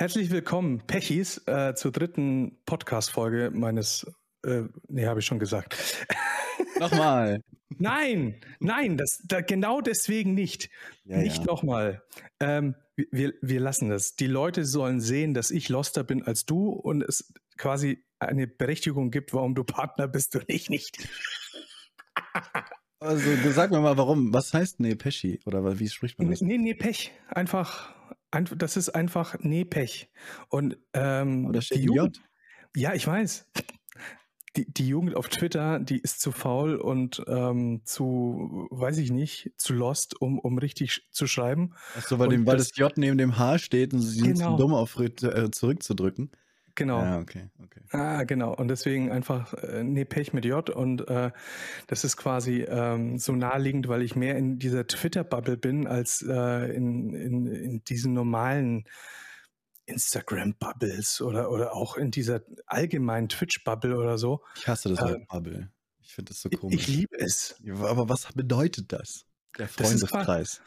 Herzlich willkommen, Pechis, äh, zur dritten Podcast-Folge meines. Äh, nee, habe ich schon gesagt. Nochmal. nein, nein, das, da, genau deswegen nicht. Ja, nicht ja. nochmal. Ähm, wir, wir lassen das. Die Leute sollen sehen, dass ich loster bin als du und es quasi eine Berechtigung gibt, warum du Partner bist und ich nicht. Also sag mir mal, warum. Was heißt Nepeschi? Oder wie spricht man das? Nee, nee, Pech. Einfach, das ist einfach nee, Pech. Und ähm, Aber da steht die Jugend, J. Ja, ich weiß. Die, die Jugend auf Twitter, die ist zu faul und ähm, zu, weiß ich nicht, zu lost, um, um richtig zu schreiben. Achso, weil, dem, weil das- das J neben dem H steht und sie sind Genau. zu dumm, auf äh, zurückzudrücken. Genau. Ja, okay, okay. Ah, genau. Und deswegen einfach äh, nee, Pech mit J. Und äh, das ist quasi ähm, so naheliegend, weil ich mehr in dieser Twitter-Bubble bin, als äh, in, in, in diesen normalen Instagram-Bubbles oder, oder auch in dieser allgemeinen Twitch-Bubble oder so. Ich hasse das Äh, Wort Bubble. Ich finde das so Ich, komisch. ich liebe es. Aber was bedeutet das? Der Freundeskreis.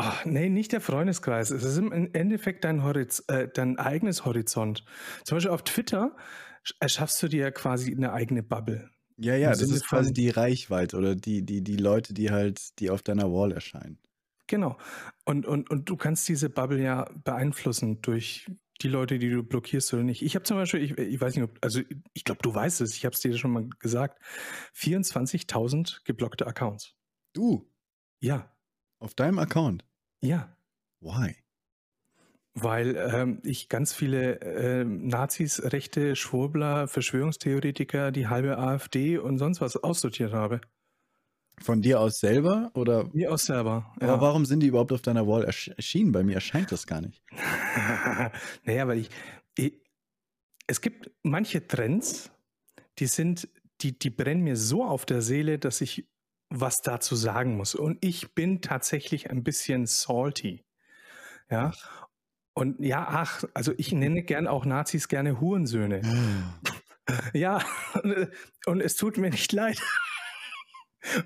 Ach, nee, nicht der Freundeskreis. Es ist im Endeffekt dein, Horiz äh, dein eigenes Horizont. Zum Beispiel auf Twitter sch- erschaffst du dir ja quasi eine eigene Bubble. Ja, ja, das ist quasi die Reichweite oder die, die, die Leute, die halt, die auf deiner Wall erscheinen. Genau. Und, und, und du kannst diese Bubble ja beeinflussen durch die Leute, die du blockierst oder nicht. Ich habe zum Beispiel, ich, ich weiß nicht, ob, also ich glaube, du weißt es, ich habe es dir schon mal gesagt, 24.000 geblockte Accounts. Du, Ja, auf deinem Account. Ja. Why? Weil ähm, ich ganz viele ähm, Nazis, Rechte, Schwurbler, Verschwörungstheoretiker, die halbe AfD und sonst was aussortiert habe. Von dir aus selber oder? Mir aus selber. Aber warum sind die überhaupt auf deiner Wall ersch- erschienen? Bei mir erscheint das gar nicht. naja, weil ich, ich. Es gibt manche Trends, die sind, die, die brennen mir so auf der Seele, dass ich was dazu sagen muss. Und ich bin tatsächlich ein bisschen salty. Ja. Und ja, ach, also ich nenne gern auch Nazis gerne Hurensöhne. Ja, und es tut mir nicht leid.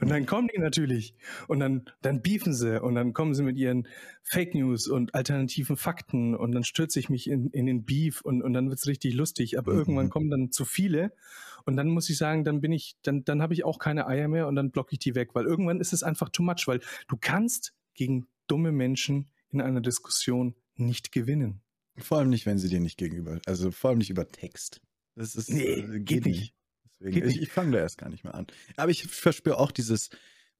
Und dann kommen die natürlich und dann, dann beefen sie und dann kommen sie mit ihren Fake News und alternativen Fakten und dann stürze ich mich in, in den Beef und, und dann wird's richtig lustig. Aber Mhm. irgendwann kommen dann zu viele und dann muss ich sagen, dann bin ich, dann, dann habe ich auch keine Eier mehr und dann blocke ich die weg, weil irgendwann ist es einfach too much, weil du kannst gegen dumme Menschen in einer Diskussion nicht gewinnen. Vor allem nicht, wenn sie dir nicht gegenüber, also vor allem nicht über Text. Das ist, Nee, äh, geht nicht. Deswegen, ich, ich fange da erst gar nicht mehr an. Aber ich verspüre auch dieses,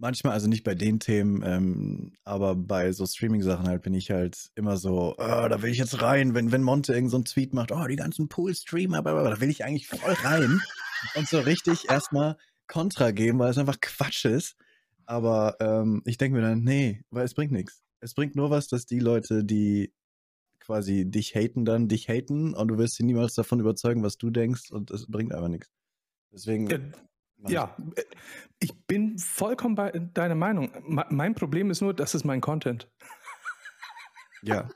manchmal, also nicht bei den Themen, ähm, aber bei so Streaming-Sachen halt bin ich halt immer so, oh, da will ich jetzt rein, wenn, wenn Monte irgend so einen Tweet macht, oh, die ganzen Pool-Streamer, da will ich eigentlich voll rein und so richtig erstmal Kontra geben, weil es einfach Quatsch ist. Aber ähm, ich denke mir dann, nee, weil es bringt nichts. Es bringt nur was, dass die Leute, die quasi dich haten, dann dich haten und du wirst sie niemals davon überzeugen, was du denkst und es bringt einfach nichts. Deswegen. Ja, mach ich- Ja, äh, ich bin vollkommen bei deiner Meinung. Me- Mein Problem ist nur, das ist mein Content. Ja.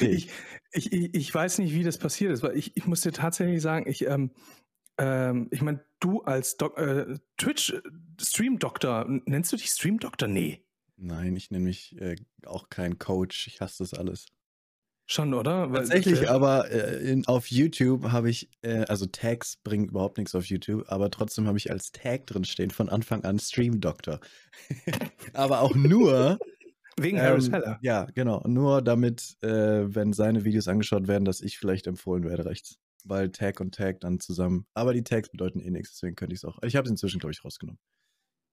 Ich. Ich, ich, weiß nicht, wie das passiert ist, weil ich, ich muss dir tatsächlich sagen, ich, ähm, ähm, ich meine, du als äh, Twitch-Stream-Doktor, nennst du dich Stream-Doktor? Nee. Nein, ich nenne mich äh, auch kein Coach. Ich hasse das alles. Schon, oder? Weil, Tatsächlich, äh, aber äh, in, auf YouTube habe ich, äh, also Tags bringen überhaupt nichts auf YouTube, aber trotzdem habe ich als Tag drin stehen von Anfang an Stream Doctor. aber auch nur, Wegen Harris ähm, Heller. ja, genau, nur damit, äh, wenn seine Videos angeschaut werden, dass ich vielleicht empfohlen werde rechts. Weil Tag und Tag dann zusammen, aber die Tags bedeuten eh nichts, deswegen könnte ich es auch. Ich habe es inzwischen, glaube ich, rausgenommen.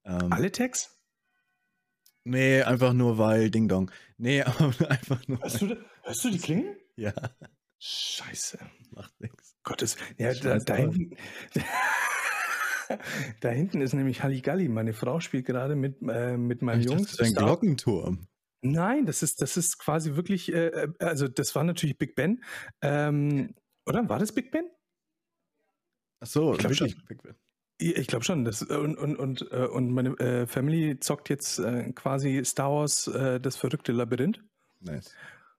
Ähm, Alle Tags? Nee, einfach nur weil Ding Dong. Nee, aber einfach nur. Hörst du, hörst du die Klingel? Ja, Scheiße. macht nichts. Gottes. Ja, da, da, hinten, da hinten ist nämlich Halligalli. Meine Frau spielt gerade mit, äh, mit meinem Ich Jungs. das ist ein Glockenturm. Nein, das ist, das ist quasi wirklich, äh, äh, also das war natürlich Big Ben. Ähm, oder? War das Big Ben? Ach so, Ich glaub wirklich. Ich, ich glaube schon. Das, und, und, und, äh, und meine äh, Family zockt jetzt äh, quasi Star Wars, äh, das verrückte Labyrinth. Nice.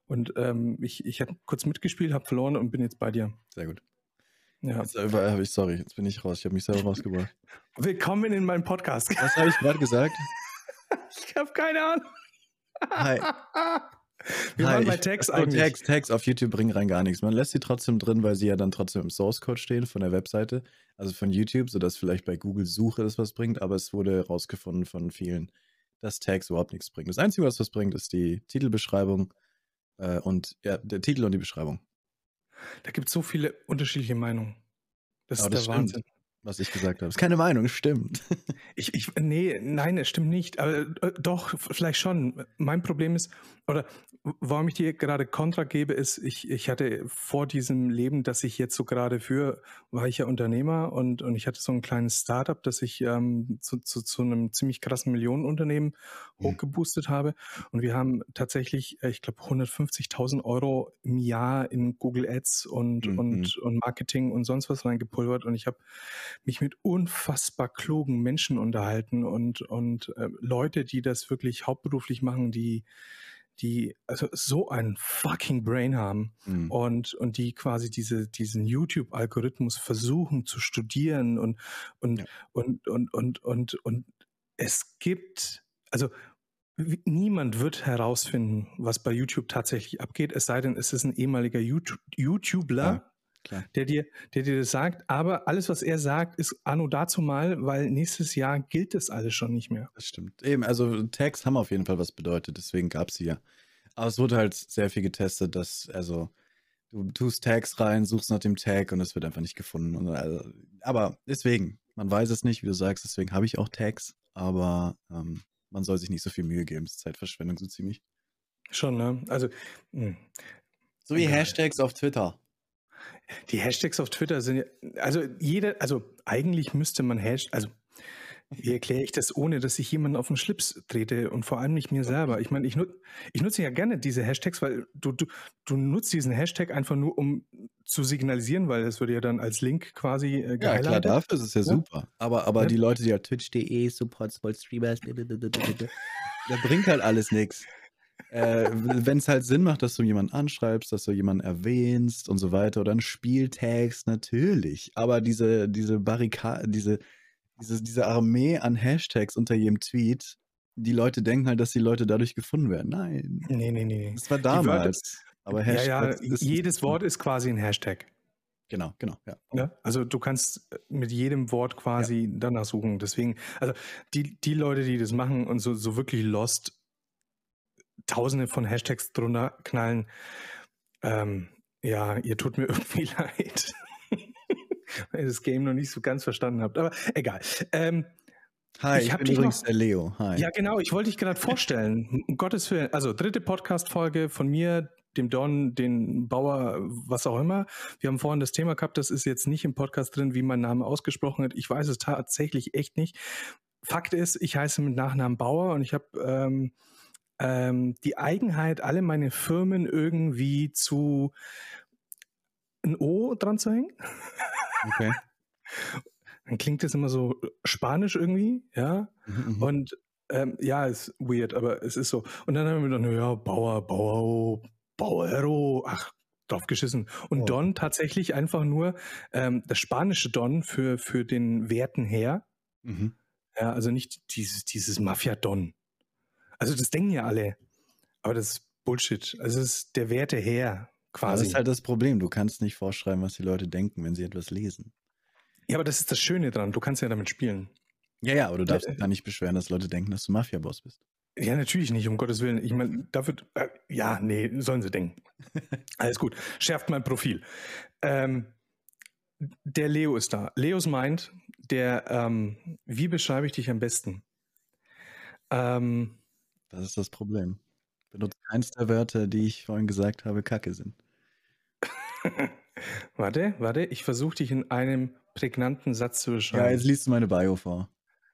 Und ähm, ich, ich habe kurz mitgespielt, habe verloren und bin jetzt bei dir. Sehr gut. Ja. Jetzt äh, habe ich, sorry, jetzt bin ich raus. Ich habe mich selber rausgebracht. Willkommen in meinem Podcast. Was habe ich gerade gesagt? Ich habe keine Ahnung. Hi. Wir Hi, waren bei Tags eigentlich. Tags, Tags auf YouTube bringen rein gar nichts. Man lässt sie trotzdem drin, weil sie ja dann trotzdem im Source Code stehen von der Webseite, also von YouTube, sodass vielleicht bei Google Suche das was bringt, aber es wurde herausgefunden von vielen, dass Tags überhaupt nichts bringen. Das Einzige, was was bringt, ist die Titelbeschreibung äh, und ja, der Titel und die Beschreibung. Da gibt es so viele unterschiedliche Meinungen. Das Aber ist das der stimmt. Wahnsinn. Was ich gesagt habe. Ist keine Meinung, es stimmt. Ich, ich, nee, nein, es stimmt nicht. Aber, äh, doch, vielleicht schon. Mein Problem ist, oder warum ich dir gerade Kontra gebe, ist, ich, ich hatte vor diesem Leben, das ich jetzt so gerade führe, war ich ja Unternehmer und, und ich hatte so ein kleines Startup, das ich ähm, zu, zu, zu einem ziemlich krassen Millionenunternehmen Mhm. hochgeboostet habe. Und wir haben tatsächlich, äh, ich glaube, 150.000 Euro im Jahr in Google Ads und, Mhm. und, und Marketing und sonst was reingepulvert. Und ich habe mich mit unfassbar klugen Menschen unterhalten und, und äh, Leute, die das wirklich hauptberuflich machen, die, die also so ein fucking Brain haben Hm. und, und die quasi diese, diesen YouTube-Algorithmus versuchen zu studieren und, und, Ja. und, und, und, und, und es gibt, also niemand wird herausfinden, was bei YouTube tatsächlich abgeht, es sei denn, es ist ein ehemaliger YouTube, YouTuber, Klar, klar. der dir, der dir das sagt, aber alles, was er sagt, ist anno dazu mal, weil nächstes Jahr gilt das alles schon nicht mehr. Das stimmt. Eben, also Tags haben auf jeden Fall was bedeutet, deswegen gab es sie ja. Aber es wurde halt sehr viel getestet, dass, also, du tust Tags rein, suchst nach dem Tag und es wird einfach nicht gefunden. Und, also, aber deswegen, man weiß es nicht, wie du sagst, deswegen habe ich auch Tags, aber ähm, man soll sich nicht so viel Mühe geben, es ist Zeitverschwendung so ziemlich. Schon, ne? Also, mh. So wie Egal. Hashtags auf Twitter. Die Hashtags auf Twitter sind ja, also jeder, also eigentlich müsste man Hash, also wie erkläre ich das, ohne dass ich jemanden auf den Schlips trete und vor allem nicht mir selber. Ich meine, ich, nut, ich nutze ja gerne diese Hashtags, weil du, du, du nutzt diesen Hashtag einfach nur, um zu signalisieren, weil das würde ja dann als Link quasi äh, Ja, klar, dafür ist es ja, Ja. super. Aber, aber Ja. die Leute, die halt twitch.de, Support, Sport Streamers, da bringt halt alles nichts. Äh, Wenn es halt Sinn macht, dass du jemanden anschreibst, dass du jemanden erwähnst und so weiter oder ein Spiel tagst, natürlich. Aber diese, diese Barrikade, diese, diese, diese Armee an Hashtags unter jedem Tweet, die Leute denken halt, dass die Leute dadurch gefunden werden. Nein. Nee, nee, nee. Das war damals. Aber ja, ja, Hashtags ist- jedes Wort ist quasi ein Hashtag. Genau, genau, ja. Ne? Also du kannst mit jedem Wort quasi danach suchen. Deswegen, also die, die Leute, die das machen und so, so wirklich lost tausende von Hashtags drunter knallen, ähm, ja, ihr tut mir irgendwie leid. Weil ihr das Game noch nicht so ganz verstanden habt. Aber egal. Ähm, Hi, Ich ich, bin übrigens noch- der Leo. Hi. ja, genau, ich wollte dich gerade vorstellen. Um Gottes Willen. Also dritte Podcast-Folge von mir, dem Don, den Bauer, was auch immer. Wir haben vorhin das Thema gehabt, das ist jetzt nicht im Podcast drin, wie mein Name ausgesprochen wird. Ich weiß es tatsächlich echt nicht. Fakt ist, ich heiße mit Nachnamen Bauer und ich habe ähm, ähm, die Eigenheit, alle meine Firmen irgendwie zu ein O dran zu hängen. Okay. Dann klingt das immer so spanisch irgendwie, ja. Mhm, mhm. Und ähm, ja, ist weird, aber es ist so. Und dann haben wir gedacht, ja, Bauer, Bauer, Bauero, ach, drauf geschissen. Und Oh. Don tatsächlich einfach nur ähm, das spanische Don für, für den werten Herr. Mhm. Ja, also nicht dieses, dieses Mafia-Don. Also das denken ja alle. Aber das ist Bullshit. Also es ist der werte Herr Aber Das quasi. ist halt das Problem. Du kannst nicht vorschreiben, was die Leute denken, wenn sie etwas lesen. ja, aber das ist das Schöne dran. Du kannst ja damit spielen. Ja, ja, aber du darfst Äh, dich da nicht beschweren, dass Leute denken, dass du Mafia-Boss bist. Ja, natürlich nicht, um Gottes Willen. Ich meine, dafür, äh, ja, nee, sollen sie denken. Alles gut. Schärft mein Profil. Ähm, der Leo ist da. Leos meint, der, ähm, wie beschreibe ich dich am besten? Ähm, Das ist das Problem. Benutzt keins der Wörter, die ich vorhin gesagt habe, Kacke sind. warte, warte, ich versuche dich in einem prägnanten Satz zu Ja, beschreiben. jetzt liest du meine Bio vor.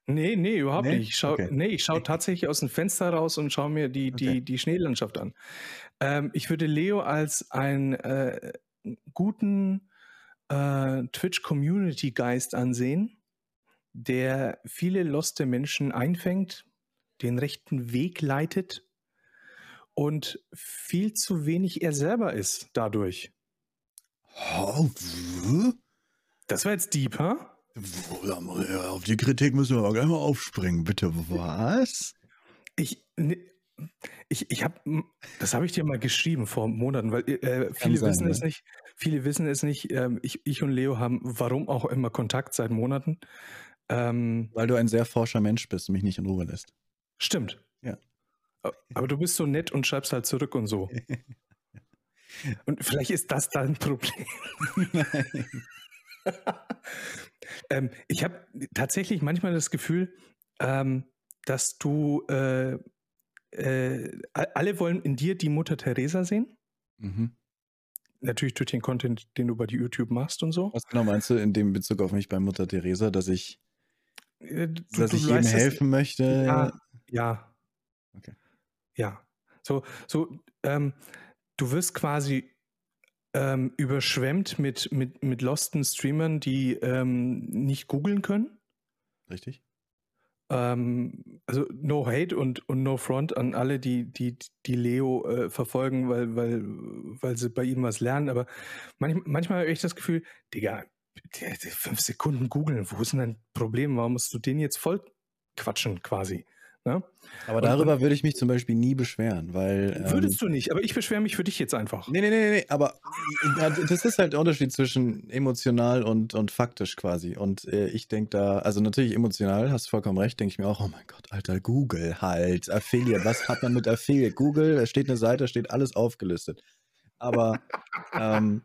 nee, nee, überhaupt Nee? nicht. Ich schaue Okay. nee, ich schau tatsächlich aus dem Fenster raus und schaue mir die, die, Okay. die Schneelandschaft an. Ähm, ich würde Leo als einen äh, guten äh, Twitch-Community-Geist ansehen, der viele loste Menschen einfängt, den rechten Weg leitet und viel zu wenig er selber ist dadurch. Oh, Das war jetzt deep, ha? ja, Auf die Kritik müssen wir aber gleich mal aufspringen, bitte. Was? Ich, ne, Ich, ich habe, das habe ich dir mal geschrieben vor Monaten, weil äh, viele sein, wissen ja. es nicht. Viele wissen es nicht. Ähm, ich, ich und Leo haben, warum auch immer, Kontakt seit Monaten. Ähm, weil du ein sehr forscher Mensch bist und mich nicht in Ruhe lässt. Stimmt. Ja. Aber du bist so nett und schreibst halt zurück und so. und vielleicht ist das dein Problem. Nein. ähm, ich habe tatsächlich manchmal das Gefühl, ähm, dass du äh, äh, alle wollen in dir die Mutter Teresa sehen. Mhm. Natürlich durch den Content, den du bei YouTube machst und so. Was genau meinst du in dem Bezug auf mich bei Mutter Teresa, dass ich, äh, du, dass du ich jedem helfen möchte? Ja, ja. Okay. Ja. So, so ähm, du wirst quasi ähm, überschwemmt mit, mit, mit losten Streamern, die ähm, nicht googeln können. Richtig. Ähm, also no hate und, und no front an alle, die, die, die Leo äh, verfolgen, weil, weil, weil sie bei ihm was lernen. Aber manch, manchmal habe ich das Gefühl, Digga, fünf Sekunden googeln, wo ist denn dein Problem? Warum musst du den jetzt voll quatschen quasi? Ne? Aber darüber und, würde ich mich zum Beispiel nie beschweren, weil. Würdest ähm, du nicht, aber ich beschwere mich für dich jetzt einfach. Nee, nee, nee, nee, aber das ist halt der Unterschied zwischen emotional und, und faktisch quasi. Und äh, ich denke da, also natürlich emotional, hast du vollkommen recht, denke ich mir auch, oh mein Gott, Alter, Google halt, Affiliate, was hat man mit Affiliate? Google, da steht eine Seite, da steht alles aufgelistet. Aber, ähm,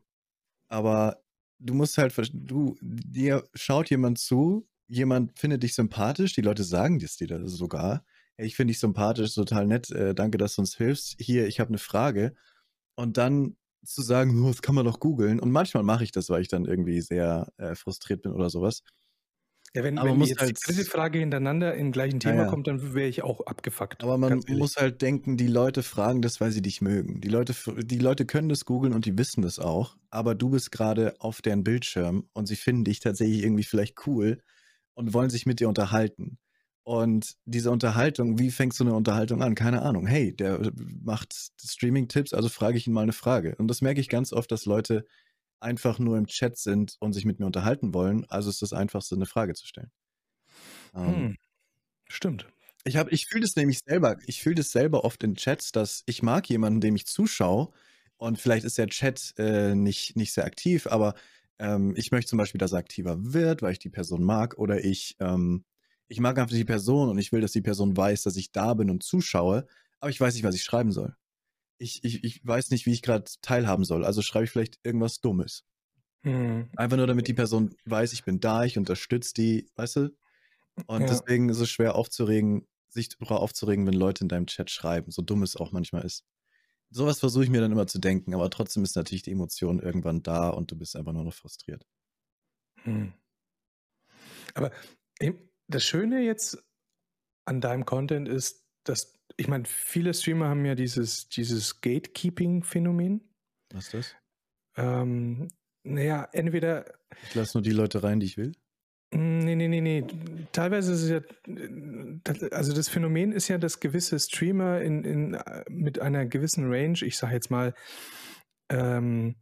aber du musst halt, du, dir schaut jemand zu, jemand findet dich sympathisch, die Leute sagen dir dir sogar, hey, ich finde dich sympathisch, total nett, äh, danke, dass du uns hilfst. Hier, ich habe eine Frage. Und dann zu sagen, oh, das kann man doch googeln. Und manchmal mache ich das, weil ich dann irgendwie sehr äh, frustriert bin oder sowas. Ja, wenn, aber wenn jetzt halt, die dritte Frage hintereinander im gleichen Thema ja, ja. kommt, dann wäre ich auch abgefuckt. Aber man muss halt denken, die Leute fragen das, weil sie dich mögen. Die Leute, die Leute können das googeln und die wissen das auch, aber du bist gerade auf deren Bildschirm und sie finden dich tatsächlich irgendwie vielleicht cool und wollen sich mit dir unterhalten. Und diese Unterhaltung, wie fängst du eine Unterhaltung an? Keine Ahnung. Hey, der macht Streaming-Tipps, also frage ich ihn mal eine Frage. Und das merke ich ganz oft, dass Leute einfach nur im Chat sind und sich mit mir unterhalten wollen. Also ist das Einfachste, eine Frage zu stellen. Ähm, hm. Stimmt. Ich, ich fühle das nämlich selber. Ich fühle das selber oft in Chats, dass ich mag jemanden, dem ich zuschaue. Und vielleicht ist der Chat äh, nicht, nicht sehr aktiv, aber ähm, ich möchte zum Beispiel, dass er aktiver wird, weil ich die Person mag. Oder ich, ähm, ich mag einfach die Person und ich will, dass die Person weiß, dass ich da bin und zuschaue, aber ich weiß nicht, was ich schreiben soll. Ich, ich, ich weiß nicht, wie ich gerade teilhaben soll. Also schreibe ich vielleicht irgendwas Dummes. Hm. Einfach nur, damit die Person weiß, ich bin da, ich unterstütze die, weißt du? Und ja. deswegen ist es schwer aufzuregen, sich darüber aufzuregen, wenn Leute in deinem Chat schreiben, so dumm es auch manchmal ist. Sowas versuche ich mir dann immer zu denken, aber trotzdem ist natürlich die Emotion irgendwann da und du bist einfach nur noch frustriert. Hm. Aber das Schöne jetzt an deinem Content ist, dass, ich meine, viele Streamer haben ja dieses, dieses Gatekeeping-Phänomen. Was ist das? Ähm, naja, entweder. Ich lasse nur die Leute rein, die ich will. Nee, nee, nee, nee. Teilweise ist es ja, also das Phänomen ist ja, dass gewisse Streamer in, in, mit einer gewissen Range, ich sage jetzt mal, ähm,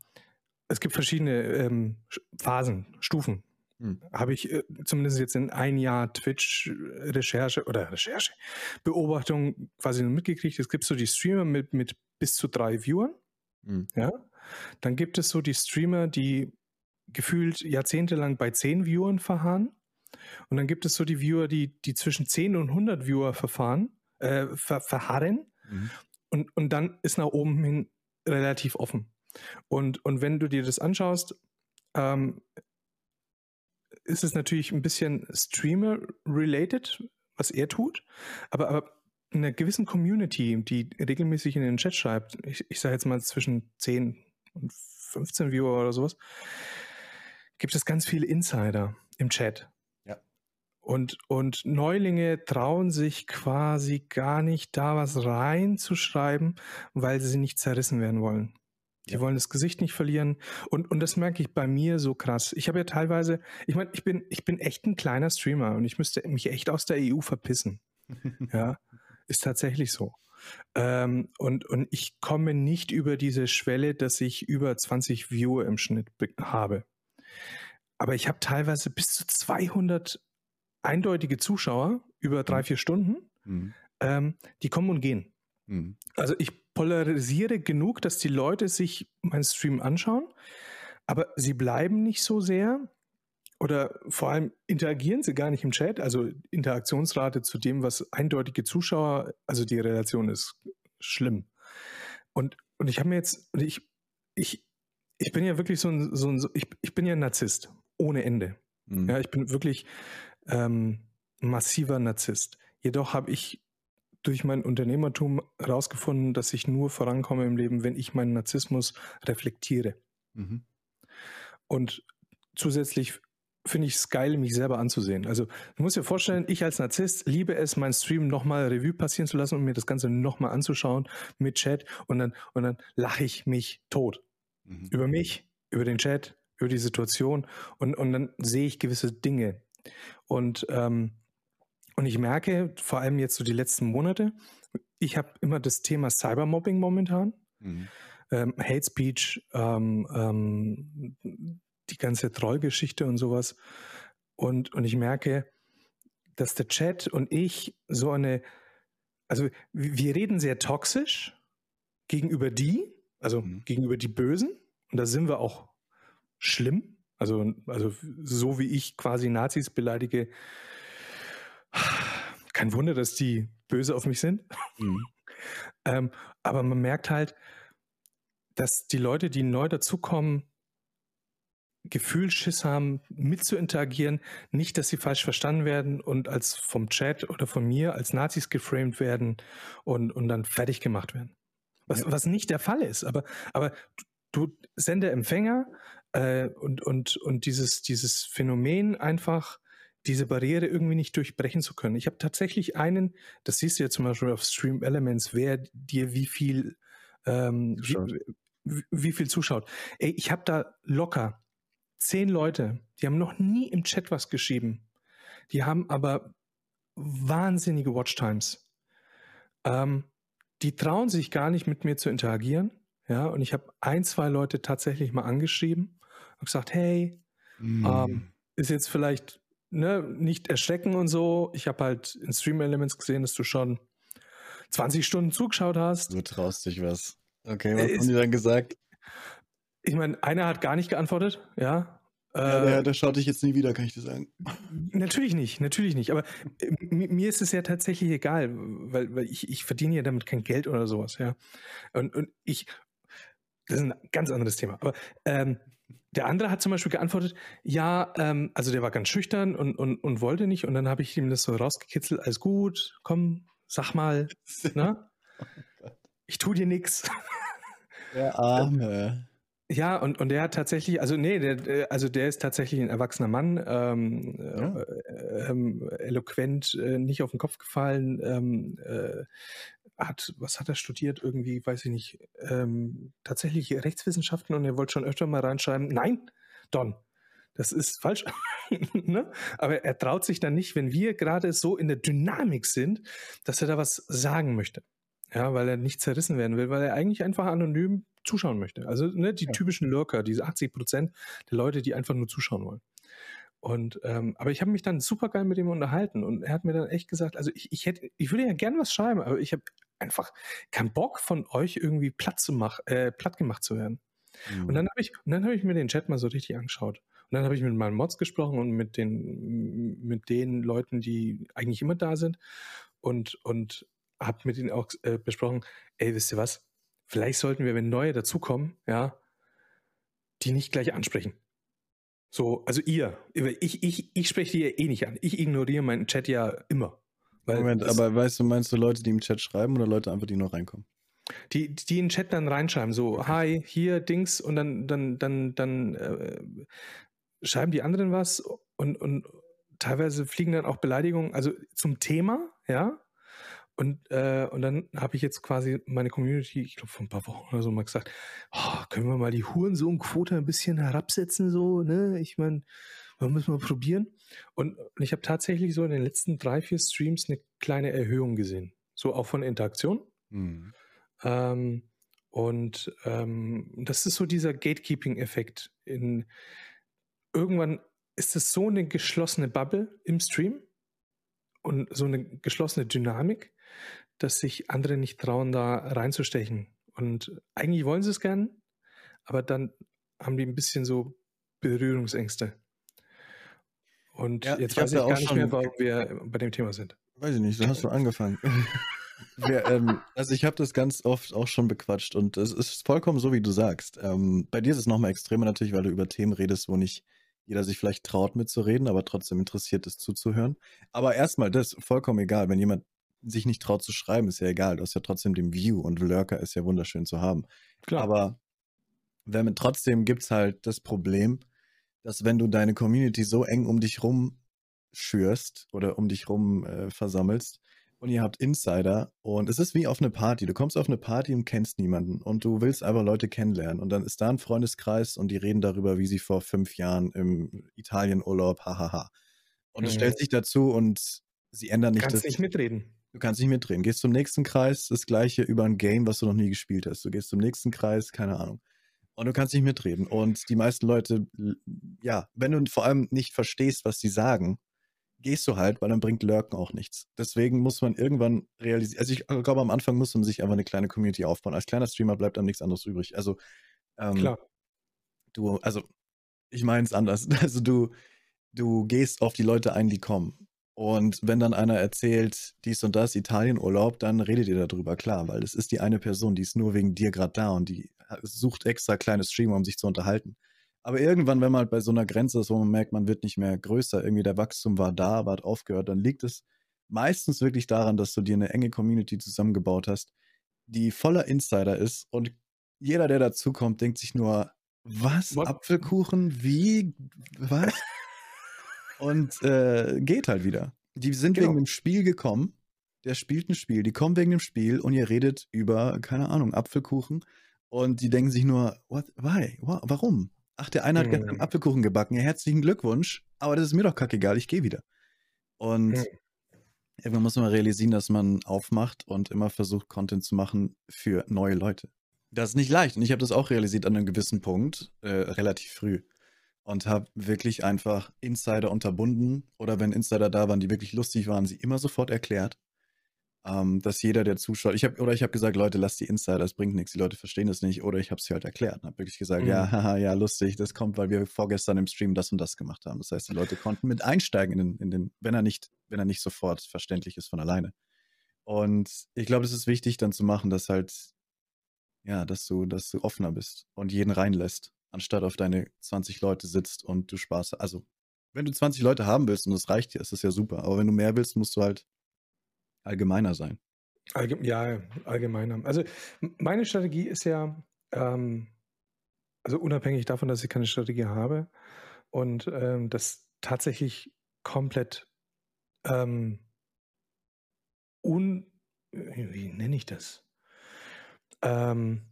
es gibt verschiedene ähm, Phasen, Stufen. Hm. Habe ich äh, zumindest jetzt in ein Jahr Twitch-Recherche oder Recherche, Beobachtung quasi mitgekriegt. Es gibt so die Streamer mit, mit bis zu drei Viewern. Hm. Ja. Dann gibt es so die Streamer, die gefühlt jahrzehntelang bei 10 Viewern verharren. Und dann gibt es so die Viewer, die, die zwischen 10 und 100 Viewer verfahren, äh, ver, verharren. Mhm. Und, und dann ist nach oben hin relativ offen. Und, und wenn du dir das anschaust, ähm, ist es natürlich ein bisschen Streamer-related, was er tut. Aber, aber in einer gewissen Community, die regelmäßig in den Chat schreibt, ich, ich sage jetzt mal zwischen 10 und 15 Viewer oder sowas, gibt es ganz viele Insider im Chat. Ja. Und, und Neulinge trauen sich quasi gar nicht da was reinzuschreiben, weil sie nicht zerrissen werden wollen. Die ja. wollen das Gesicht nicht verlieren. Und, und das merke ich bei mir so krass. Ich habe ja teilweise, ich meine, ich bin, ich bin echt ein kleiner Streamer und ich müsste mich echt aus der EU verpissen. ja, ist tatsächlich so. Ähm, und, und ich komme nicht über diese Schwelle, dass ich über 20 Viewer im Schnitt habe. Aber ich habe teilweise bis zu 200 eindeutige Zuschauer über drei, mhm. vier Stunden, mhm. ähm, die kommen und gehen. Mhm. Also ich polarisiere genug, dass die Leute sich meinen Stream anschauen, aber sie bleiben nicht so sehr oder vor allem interagieren sie gar nicht im Chat. Also Interaktionsrate zu dem, was eindeutige Zuschauer, also die Relation ist schlimm. Und, und ich habe mir jetzt, ich, ich, ich bin ja wirklich so ein, so ein ich, ich bin ja ein Narzisst, ohne Ende. Mhm. Ja, ich bin wirklich ähm, massiver Narzisst. Jedoch habe ich durch mein Unternehmertum herausgefunden, dass ich nur vorankomme im Leben, wenn ich meinen Narzissmus reflektiere. Mhm. Und zusätzlich finde ich es geil, mich selber anzusehen. Also du musst dir vorstellen, ich als Narzisst liebe es, meinen Stream nochmal Revue passieren zu lassen und mir das Ganze nochmal anzuschauen mit Chat und dann, und dann lache ich mich tot. Mhm. Über mich, über den Chat, über die Situation und, und dann sehe ich gewisse Dinge. Und, ähm, und ich merke, vor allem jetzt so die letzten Monate, ich habe immer das Thema Cybermobbing momentan. Mhm. Ähm, Hate Speech, ähm, ähm, die ganze Trollgeschichte und sowas. Und, und ich merke, dass der Chat und ich so eine, also wir reden sehr toxisch gegenüber die, also mhm. gegenüber die Bösen. Und da sind wir auch schlimm. Also, also so wie ich quasi Nazis beleidige, kein Wunder, dass die böse auf mich sind. Mhm. ähm, aber man merkt halt, dass die Leute, die neu dazukommen, Gefühl, Schiss haben, mit zu interagieren, nicht, dass sie falsch verstanden werden und als vom Chat oder von mir als Nazis geframed werden und, und dann fertig gemacht werden. Was, ja. was nicht der Fall ist. Aber, aber du, Sender, Empfänger äh, und, und, und dieses, dieses Phänomen einfach, diese Barriere irgendwie nicht durchbrechen zu können. Ich habe tatsächlich einen, das siehst du ja zum Beispiel auf Stream Elements, wer dir wie viel, ähm, wie, wie, viel zuschaut. Ey, ich habe da locker zehn Leute, die haben noch nie im Chat was geschrieben. Die haben aber wahnsinnige Watchtimes. Ähm, die trauen sich gar nicht mit mir zu interagieren. Ja, und ich habe ein, zwei Leute tatsächlich mal angeschrieben und gesagt, hey, mm. ähm, ist jetzt vielleicht ne, nicht erschrecken und so. Ich habe halt in Stream Elements gesehen, dass du schon 20 Stunden zugeschaut hast. Du traust dich was. Okay, was äh, haben die dann gesagt? Ich meine, einer hat gar nicht geantwortet, ja. Ja, der, äh, der, schaut dich jetzt nie wieder, kann ich dir sagen. Natürlich nicht, natürlich nicht. Aber äh, mir ist es ja tatsächlich egal, weil, weil ich, ich verdiene ja damit kein Geld oder sowas, ja. Und, und ich, das ist ein ganz anderes Thema. Aber ähm, der andere hat zum Beispiel geantwortet, ja, ähm, also der war ganz schüchtern und, und, und wollte nicht. Und dann habe ich ihm das so rausgekitzelt, alles gut, komm, sag mal, ne? Ich tu dir nichts. Der Arme. Ja, und, und der hat tatsächlich, also nee, der, also der ist tatsächlich ein erwachsener Mann, ähm, ja. äh, ähm, eloquent, äh, nicht auf den Kopf gefallen, ähm, äh, hat, was hat er studiert? Irgendwie, weiß ich nicht, ähm, tatsächlich Rechtswissenschaften und er wollte schon öfter mal reinschreiben, nein, Don, das ist falsch. ne? Aber er traut sich dann nicht, wenn wir gerade so in der Dynamik sind, dass er da was sagen möchte. Ja, weil er nicht zerrissen werden will, weil er eigentlich einfach anonym zuschauen möchte. Also ne, die ja. typischen Lurker, diese 80 Prozent der Leute, die einfach nur zuschauen wollen. Und ähm, aber ich habe mich dann super geil mit ihm unterhalten und er hat mir dann echt gesagt, also ich, ich hätte, ich würde ja gern was schreiben, aber ich habe einfach keinen Bock von euch irgendwie platt zu mach, äh, platt gemacht zu werden. Mhm. Und dann habe ich, und dann habe ich mir den Chat mal so richtig angeschaut. Und dann habe ich mit meinen Mods gesprochen und mit den, mit den Leuten, die eigentlich immer da sind und, und habe mit ihnen auch äh, besprochen, ey, wisst ihr was? Vielleicht sollten wir, wenn neue dazukommen, ja, die nicht gleich ansprechen. So, also ihr. Ich, ich, ich spreche die ja eh nicht an. Ich ignoriere meinen Chat ja immer. Moment, aber weißt du, meinst du Leute, die im Chat schreiben oder Leute einfach, die nur reinkommen? Die, die in den Chat dann reinschreiben, so, hi, hier, Dings, und dann, dann, dann, dann äh, schreiben die anderen was und, und teilweise fliegen dann auch Beleidigungen, also zum Thema, ja, und, äh, und dann habe ich jetzt quasi meine Community, ich glaube vor ein paar Wochen oder so mal gesagt, oh, können wir mal die Hurensohn-Quote ein bisschen herabsetzen, so, ne? Ich meine, wir müssen mal probieren. Und, und ich habe tatsächlich so in den letzten drei, vier Streams eine kleine Erhöhung gesehen. So auch von Interaktion. Mhm. Ähm, und ähm, das ist so dieser Gatekeeping-Effekt. irgendwann ist es so eine geschlossene Bubble im Stream und so eine geschlossene Dynamik, dass sich andere nicht trauen, da reinzustechen. Und eigentlich wollen sie es gern, aber dann haben die ein bisschen so Berührungsängste. Und ja, jetzt weiß ich gar nicht mehr, warum wir bei dem Thema sind. Weiß ich nicht, da hast du angefangen. Wir, ähm, also ich habe das ganz oft auch schon bequatscht und es ist vollkommen so, wie du sagst. Ähm, bei dir ist es nochmal extremer natürlich, weil du über Themen redest, wo nicht jeder sich vielleicht traut mitzureden, aber trotzdem interessiert ist zuzuhören. Aber erstmal, das ist vollkommen egal. Wenn jemand sich nicht traut zu schreiben, ist ja egal. Du hast ja trotzdem den View und Lurker ist ja wunderschön zu haben. Klar. Aber wenn, trotzdem gibt es halt das Problem, dass wenn du deine Community so eng um dich rum schürst oder um dich rum äh, versammelst, und ihr habt Insider und es ist wie auf eine Party. Du kommst auf eine Party und kennst niemanden und du willst einfach Leute kennenlernen und dann ist da ein Freundeskreis und die reden darüber, wie sie vor fünf Jahren im Italienurlaub, hahaha. Und du mhm. stellst dich dazu und sie ändern nicht du kannst das. nicht mitreden. Du kannst nicht mitreden. Gehst zum nächsten Kreis, das gleiche über ein Game, was du noch nie gespielt hast. Du gehst zum nächsten Kreis, keine Ahnung. Und du kannst nicht mitreden. Und die meisten Leute, ja, wenn du vor allem nicht verstehst, was sie sagen, gehst du halt, weil dann bringt Lurken auch nichts. Deswegen muss man irgendwann realisieren, also ich glaube, am Anfang muss man sich einfach eine kleine Community aufbauen. Als kleiner Streamer bleibt dann nichts anderes übrig. Also, ähm, Klar. du, also, ich meine es anders. Also, du, du gehst auf die Leute ein, die kommen. Und wenn dann einer erzählt, dies und das, Italienurlaub, dann redet ihr darüber, klar, weil es ist die eine Person, die ist nur wegen dir gerade da und die sucht extra kleine Streamer, um sich zu unterhalten. Aber irgendwann, wenn man halt bei so einer Grenze ist, wo man merkt, man wird nicht mehr größer, irgendwie der Wachstum war da, aber hat aufgehört, dann liegt es meistens wirklich daran, dass du dir eine enge Community zusammengebaut hast, die voller Insider ist und jeder, der dazukommt, denkt sich nur, was? What? Apfelkuchen? Wie? Was? und äh, geht halt wieder. Die sind genau. wegen dem Spiel gekommen. Der spielt ein Spiel. Die kommen wegen dem Spiel und ihr redet über, keine Ahnung, Apfelkuchen. Und die denken sich nur, what, why? Warum? Ach, der eine hat gestern einen mhm. Apfelkuchen gebacken. Ja, herzlichen Glückwunsch. Aber das ist mir doch kackegal. Ich gehe wieder. Und mhm. irgendwann muss man realisieren, dass man aufmacht und immer versucht, Content zu machen für neue Leute. Das ist nicht leicht. Und ich habe das auch realisiert an einem gewissen Punkt, äh, relativ früh. Und habe wirklich einfach Insider unterbunden. Oder wenn Insider da waren, die wirklich lustig waren, sie immer sofort erklärt ähm, dass jeder, der zuschaut, ich habe oder ich habe gesagt, Leute, lasst die Insider, das bringt nichts, die Leute verstehen das nicht, oder ich habe es halt erklärt und habe wirklich gesagt, mhm. ja, haha, ja, lustig, das kommt, weil wir vorgestern im Stream das und das gemacht haben. Das heißt, die Leute konnten mit einsteigen in den, in den wenn er nicht, wenn er nicht sofort verständlich ist von alleine. Und ich glaube, es ist wichtig dann zu machen, dass halt, ja, dass du, dass du offener bist und jeden reinlässt, anstatt auf deine 20 Leute sitzt und du Spaß, also wenn du 20 Leute haben willst und das reicht dir, ist das ja super. Aber wenn du mehr willst, musst du halt allgemeiner sein. Allge ja, allgemeiner. Also meine Strategie ist ja, ähm, also unabhängig davon, dass ich keine Strategie habe und ähm, das tatsächlich komplett ähm, un, wie nenne ich das? Ähm,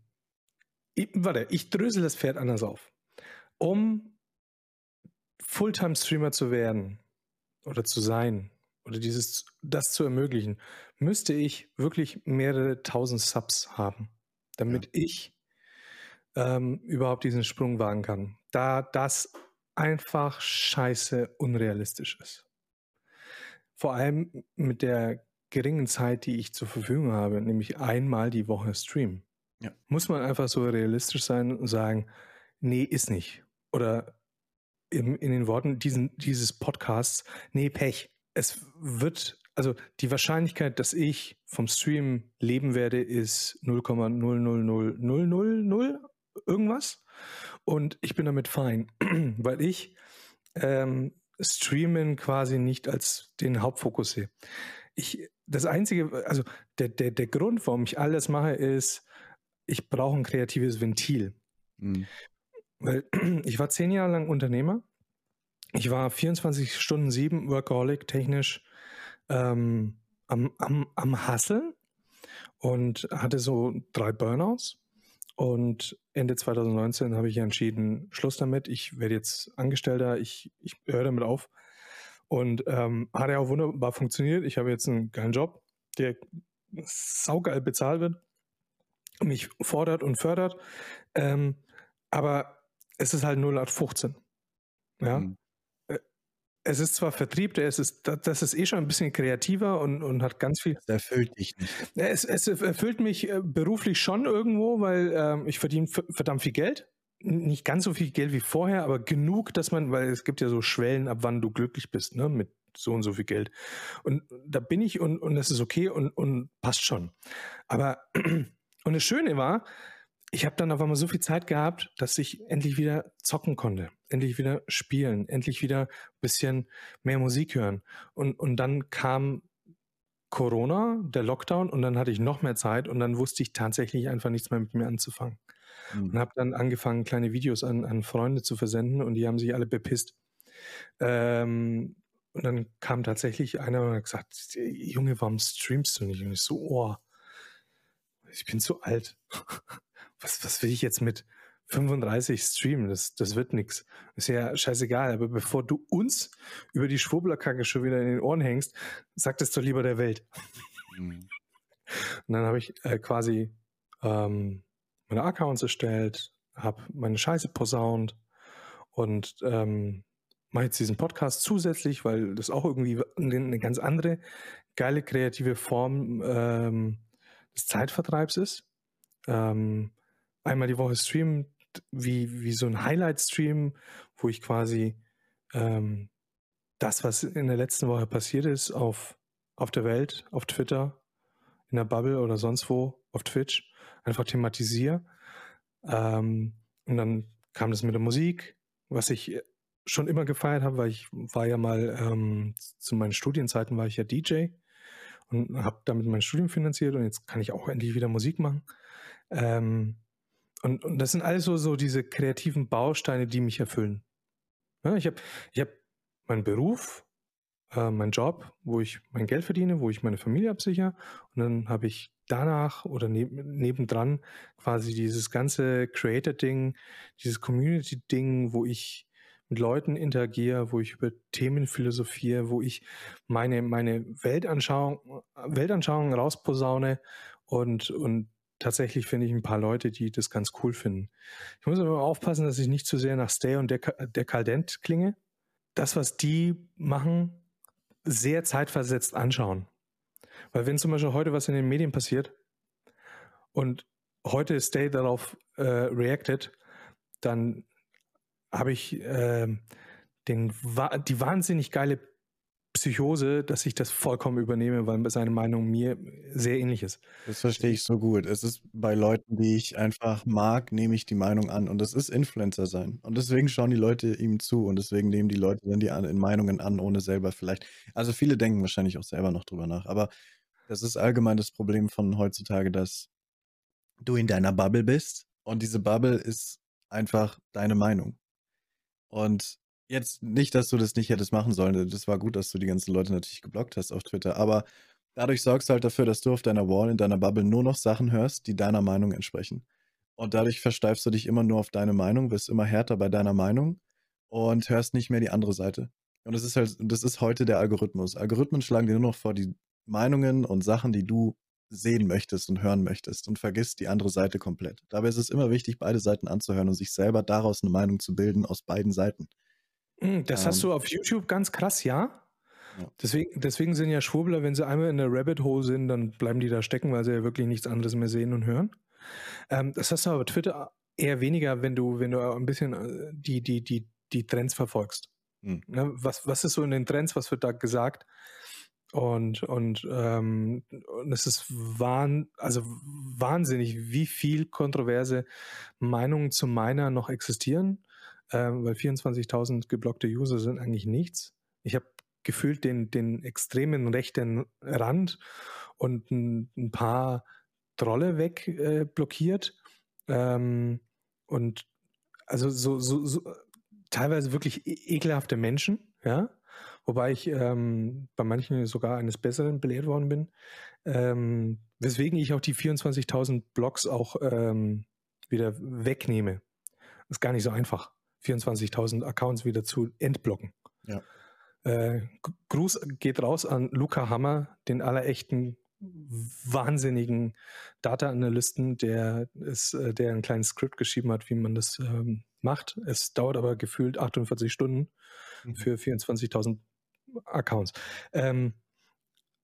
ich, warte, ich drösel das Pferd anders auf. Um Fulltime-Streamer zu werden oder zu sein, oder dieses, das zu ermöglichen, müsste ich wirklich mehrere tausend Subs haben, damit ja. ich ähm, überhaupt diesen Sprung wagen kann. Da das einfach scheiße unrealistisch ist. Vor allem mit der geringen Zeit, die ich zur Verfügung habe, nämlich einmal die Woche Stream. Ja. Muss man einfach so realistisch sein und sagen, nee, ist nicht. Oder in, in den Worten diesen, dieses Podcasts, nee, Pech es wird, also die Wahrscheinlichkeit, dass ich vom Stream leben werde, ist 0,000000 irgendwas. Und ich bin damit fein, weil ich ähm, Streamen quasi nicht als den Hauptfokus sehe. Ich, das einzige, also der, der, der Grund, warum ich alles mache, ist, ich brauche ein kreatives Ventil. Mhm. Weil ich war zehn Jahre lang Unternehmer ich war 24 Stunden sieben Workaholic technisch ähm, am, am, am Hasseln und hatte so drei Burnouts. Und Ende 2019 habe ich entschieden, Schluss damit. Ich werde jetzt Angestellter, ich, ich höre damit auf. Und ähm, hat ja auch wunderbar funktioniert. Ich habe jetzt einen geilen Job, der saugeil bezahlt wird, mich fordert und fördert. Ähm, aber es ist halt 0815. Ja. Mhm es ist zwar Vertrieb, ist, ist, das ist eh schon ein bisschen kreativer und, und hat ganz viel. Das erfüllt dich nicht. Es, es erfüllt mich äh, beruflich schon irgendwo, weil ähm, ich verdiene verdammt viel Geld. Nicht ganz so viel Geld wie vorher, aber genug, dass man, weil es gibt ja so Schwellen, ab wann du glücklich bist, ne, mit so und so viel Geld. Und da bin ich und, und das ist okay und, und passt schon. Aber, und das Schöne war, ich habe dann auf einmal so viel Zeit gehabt, dass ich endlich wieder zocken konnte, endlich wieder spielen, endlich wieder ein bisschen mehr Musik hören. Und, und dann kam Corona, der Lockdown, und dann hatte ich noch mehr Zeit und dann wusste ich tatsächlich einfach nichts mehr mit mir anzufangen. Mhm. Und habe dann angefangen, kleine Videos an, an Freunde zu versenden und die haben sich alle bepisst. Ähm, und dann kam tatsächlich einer und hat gesagt, Junge, warum streamst du nicht? Und ich so, oh, ich bin zu alt. was, was will ich jetzt mit 35 streamen? Das, das wird nichts. Ist ja scheißegal. Aber bevor du uns über die Schwurblerkacke schon wieder in den Ohren hängst, sag das doch lieber der Welt. Mhm. Und dann habe ich äh, quasi ähm, meine Accounts erstellt, habe meine Scheiße posaunt und ähm, mache jetzt diesen Podcast zusätzlich, weil das auch irgendwie eine ganz andere geile kreative Form ähm, des Zeitvertreibs ist. Ähm, einmal die Woche streamen, wie, wie so ein Highlight-Stream, wo ich quasi ähm, das, was in der letzten Woche passiert ist, auf, auf der Welt, auf Twitter, in der Bubble oder sonst wo, auf Twitch, einfach thematisiere. Ähm, und dann kam das mit der Musik, was ich schon immer gefeiert habe, weil ich war ja mal ähm, zu meinen Studienzeiten war ich ja DJ und habe damit mein Studium finanziert und jetzt kann ich auch endlich wieder Musik machen. Ähm, und, und das sind alles so, so diese kreativen Bausteine, die mich erfüllen. Ja, ich habe ich hab meinen Beruf, äh, meinen Job, wo ich mein Geld verdiene, wo ich meine Familie absichere. Und dann habe ich danach oder neb nebendran quasi dieses ganze Creator-Ding, dieses Community-Ding, wo ich mit Leuten interagiere, wo ich über Themen philosophiere, wo ich meine, meine Weltanschauung, Weltanschauung rausposaune und, und tatsächlich finde ich ein paar Leute, die das ganz cool finden. Ich muss aber aufpassen, dass ich nicht zu sehr nach Stay und Dekadent klinge. Das, was die machen, sehr zeitversetzt anschauen. Weil wenn zum Beispiel heute was in den Medien passiert und heute Stay darauf äh, reacted, dann habe ich äh, den, die wahnsinnig geile Psychose, dass ich das vollkommen übernehme, weil seine Meinung mir sehr ähnlich ist. Das verstehe ich so gut. Es ist bei Leuten, die ich einfach mag, nehme ich die Meinung an. Und das ist Influencer sein. Und deswegen schauen die Leute ihm zu und deswegen nehmen die Leute dann die an, Meinungen an, ohne selber vielleicht. Also viele denken wahrscheinlich auch selber noch drüber nach. Aber das ist allgemein das Problem von heutzutage, dass du in deiner Bubble bist und diese Bubble ist einfach deine Meinung. Und Jetzt nicht, dass du das nicht hättest machen sollen. Das war gut, dass du die ganzen Leute natürlich geblockt hast auf Twitter. Aber dadurch sorgst du halt dafür, dass du auf deiner Wall, in deiner Bubble nur noch Sachen hörst, die deiner Meinung entsprechen. Und dadurch versteifst du dich immer nur auf deine Meinung, bist immer härter bei deiner Meinung und hörst nicht mehr die andere Seite. Und das ist halt, das ist heute der Algorithmus. Algorithmen schlagen dir nur noch vor die Meinungen und Sachen, die du sehen möchtest und hören möchtest und vergisst die andere Seite komplett. Dabei ist es immer wichtig, beide Seiten anzuhören und sich selber daraus eine Meinung zu bilden aus beiden Seiten. Hm, das hast ähm. du auf YouTube ganz krass, ja. Ja. Deswegen, deswegen sind ja Schwurbler, wenn sie einmal in der Rabbit Hole sind, dann bleiben die da stecken, weil sie ja wirklich nichts anderes mehr sehen und hören. Ähm, das hast du aber Twitter eher weniger, wenn du, wenn du ein bisschen äh, die, die, die, die Trends verfolgst. Hm. Ne? Was, was ist so in den Trends, was wird da gesagt? Und, und, ähm, und es ist wahn, also wahnsinnig, wie viel kontroverse Meinungen zu meiner noch existieren ähm, weil 24.000 geblockte User sind eigentlich nichts. Ich habe gefühlt den, den extremen rechten Rand und ein, ein paar Trolle wegblockiert. Äh, ähm, und also so, so, so teilweise wirklich e ekelhafte Menschen, ja. Wobei ich ähm, bei manchen sogar eines Besseren belehrt worden bin. Ähm, weswegen ich auch die 24.000 Blocks auch ähm, wieder wegnehme. ist gar nicht so einfach. 24.000 Accounts wieder zu entblocken. Ja. Äh, Gruß geht raus an Luca Hammer, den allerechten wahnsinnigen Data-Analysten, der, ist, äh, der ein kleines Skript geschrieben hat, wie man das ähm, macht. Es dauert aber gefühlt 48 Stunden. mhm. für 24.000 Accounts. Ähm,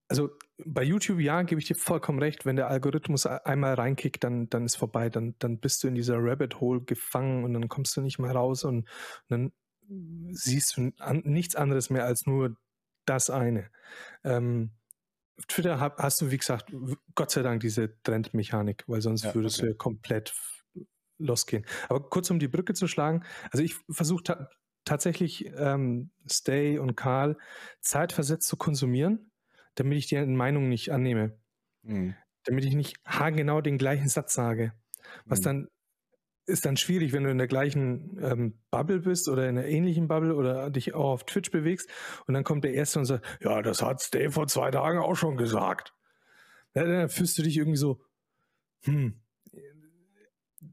also bei YouTube, ja, gebe ich dir vollkommen recht, wenn der Algorithmus einmal reinkickt, dann, dann ist vorbei, dann, dann bist du in dieser Rabbit Hole gefangen und dann kommst du nicht mehr raus und, und dann siehst du an, nichts anderes mehr als nur das eine. Ähm, Twitter hab, hast du, wie gesagt, Gott sei Dank diese Trendmechanik, weil sonst ja, würdest okay. du ja komplett losgehen. Aber kurz um die Brücke zu schlagen, also ich versuche tatsächlich ähm, Stay und Karl zeitversetzt zu konsumieren, damit ich die Meinung nicht annehme. Mhm. Damit ich nicht haargenau den gleichen Satz sage. Was mhm. dann ist dann schwierig, wenn du in der gleichen ähm, Bubble bist oder in einer ähnlichen Bubble oder dich auch auf Twitch bewegst und dann kommt der Erste und sagt, ja, das hat Stay vor zwei Tagen auch schon gesagt. Ja, dann fühlst du dich irgendwie so, hm,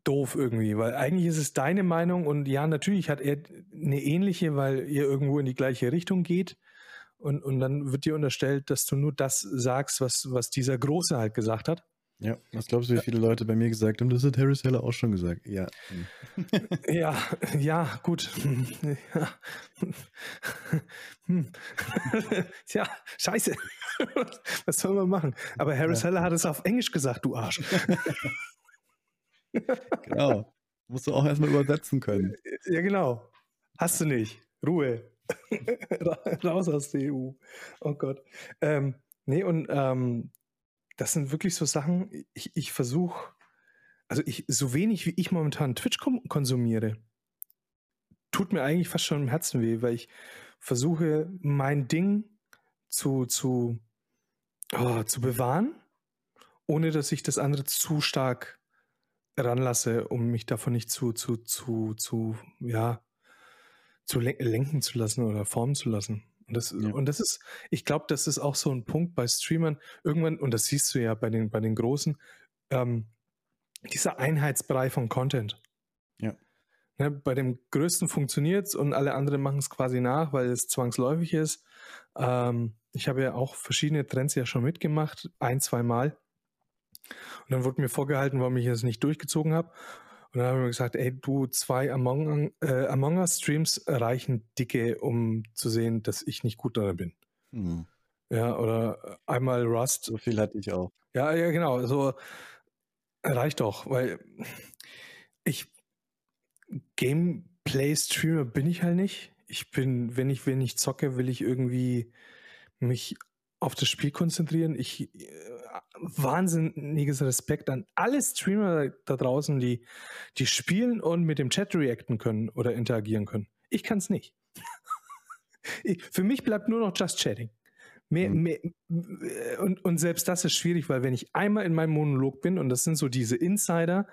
doof irgendwie, weil eigentlich ist es deine Meinung und ja, natürlich hat er eine ähnliche, weil ihr irgendwo in die gleiche Richtung geht und, und dann wird dir unterstellt, dass du nur das sagst, was, was dieser Große halt gesagt hat. Ja, was glaubst du, wie viele Leute bei mir gesagt haben, das hat Harris Heller auch schon gesagt? Ja. ja, ja, gut. Ja. Tja, scheiße. Was soll man machen? Aber Harris ja. Heller hat es auf Englisch gesagt, du Arsch. Genau. Musst du auch erstmal übersetzen können. Ja, genau. Hast du nicht. Ruhe. Raus aus der EU. Oh Gott. Ähm, nee, und ähm, das sind wirklich so Sachen, ich, ich versuche, also ich, so wenig wie ich momentan Twitch konsumiere, tut mir eigentlich fast schon im Herzen weh, weil ich versuche, mein Ding zu, zu, oh, zu bewahren, ohne dass ich das andere zu stark ranlasse, um mich davon nicht zu, zu, zu, zu, ja, zu lenken zu lassen oder formen zu lassen. Und das, ja. und das ist, ich glaube, das ist auch so ein Punkt bei Streamern. Irgendwann, und das siehst du ja bei den, bei den Großen, ähm, dieser Einheitsbrei von Content. Ja. Ne, bei dem Größten funktioniert es und alle anderen machen es quasi nach, weil es zwangsläufig ist. Ähm, ich habe ja auch verschiedene Trends ja schon mitgemacht, ein, zwei Mal. Und dann wurde mir vorgehalten, warum ich es nicht durchgezogen habe. Und dann haben wir gesagt, ey, du, zwei Among, äh, Among Us Streams reichen dicke, um zu sehen, dass ich nicht gut darin bin. Mhm. Ja, oder einmal Rust. So viel hatte ich auch. Ja, ja, genau. So reicht doch, weil ich Gameplay-Streamer bin ich halt nicht. Ich bin, wenn ich, wenn ich zocke, will ich irgendwie mich auf das Spiel konzentrieren. Ich äh, wahnsinniges Respekt an alle Streamer da draußen, die, die spielen und mit dem Chat reacten können oder interagieren können. Ich kann es nicht. Für mich bleibt nur noch Just Chatting. Mehr, mhm. mehr, und, und selbst das ist schwierig, weil wenn ich einmal in meinem Monolog bin, und das sind so diese Insider,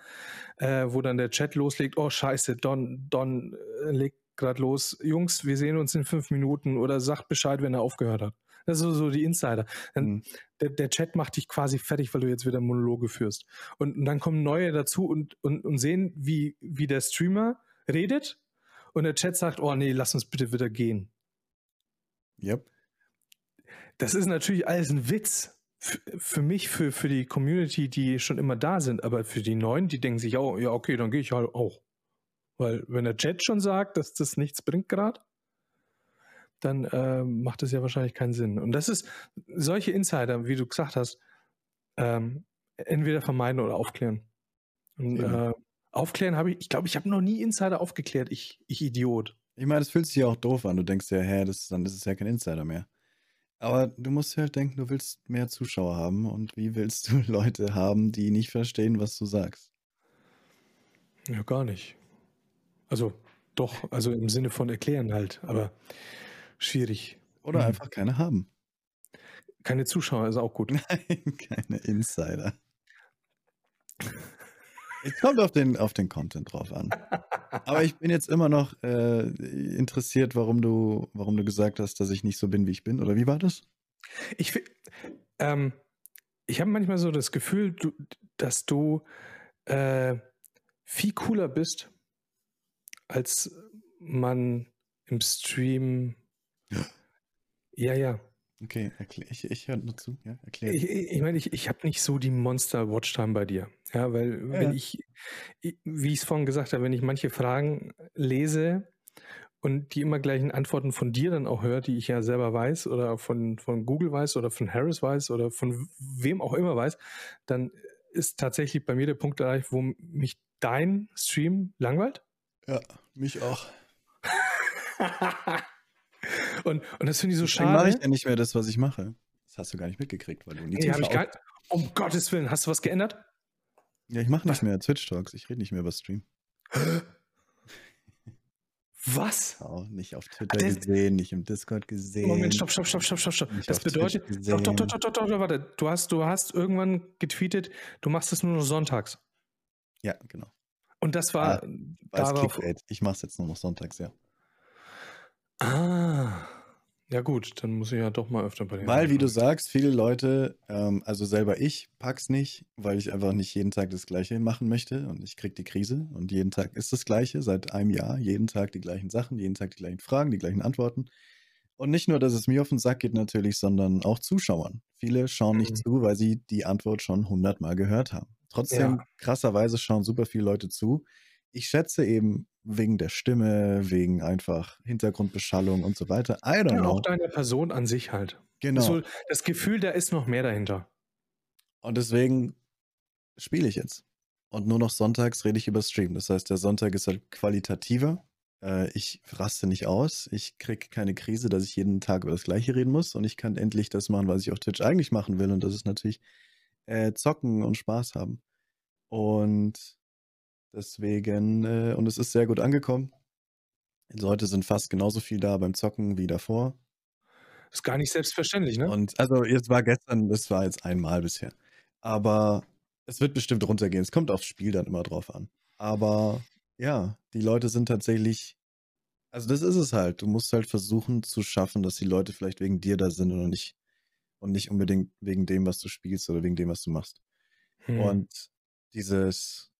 äh, wo dann der Chat loslegt, oh scheiße, Don, Don äh, legt gerade los, Jungs, wir sehen uns in fünf Minuten oder sagt Bescheid, wenn er aufgehört hat. Das sind so die Insider. Mhm. der, der, Chat macht dich quasi fertig, weil du jetzt wieder Monologe führst. Und, und dann kommen neue dazu und, und, und sehen, wie, wie der Streamer redet und der Chat sagt, oh nee, lass uns bitte wieder gehen. Yep. Das ist natürlich alles ein Witz. Für, für mich, für, für die Community, die schon immer da sind, aber für die Neuen, die denken sich, oh, ja, okay, dann gehe ich halt auch. Weil wenn der Chat schon sagt, dass das nichts bringt gerade, dann äh, macht es ja wahrscheinlich keinen Sinn. Und das ist solche Insider, wie du gesagt hast, ähm, entweder vermeiden oder aufklären. Und, ja. äh, aufklären habe ich, ich glaube, ich habe noch nie Insider aufgeklärt, ich, ich Idiot. Ich meine, das fühlt sich ja auch doof an. Du denkst ja, hä, das, dann ist es ja kein Insider mehr. Aber du musst halt denken, du willst mehr Zuschauer haben und wie willst du Leute haben, die nicht verstehen, was du sagst? Ja, gar nicht. Also doch, also im Sinne von erklären halt, aber schwierig. Oder mhm. einfach keine haben. Keine Zuschauer ist auch gut. Nein, keine Insider. Es kommt auf den, auf den Content drauf an. Aber ich bin jetzt immer noch äh, interessiert, warum du, warum du gesagt hast, dass ich nicht so bin, wie ich bin. Oder wie war das? Ich, ähm, ich habe manchmal so das Gefühl, du, dass du äh, viel cooler bist, als man im Stream. Ja, ja. Okay, erklär, ich, ich höre nur zu. Ja, erklär. Ich meine, ich, mein, ich, ich habe nicht so die Monster-Watchtime bei dir. Ja, weil ja, wenn ich, wie ich es vorhin gesagt habe, wenn ich manche Fragen lese und die immer gleichen Antworten von dir dann auch höre, die ich ja selber weiß oder von, von Google weiß oder von Harris weiß oder von wem auch immer weiß, dann ist tatsächlich bei mir der Punkt erreicht, wo mich dein Stream langweilt. Ja, mich auch. und, und das finde ich so Deswegen schade. mache ich ja nicht mehr das, was ich mache. Das hast du gar nicht mitgekriegt, weil du nie Nee, hab ich gar, um Gottes Willen, hast du was geändert? Ja, ich mache nicht mehr Twitch Talks. Ich rede nicht mehr über Stream. Was? Auch nicht auf Twitter das- gesehen, nicht im Discord gesehen. Moment, stopp, stopp, stopp, stopp, stopp, stopp. Das bedeutet, doch, doch, doch, doch, doch, doch, warte. Du hast, du hast irgendwann getweetet, du machst es nur noch sonntags. Ja, genau. Und das war Ah, darauf. Clickbait. Ich mache es jetzt nur noch sonntags, ja. Ah. Ja, gut, dann muss ich ja doch mal öfter bei dir. Weil, wie du sagst, viele Leute, ähm, also selber ich, pack's nicht, weil ich einfach nicht jeden Tag das Gleiche machen möchte und ich krieg die Krise und jeden Tag ist das Gleiche, seit einem Jahr, jeden Tag die gleichen Sachen, jeden Tag die gleichen Fragen, die gleichen Antworten. Und nicht nur, dass es mir auf den Sack geht natürlich, sondern auch Zuschauern. Viele schauen nicht Mhm. zu, weil sie die Antwort schon hundertmal gehört haben. Trotzdem, Ja. krasserweise schauen super viele Leute zu. Ich schätze eben wegen der Stimme, wegen einfach Hintergrundbeschallung und so weiter. I don't Ja, know. auch deiner Person an sich halt. Genau. So, das Gefühl, da ist noch mehr dahinter. Und deswegen spiele ich jetzt. Und nur noch sonntags rede ich über Stream. Das heißt, der Sonntag ist halt qualitativer. Äh, ich raste nicht aus. Ich kriege keine Krise, dass ich jeden Tag über das Gleiche reden muss. Und ich kann endlich das machen, was ich auf Twitch eigentlich machen will. Und das ist natürlich äh, zocken und Spaß haben. Und deswegen, äh, und es ist sehr gut angekommen. Die Leute sind fast genauso viel da beim Zocken wie davor. Ist gar nicht selbstverständlich, ne? Und also jetzt war gestern, das war jetzt einmal bisher. Aber es wird bestimmt runtergehen. Es kommt aufs Spiel dann immer drauf an. Aber ja, die Leute sind tatsächlich, also das ist es halt. Du musst halt versuchen zu schaffen, dass die Leute vielleicht wegen dir da sind und nicht, und nicht unbedingt wegen dem, was du spielst oder wegen dem, was du machst. Hm. Und dieses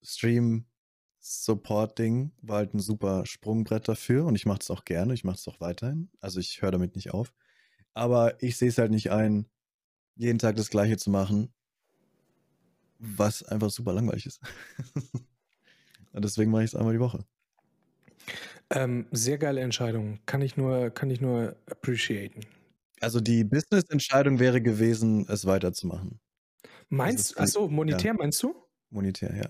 Stream-Support-Ding war halt ein super Sprungbrett dafür und ich mache es auch gerne, ich mache es auch weiterhin. Also ich höre damit nicht auf. Aber ich sehe es halt nicht ein, jeden Tag das Gleiche zu machen, was einfach super langweilig ist. und deswegen mache ich es einmal die Woche. ähm, sehr geile Entscheidung. Kann ich nur, kann ich nur appreciaten. Also die Business-Entscheidung wäre gewesen, es weiterzumachen. Meinst du, achso, monetär meinst du? Monetär, ja.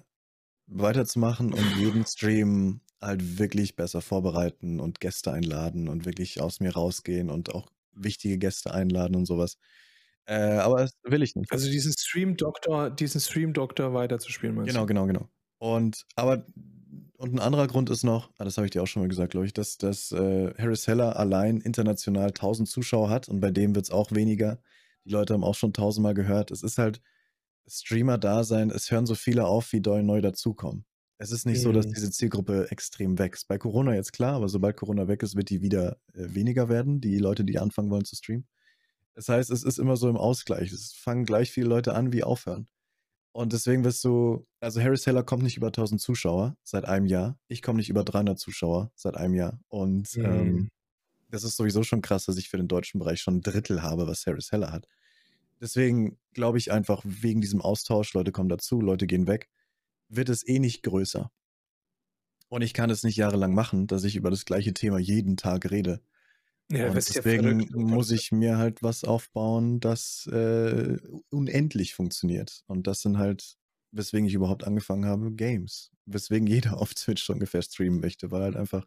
Weiterzumachen und jeden Stream halt wirklich besser vorbereiten und Gäste einladen und wirklich aus mir rausgehen und auch wichtige Gäste einladen und sowas. Äh, aber das will ich nicht. Also diesen Stream-Doktor, diesen Stream-Doktor weiterzuspielen, meinst Genau, du? genau, genau. Und aber und ein anderer Grund ist noch, ah, das habe ich dir auch schon mal gesagt, glaube ich, dass, dass äh, Harris Heller allein international 1000 Zuschauer hat und bei dem wird es auch weniger. Die Leute haben auch schon tausendmal gehört. Es ist halt Streamer-Dasein, es hören so viele auf, wie neu neu dazukommen. Es ist nicht so, dass Mhm. diese Zielgruppe extrem wächst. Bei Corona jetzt klar, aber sobald Corona weg ist, wird die wieder äh, weniger werden, die Leute, die anfangen wollen zu streamen. Das heißt, es ist immer so im Ausgleich. Es fangen gleich viele Leute an, wie aufhören. Und deswegen wirst du, also Harris Heller kommt nicht über 1000 Zuschauer seit einem Jahr. Ich komme nicht über 300 Zuschauer seit einem Jahr. Und Mhm. ähm, das ist sowieso schon krass, dass ich für den deutschen Bereich schon ein Drittel habe, was Harris Heller hat. Deswegen glaube ich einfach, wegen diesem Austausch, Leute kommen dazu, Leute gehen weg, wird es eh nicht größer. Und ich kann es nicht jahrelang machen, dass ich über das gleiche Thema jeden Tag rede. Ja, Und ja deswegen verrückt. muss ich mir halt was aufbauen, das äh, unendlich funktioniert. Und das sind halt, weswegen ich überhaupt angefangen habe, Games. Weswegen jeder auf Twitch ungefähr streamen möchte, weil er halt einfach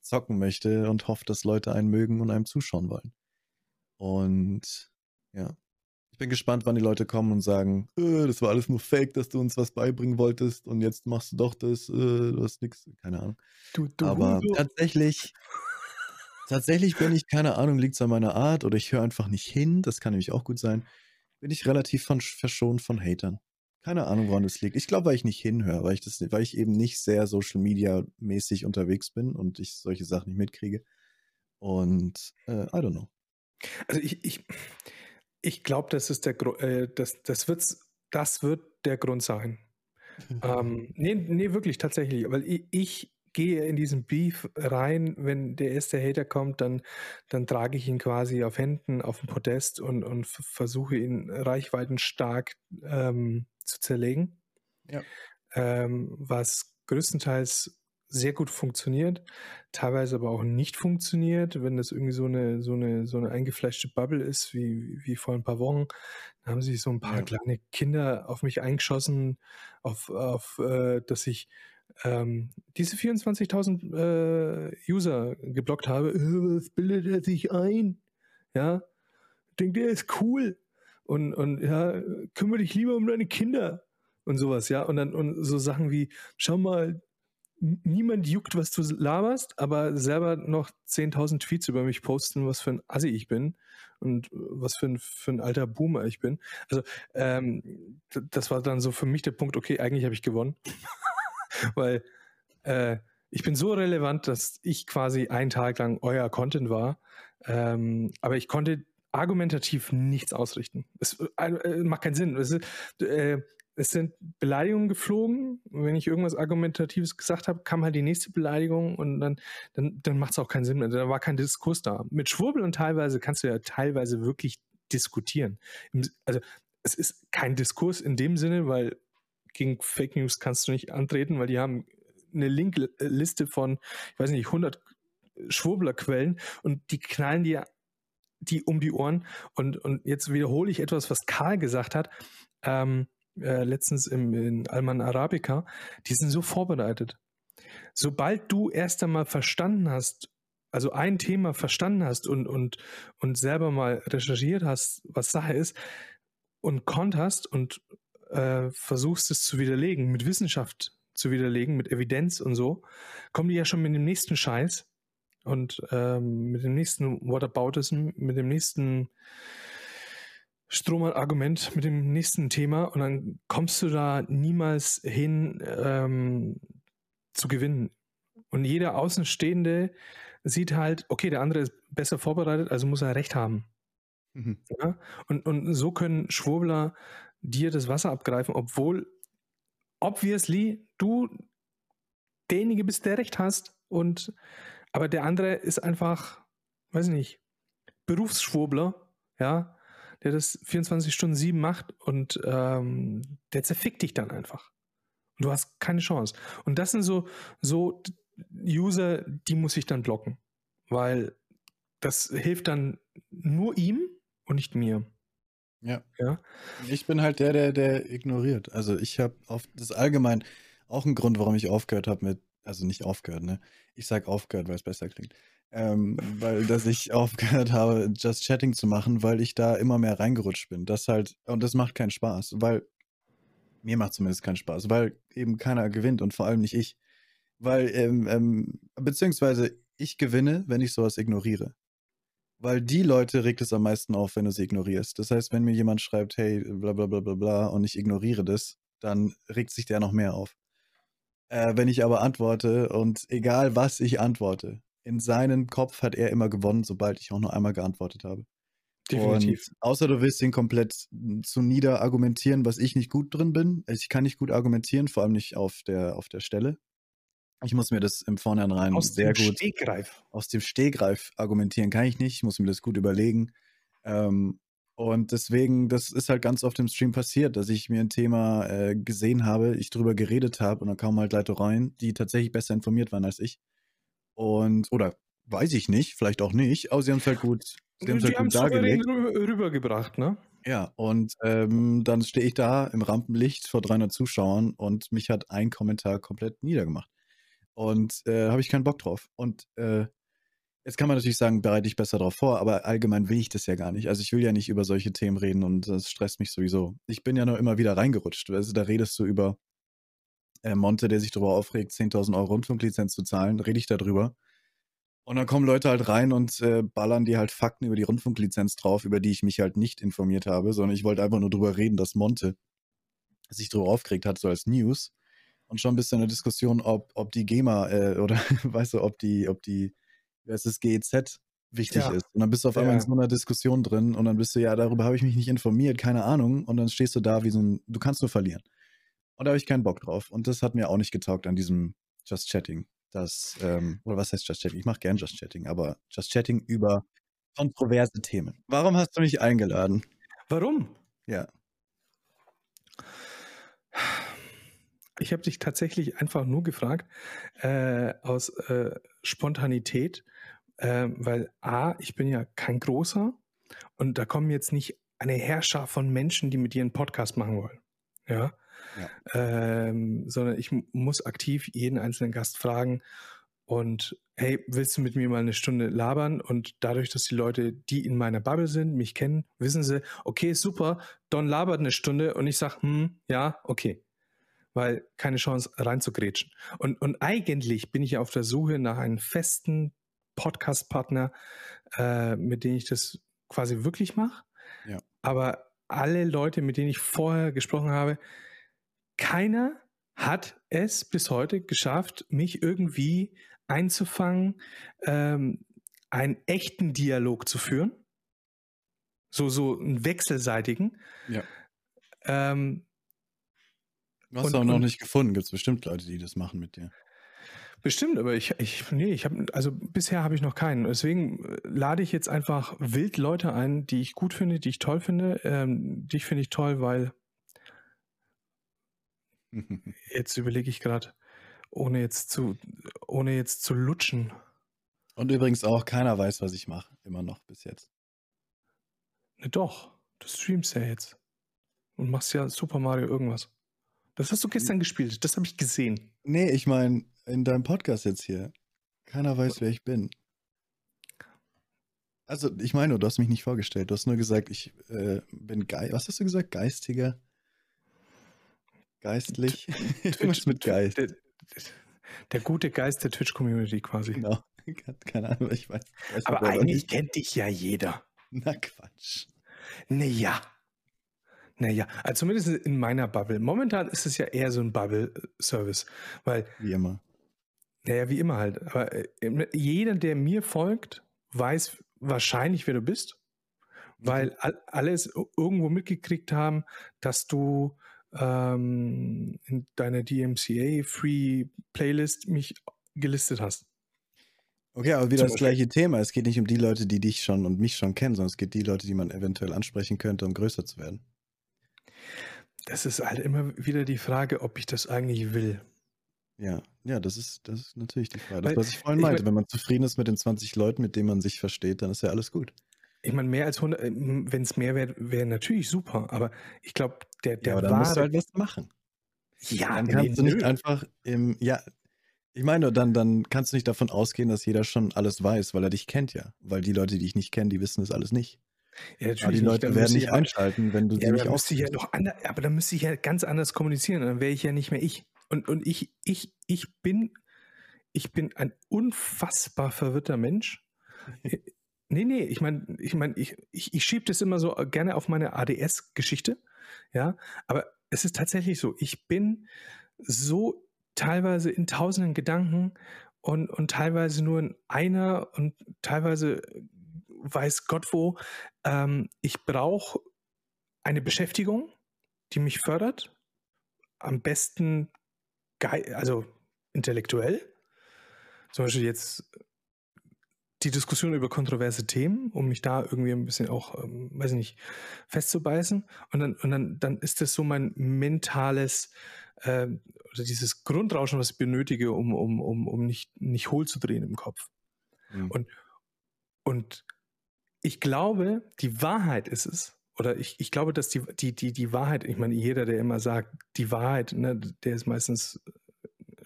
zocken möchte und hofft, dass Leute einen mögen und einem zuschauen wollen. Und ja, ich bin gespannt, wann die Leute kommen und sagen, äh, das war alles nur Fake, dass du uns was beibringen wolltest und jetzt machst du doch das, äh, du hast nichts, keine Ahnung. Du, du Aber Hurensohn. tatsächlich, tatsächlich bin ich, keine Ahnung, liegt es an meiner Art oder ich höre einfach nicht hin, das kann nämlich auch gut sein, bin ich relativ von, verschont von Hatern. Keine Ahnung, woran das liegt. Ich glaube, weil ich nicht hinhöre, weil ich, das, weil ich eben nicht sehr Social Media mäßig unterwegs bin und ich solche Sachen nicht mitkriege. Und äh, I don't know. Also ich, ich, ich glaube, das ist der äh, das, das, wird's, das wird der Grund sein. ähm, nee, nee, wirklich, tatsächlich. Weil ich, ich gehe in diesen Beef rein, wenn der erste Hater kommt, dann, dann trage ich ihn quasi auf Händen auf dem Podest und, und versuche ihn reichweitenstark ähm, zu zerlegen. Ja. Ähm, was größtenteils sehr gut funktioniert, teilweise aber auch nicht funktioniert, wenn das irgendwie so eine, so eine, so eine eingefleischte Bubble ist, wie, wie vor ein paar Wochen. Da haben sich so ein paar ja. kleine Kinder auf mich eingeschossen, auf, auf äh, dass ich ähm, diese 24.000 äh, User geblockt habe. Äh, was bildet er sich ein? Ja, denkt er ist cool. Und, und ja, kümmere dich lieber um deine Kinder und sowas, ja. Und dann und so Sachen wie, schau mal, niemand juckt, was du laberst, aber selber noch 10.000 Tweets über mich posten, was für ein Assi ich bin und was für ein, für ein alter Boomer ich bin. Also ähm, das war dann so für mich der Punkt, okay, eigentlich habe ich gewonnen, weil äh, ich bin so relevant, dass ich quasi einen Tag lang euer Content war, ähm, aber ich konnte argumentativ nichts ausrichten. Es äh, äh macht keinen Sinn. Es äh, es sind Beleidigungen geflogen. Wenn ich irgendwas Argumentatives gesagt habe, kam halt die nächste Beleidigung und dann, dann, dann macht es auch keinen Sinn mehr. Da war kein Diskurs da. Mit Schwurbel und teilweise kannst du ja teilweise wirklich diskutieren. Also es ist kein Diskurs in dem Sinne, weil gegen Fake News kannst du nicht antreten, weil die haben eine Linkliste von, ich weiß nicht, 100 Schwurblerquellen und die knallen dir die um die Ohren. Und, und jetzt wiederhole ich etwas, was Karl gesagt hat. Ähm, äh, letztens im, in Alman Arabica, die sind so vorbereitet. Sobald du erst einmal verstanden hast, also ein Thema verstanden hast und, und, und selber mal recherchiert hast, was Sache ist, und konterst und äh, versuchst es zu widerlegen, mit Wissenschaft zu widerlegen, mit Evidenz und so, kommen die ja schon mit dem nächsten Scheiß und ähm, mit dem nächsten Whataboutism, mit dem nächsten Strohmann-Argument mit dem nächsten Thema und dann kommst du da niemals hin ähm, zu gewinnen. Und jeder Außenstehende sieht halt, okay, der andere ist besser vorbereitet, also muss er recht haben. Mhm. Ja? Und, und so können Schwurbler dir das Wasser abgreifen, obwohl obviously du derjenige bist, der recht hast. Und aber der andere ist einfach, weiß ich nicht, Berufsschwurbler, ja, der das 24 Stunden sieben macht und ähm, der zerfickt dich dann einfach. Und du hast keine Chance. Und das sind so, so User, die muss ich dann blocken. Weil das hilft dann nur ihm und nicht mir. Ja. ja. Ich bin halt der, der, der ignoriert. Also ich habe auf das allgemein auch ein Grund, warum ich aufgehört habe mit, also nicht aufgehört, ne? Ich sag aufgehört, weil es besser klingt ähm, weil dass ich aufgehört habe, Just Chatting zu machen, weil ich da immer mehr reingerutscht bin. Das halt, und das macht keinen Spaß, weil mir macht zumindest keinen Spaß, weil eben keiner gewinnt und vor allem nicht ich. Weil, ähm, ähm, beziehungsweise ich gewinne, wenn ich sowas ignoriere. Weil die Leute regt es am meisten auf, wenn du sie ignorierst. Das heißt, wenn mir jemand schreibt, hey, bla bla bla bla bla, und ich ignoriere das, dann regt sich der noch mehr auf. Äh, wenn ich aber antworte und egal was ich antworte, in seinem Kopf hat er immer gewonnen, sobald ich auch nur einmal geantwortet habe. Definitiv. Und außer du willst ihn komplett hm, zu nieder argumentieren, was ich nicht gut drin bin. Also ich kann nicht gut argumentieren, vor allem nicht auf der, auf der Stelle. Ich muss mir das im Vornherein aus sehr gut Stegreif. aus dem Stegreif argumentieren kann ich nicht. Ich muss mir das gut überlegen. Ähm, und deswegen, das ist halt ganz oft im Stream passiert, dass ich mir ein Thema äh, gesehen habe, ich drüber geredet habe und dann kamen halt Leute rein, die tatsächlich besser informiert waren als ich. Und, oder weiß ich nicht, vielleicht auch nicht, aber sie haben es halt gut, sie haben es halt gut dargelegt. rübergebracht, ne? Ja, und ähm, dann stehe ich da im Rampenlicht vor 300 Zuschauern und mich hat ein Kommentar komplett niedergemacht. Und äh, habe ich keinen Bock drauf. Und äh, jetzt kann man natürlich sagen, bereite ich besser darauf vor, aber allgemein will ich das ja gar nicht. Also ich will ja nicht über solche Themen reden und das stresst mich sowieso. Ich bin ja nur immer wieder reingerutscht. Also da redest du über äh, Monte, der sich darüber aufregt, 10.000 Euro Rundfunklizenz zu zahlen, rede ich darüber. Und dann kommen Leute halt rein und äh, ballern die halt Fakten über die Rundfunklizenz drauf, über die ich mich halt nicht informiert habe, sondern ich wollte einfach nur darüber reden, dass Monte sich darüber aufgeregt hat, so als News. Und schon bist du in der Diskussion, ob, ob die GEMA äh, oder weißt du, ob die, ob die, wer ist das, GEZ wichtig ja. ist. Und dann bist du auf einmal ja. in so einer Diskussion drin und dann bist du, ja, darüber habe ich mich nicht informiert, keine Ahnung. Und dann stehst du da wie so ein, du kannst nur verlieren. Und da habe ich keinen Bock drauf. Und das hat mir auch nicht getaugt an diesem Just Chatting. Das, ähm, oder was heißt Just Chatting? Ich mache gern Just Chatting, aber Just Chatting über kontroverse Themen. Warum hast du mich eingeladen? Warum? Ja. ich habe dich tatsächlich einfach nur gefragt, äh, aus äh, Spontanität, äh, weil A, ich bin ja kein großer und da kommen jetzt nicht eine Herrscher von Menschen, die mit dir einen Podcast machen wollen. Ja. Ja. Ähm, sondern ich muss aktiv jeden einzelnen Gast fragen, und hey, willst du mit mir mal eine Stunde labern? Und dadurch, dass die Leute, die in meiner Bubble sind, mich kennen, wissen sie, okay, super, Don labert eine Stunde und ich sage, hm, ja, okay. Weil keine Chance reinzugrätschen. Und, und eigentlich bin ich auf der Suche nach einem festen Podcast-Partner, äh, mit dem ich das quasi wirklich mache. Ja. Aber alle Leute, mit denen ich vorher gesprochen habe, keiner hat es bis heute geschafft, mich irgendwie einzufangen, ähm, einen echten Dialog zu führen. So, so einen wechselseitigen. Ja. Ähm, du hast und, auch noch nicht gefunden. Gibt es bestimmt Leute, die das machen mit dir. Bestimmt, aber ich, ich, nee, ich habe, also bisher habe ich noch keinen. Deswegen äh, lade ich jetzt einfach wild Leute ein, die ich gut finde, die ich toll finde. Ähm, dich finde ich toll, weil jetzt überlege ich gerade, ohne jetzt zu, ohne jetzt zu lutschen. Und übrigens auch keiner weiß, was ich mache, immer noch bis jetzt. Ne, doch, du streamst ja jetzt und machst ja Super Mario irgendwas. Das hast du gestern gespielt, das habe ich gesehen. Nee, ich meine, in deinem Podcast jetzt hier. Keiner weiß, wer ich bin. Also, ich meine, du hast mich nicht vorgestellt. Du hast nur gesagt, ich äh, bin geil. Was hast du gesagt? Geistiger? Geistlich? Twitch mit Geist. Der, der gute Geist der Twitch-Community quasi. Genau. Keine Ahnung, ich weiß. weiß aber eigentlich nicht. kennt dich ja jeder. Na Quatsch. Naja. Naja, also zumindest in meiner Bubble. Momentan ist es ja eher so ein Bubble-Service, weil. Wie immer. Naja, wie immer halt. Aber äh, jeder, der mir folgt, weiß wahrscheinlich, wer du bist, weil alles irgendwo mitgekriegt haben, dass du ähm, in deiner DMCA Free Playlist mich gelistet hast. Okay, aber wieder Zum das gleiche Thema. Es geht nicht um die Leute, die dich schon und mich schon kennen, sondern es geht um die Leute, die man eventuell ansprechen könnte, um größer zu werden. Das ist halt immer wieder die Frage, ob ich das eigentlich will. Ja, ja, das ist, das ist natürlich die Frage. Das, Weil, was ich vorhin meinte, ich mein, wenn man zufrieden ist mit den 20 Leuten, mit denen man sich versteht, dann ist ja alles gut. Ich meine, mehr als 100, äh, wenn es mehr wäre, wäre natürlich super, aber ich glaube, der, der ja, aber dann musst du halt was machen. Ja, dann kannst nee, du nicht nö. einfach im, ja, ich meine, dann, dann kannst du nicht davon ausgehen, dass jeder schon alles weiß, weil er dich kennt ja. Weil die Leute, die ich nicht kenne, die wissen das alles nicht. Ja, aber die Leute werden nicht einschalten, wenn du ja, sie nicht müsste ja noch anders, Aber dann müsste ich ja ganz anders kommunizieren. Dann wäre ich ja nicht mehr ich. Und, und ich, ich, ich bin, ich bin ein unfassbar verwirrter Mensch. Nee, nee, ich meine, ich meine, ich, ich, ich schiebe das immer so gerne auf meine ADS-Geschichte, ja, aber es ist tatsächlich so, ich bin so teilweise in tausenden Gedanken und, und teilweise nur in einer und teilweise weiß Gott wo. Ähm, ich brauche eine Beschäftigung, die mich fördert, am besten, also intellektuell. Zum Beispiel jetzt die Diskussion über kontroverse Themen, um mich da irgendwie ein bisschen auch, ähm, weiß ich nicht, festzubeißen. Und dann, und dann, dann ist das so mein mentales äh, oder dieses Grundrauschen, was ich benötige, um, um, um, um nicht, nicht hohl zu drehen im Kopf. Mhm. Und, und ich glaube, die Wahrheit ist es, oder ich, ich glaube, dass die, die, die, die Wahrheit, ich meine, jeder, der immer sagt, die Wahrheit, ne, der ist meistens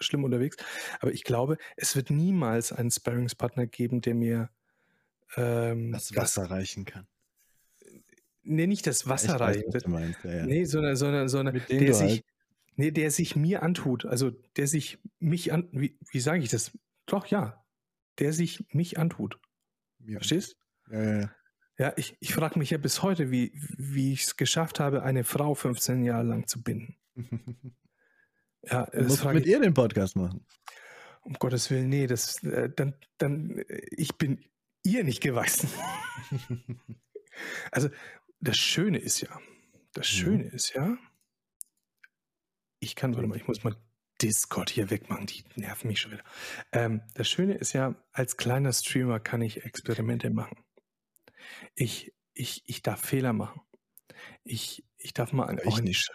schlimm unterwegs. Aber ich glaube, es wird niemals einen Sparringspartner geben, der mir ähm, das Wasser das, reichen kann. Nee, nicht das Wasser reichen. Ja, ja. Nee, sondern, sondern, sondern der sich, halt nee, der sich mir antut. Also der sich mich an, wie, wie sage ich das? Doch, ja. Der sich mich antut. Ja. Verstehst? Ja, ja, ja. Ja, ich, ich frage mich ja bis heute, wie, wie ich es geschafft habe, eine Frau 15 Jahre lang zu binden. Ja, du musst mit ihr den Podcast machen. Um Gottes Willen, nee, das, äh, dann, dann, äh, ich bin ihr nicht gewachsen. also, das Schöne ist ja, das Schöne ja. ist ja, ich kann, warte mal, ich muss mal Discord hier wegmachen, die nerven mich schon wieder. Ähm, das Schöne ist ja, als kleiner Streamer kann ich Experimente machen. Ich, ich, ich darf Fehler machen. Ich, ich darf mal, ich nicht.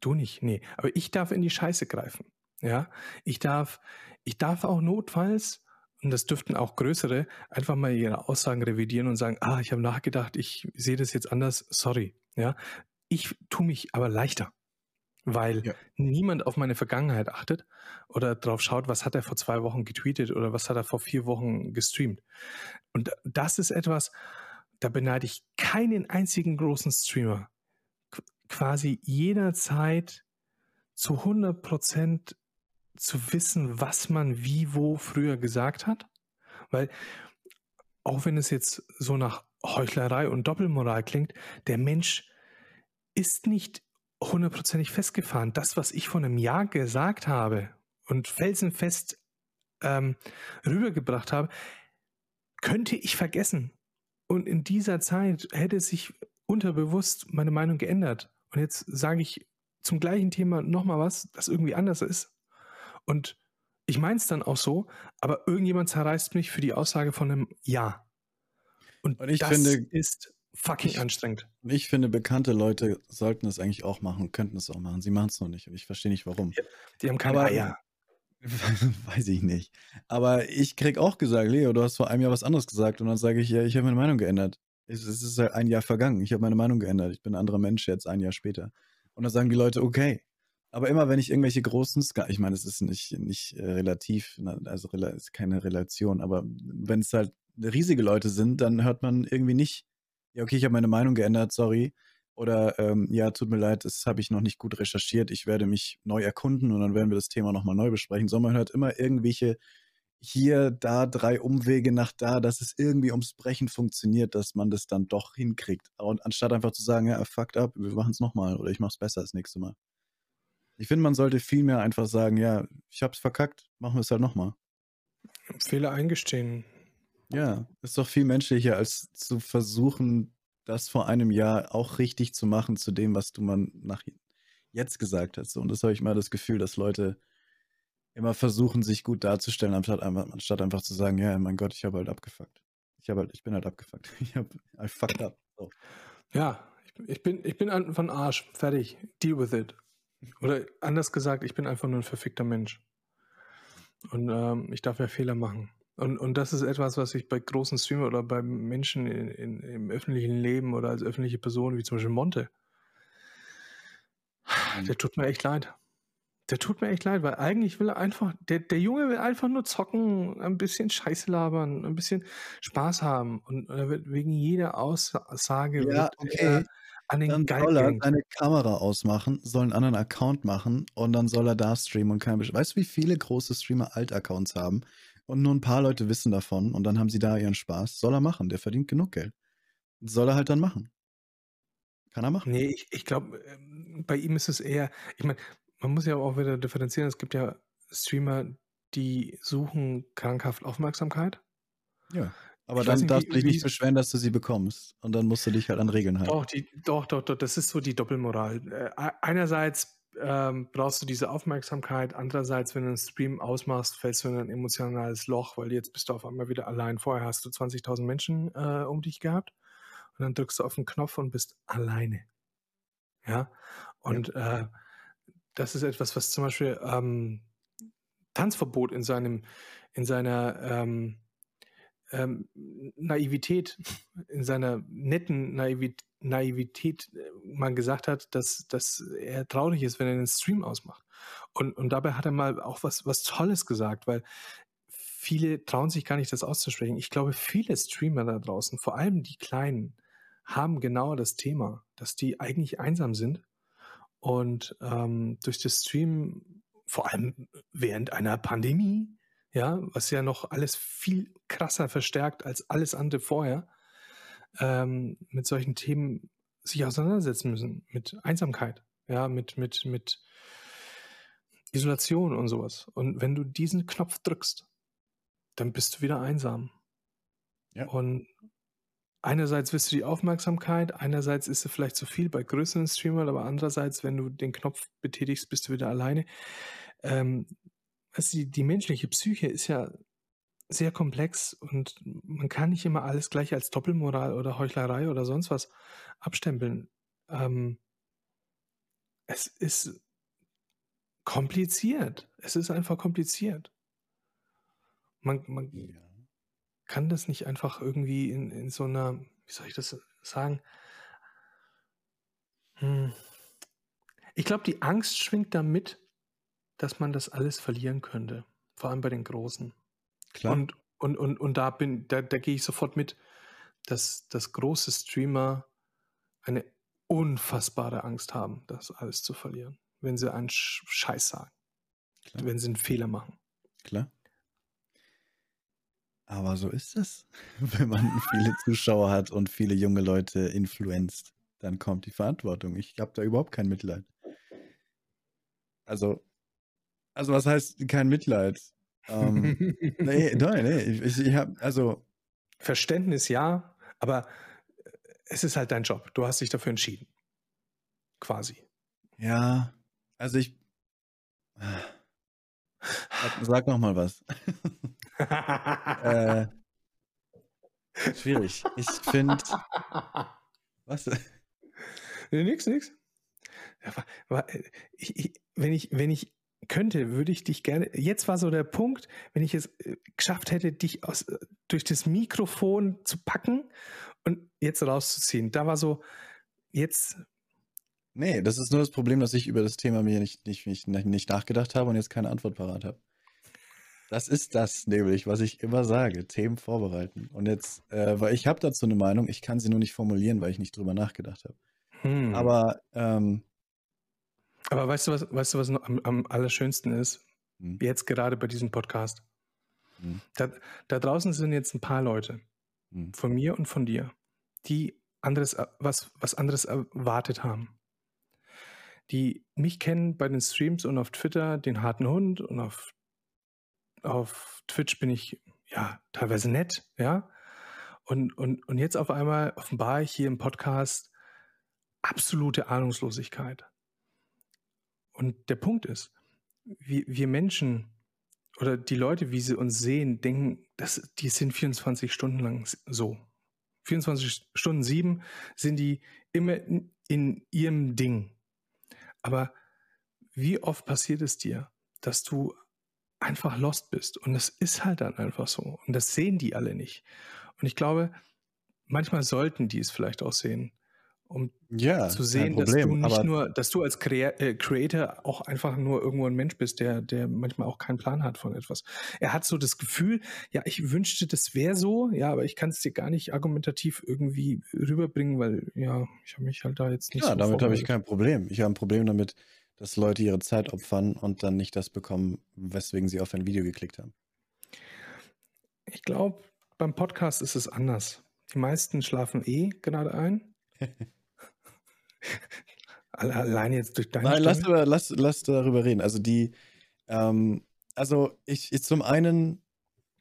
Du nicht, nee. Aber ich darf in die Scheiße greifen. Ja, ich darf, ich darf auch notfalls, und das dürften auch größere, einfach mal ihre Aussagen revidieren und sagen, ah, ich habe nachgedacht, ich sehe das jetzt anders, sorry. Ja, ich tue mich aber leichter, weil ja. niemand auf meine Vergangenheit achtet oder drauf schaut, was hat er vor zwei Wochen getweetet oder was hat er vor vier Wochen gestreamt. Und das ist etwas, da beneide ich keinen einzigen großen Streamer. Qu quasi jederzeit zu 100 Prozent zu wissen, was man wie wo früher gesagt hat. Weil auch wenn es jetzt so nach Heuchlerei und Doppelmoral klingt, der Mensch ist nicht hundertprozentig festgefahren. Das, was ich vor einem Jahr gesagt habe und felsenfest ähm, rübergebracht habe, könnte ich vergessen. Und in dieser Zeit hätte sich unterbewusst meine Meinung geändert. Und jetzt sage ich zum gleichen Thema nochmal was, das irgendwie anders ist. Und ich meine es dann auch so, aber irgendjemand zerreißt mich für die Aussage von einem Ja. Und, und ich das finde, ist fucking ich, anstrengend. Und ich finde, bekannte Leute sollten das eigentlich auch machen, könnten es auch machen. Sie machen es noch nicht und ich verstehe nicht warum. Ja, die haben keine aber, Eier. Weiß ich nicht. Aber ich krieg auch gesagt, Leo, du hast vor einem Jahr was anderes gesagt. Und dann sage ich, ja, ich habe meine Meinung geändert. Es, ist ein Jahr vergangen. Ich habe meine Meinung geändert. Ich bin ein anderer Mensch jetzt ein Jahr später. Und dann sagen die Leute, okay. Aber immer wenn ich irgendwelche großen, Ska ich meine, es ist nicht, nicht äh, relativ, ne, also es ist keine Relation, aber wenn es halt riesige Leute sind, dann hört man irgendwie nicht, ja, okay, ich habe meine Meinung geändert, sorry. Oder ähm, ja, tut mir leid, das habe ich noch nicht gut recherchiert. Ich werde mich neu erkunden und dann werden wir das Thema nochmal neu besprechen. Sondern man hört immer irgendwelche hier, da, drei Umwege nach da, dass es irgendwie ums Brechen funktioniert, dass man das dann doch hinkriegt. Und anstatt einfach zu sagen, ja, fucked up, wir machen es nochmal oder ich mache es besser das nächste Mal. Ich finde, man sollte vielmehr einfach sagen, ja, ich habe es verkackt, machen wir es halt nochmal. Fehler eingestehen. Ja, ist doch viel menschlicher, als zu versuchen, das vor einem Jahr auch richtig zu machen zu dem, was du man nach jetzt gesagt hast. Und das habe ich mal das Gefühl, dass Leute immer versuchen, sich gut darzustellen, anstatt einfach, anstatt einfach zu sagen, ja, mein Gott, ich habe halt abgefuckt. Ich habe halt, ich bin halt abgefuckt. Ich habe I fucked up. So. Ja, ich, bin, ich bin von Arsch. Fertig. Deal with it. Oder anders gesagt, ich bin einfach nur ein verfickter Mensch. Und ähm, ich darf ja Fehler machen. Und, und das ist etwas, was ich bei großen Streamern oder bei Menschen in, in, im öffentlichen Leben oder als öffentliche Person, wie zum Beispiel Monte, der tut mir echt leid. Der tut mir echt leid, weil eigentlich will er einfach, der, der Junge will einfach nur zocken, ein bisschen Scheiße labern, ein bisschen Spaß haben. Und er wird wegen jeder Aussage ja, okay. an den dann Geil soll er seine Kamera ausmachen, soll einen anderen Account machen und dann soll er da streamen und kein Weißt du, wie viele große Streamer Alt-Accounts haben? und nur ein paar Leute wissen davon und dann haben sie da ihren Spaß. Soll er machen, der verdient genug Geld. Soll er halt dann machen. Kann er machen. Nee, ich, ich glaube, ähm, bei ihm ist es eher, ich meine, man muss ja auch wieder differenzieren. Es gibt ja Streamer, die suchen krankhaft Aufmerksamkeit. Ja. Aber dann darfst du dich nicht beschweren, dass du sie bekommst. Und dann musst du dich halt an Regeln halten. Doch, die, doch, doch, doch, das ist so die Doppelmoral. Äh, einerseits ähm, brauchst du diese Aufmerksamkeit. Andererseits, wenn du einen Stream ausmachst, fällst du in ein emotionales Loch, weil jetzt bist du auf einmal wieder allein. Vorher hast du 20.000 Menschen äh, um dich gehabt und dann drückst du auf den Knopf und bist alleine. Ja, und ja. Äh, das ist etwas, was zum Beispiel ähm, Tanzverbot in seinem, in seiner ähm, ähm, Naivität, in seiner netten Naivität, Naivität äh, mal gesagt hat, dass, dass er traurig ist, wenn er den Stream ausmacht. Und, und dabei hat er mal auch was, was Tolles gesagt, weil viele trauen sich gar nicht, das auszusprechen. Ich glaube, viele Streamer da draußen, vor allem die Kleinen, haben genau das Thema, dass die eigentlich einsam sind und ähm, durch das Stream, vor allem während einer Pandemie, ja, was ja noch alles viel krasser verstärkt als alles andere vorher, ähm, mit solchen Themen sich auseinandersetzen müssen, mit Einsamkeit, ja, mit, mit, mit Isolation und sowas. Und wenn du diesen Knopf drückst, dann bist du wieder einsam. Ja. Und einerseits willst du die Aufmerksamkeit, einerseits ist es vielleicht zu viel bei größeren Streamern, aber andererseits, wenn du den Knopf betätigst, bist du wieder alleine. Ähm, also die, die menschliche Psyche ist ja sehr komplex und man kann nicht immer alles gleich als Doppelmoral oder Heuchlerei oder sonst was abstempeln. Ähm, es ist kompliziert. Es ist einfach kompliziert. Man, man Ja. Kann das nicht einfach irgendwie in, in so einer, wie soll ich das sagen? Hm. Ich glaube, die Angst schwingt damit, dass man das alles verlieren könnte. Vor allem bei den Großen. Klar. Und, und, und, und da bin, da, da gehe ich sofort mit, dass, dass große Streamer eine unfassbare Angst haben, das alles zu verlieren, wenn sie einen Sch- Scheiß sagen, Klar. wenn sie einen Fehler machen. Klar. Aber so ist es. Wenn man viele Zuschauer hat und viele junge Leute influenzt, dann kommt die Verantwortung. Ich habe da überhaupt kein Mitleid. Also, also was heißt kein Mitleid? Ähm, nee, nein, nee. Ich, ich, ich habe, also, Verständnis ja, aber es ist halt dein Job. Du hast dich dafür entschieden. Quasi. ja, also ich. Sag, sag noch mal was. äh, schwierig. Ich finde. Was? Nee, nix, nix. Ich, ich, wenn, ich, wenn ich könnte, würde ich dich gerne. Jetzt war so der Punkt, wenn ich es äh, geschafft hätte, dich aus, äh, durch das Mikrofon zu packen und jetzt rauszuziehen. Da war so, jetzt. Nee, das ist nur das Problem, dass ich über das Thema mir nicht, nicht, nicht, nicht nachgedacht habe und jetzt keine Antwort parat habe. Das ist das nämlich, was ich immer sage, Themen vorbereiten. Und jetzt, äh, weil ich habe dazu eine Meinung, ich kann sie nur nicht formulieren, weil ich nicht drüber nachgedacht habe. Hm. Aber ähm, Aber weißt du, was, weißt du, was noch am, am allerschönsten ist? Hm. Jetzt gerade bei diesem Podcast. Hm. Da, da draußen sind jetzt ein paar Leute, Hm. von mir und von dir, die anderes, er- was, was anderes erwartet haben. Die mich kennen bei den Streams und auf Twitter, den harten Hund und auf, auf Twitch bin ich ja teilweise nett, ja. Und, und, und jetzt auf einmal offenbare ich hier im Podcast absolute Ahnungslosigkeit. Und der Punkt ist, wir, wir Menschen oder die Leute, wie sie uns sehen, denken, dass die sind 24 Stunden lang so. 24 Stunden sieben sind die immer in, in ihrem Ding. Aber wie oft passiert es dir, dass du einfach lost bist? Und das ist halt dann einfach so. Und das sehen die alle nicht. Und ich glaube, manchmal sollten die es vielleicht auch sehen, um ja, zu sehen, dass du nicht aber nur, dass du als Crea äh, Creator auch einfach nur irgendwo ein Mensch bist, der, der manchmal auch keinen Plan hat von etwas. Er hat so das Gefühl, ja, ich wünschte, das wäre so, ja, aber ich kann es dir gar nicht argumentativ irgendwie rüberbringen, weil ja, ich habe mich halt da jetzt nicht ja, so damit habe ich kein Problem. Ich habe ein Problem damit, dass Leute ihre Zeit opfern und dann nicht das bekommen, weswegen sie auf ein Video geklickt haben. Ich glaube, beim Podcast ist es anders. Die meisten schlafen eh gerade ein. Alle- Allein jetzt durch deine Nein, lass, über, lass, lass darüber reden. Also die, ähm, also ich, ich zum einen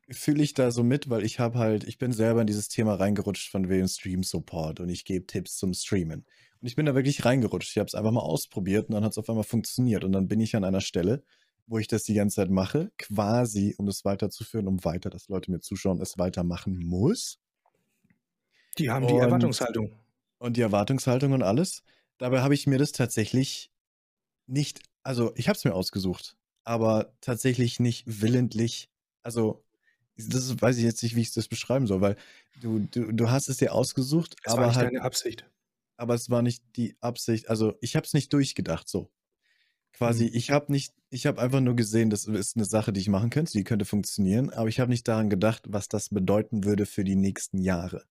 fühle ich da so mit, weil ich habe halt, ich bin selber in dieses Thema reingerutscht von wegen Stream Support und ich gebe Tipps zum Streamen. Und ich bin da wirklich reingerutscht. Ich habe es einfach mal ausprobiert und dann hat es auf einmal funktioniert. Und dann bin ich an einer Stelle, wo ich das die ganze Zeit mache, quasi, um das weiterzuführen, um weiter, dass Leute mir zuschauen, es weitermachen muss. Die haben die Und- Erwartungshaltung. und die Erwartungshaltung und alles. Dabei habe ich mir das tatsächlich nicht, also ich habe es mir ausgesucht, aber tatsächlich nicht willentlich. Also, das weiß ich jetzt nicht, wie ich das beschreiben soll, weil du, du, du hast es dir ausgesucht, Es war aber nicht halt, deine Absicht. Aber es war nicht die Absicht. Also, ich habe es nicht durchgedacht, so. Quasi, Mhm. ich habe nicht, ich habe einfach nur gesehen, das ist eine Sache, die ich machen könnte, die könnte funktionieren, aber ich habe nicht daran gedacht, was das bedeuten würde für die nächsten Jahre.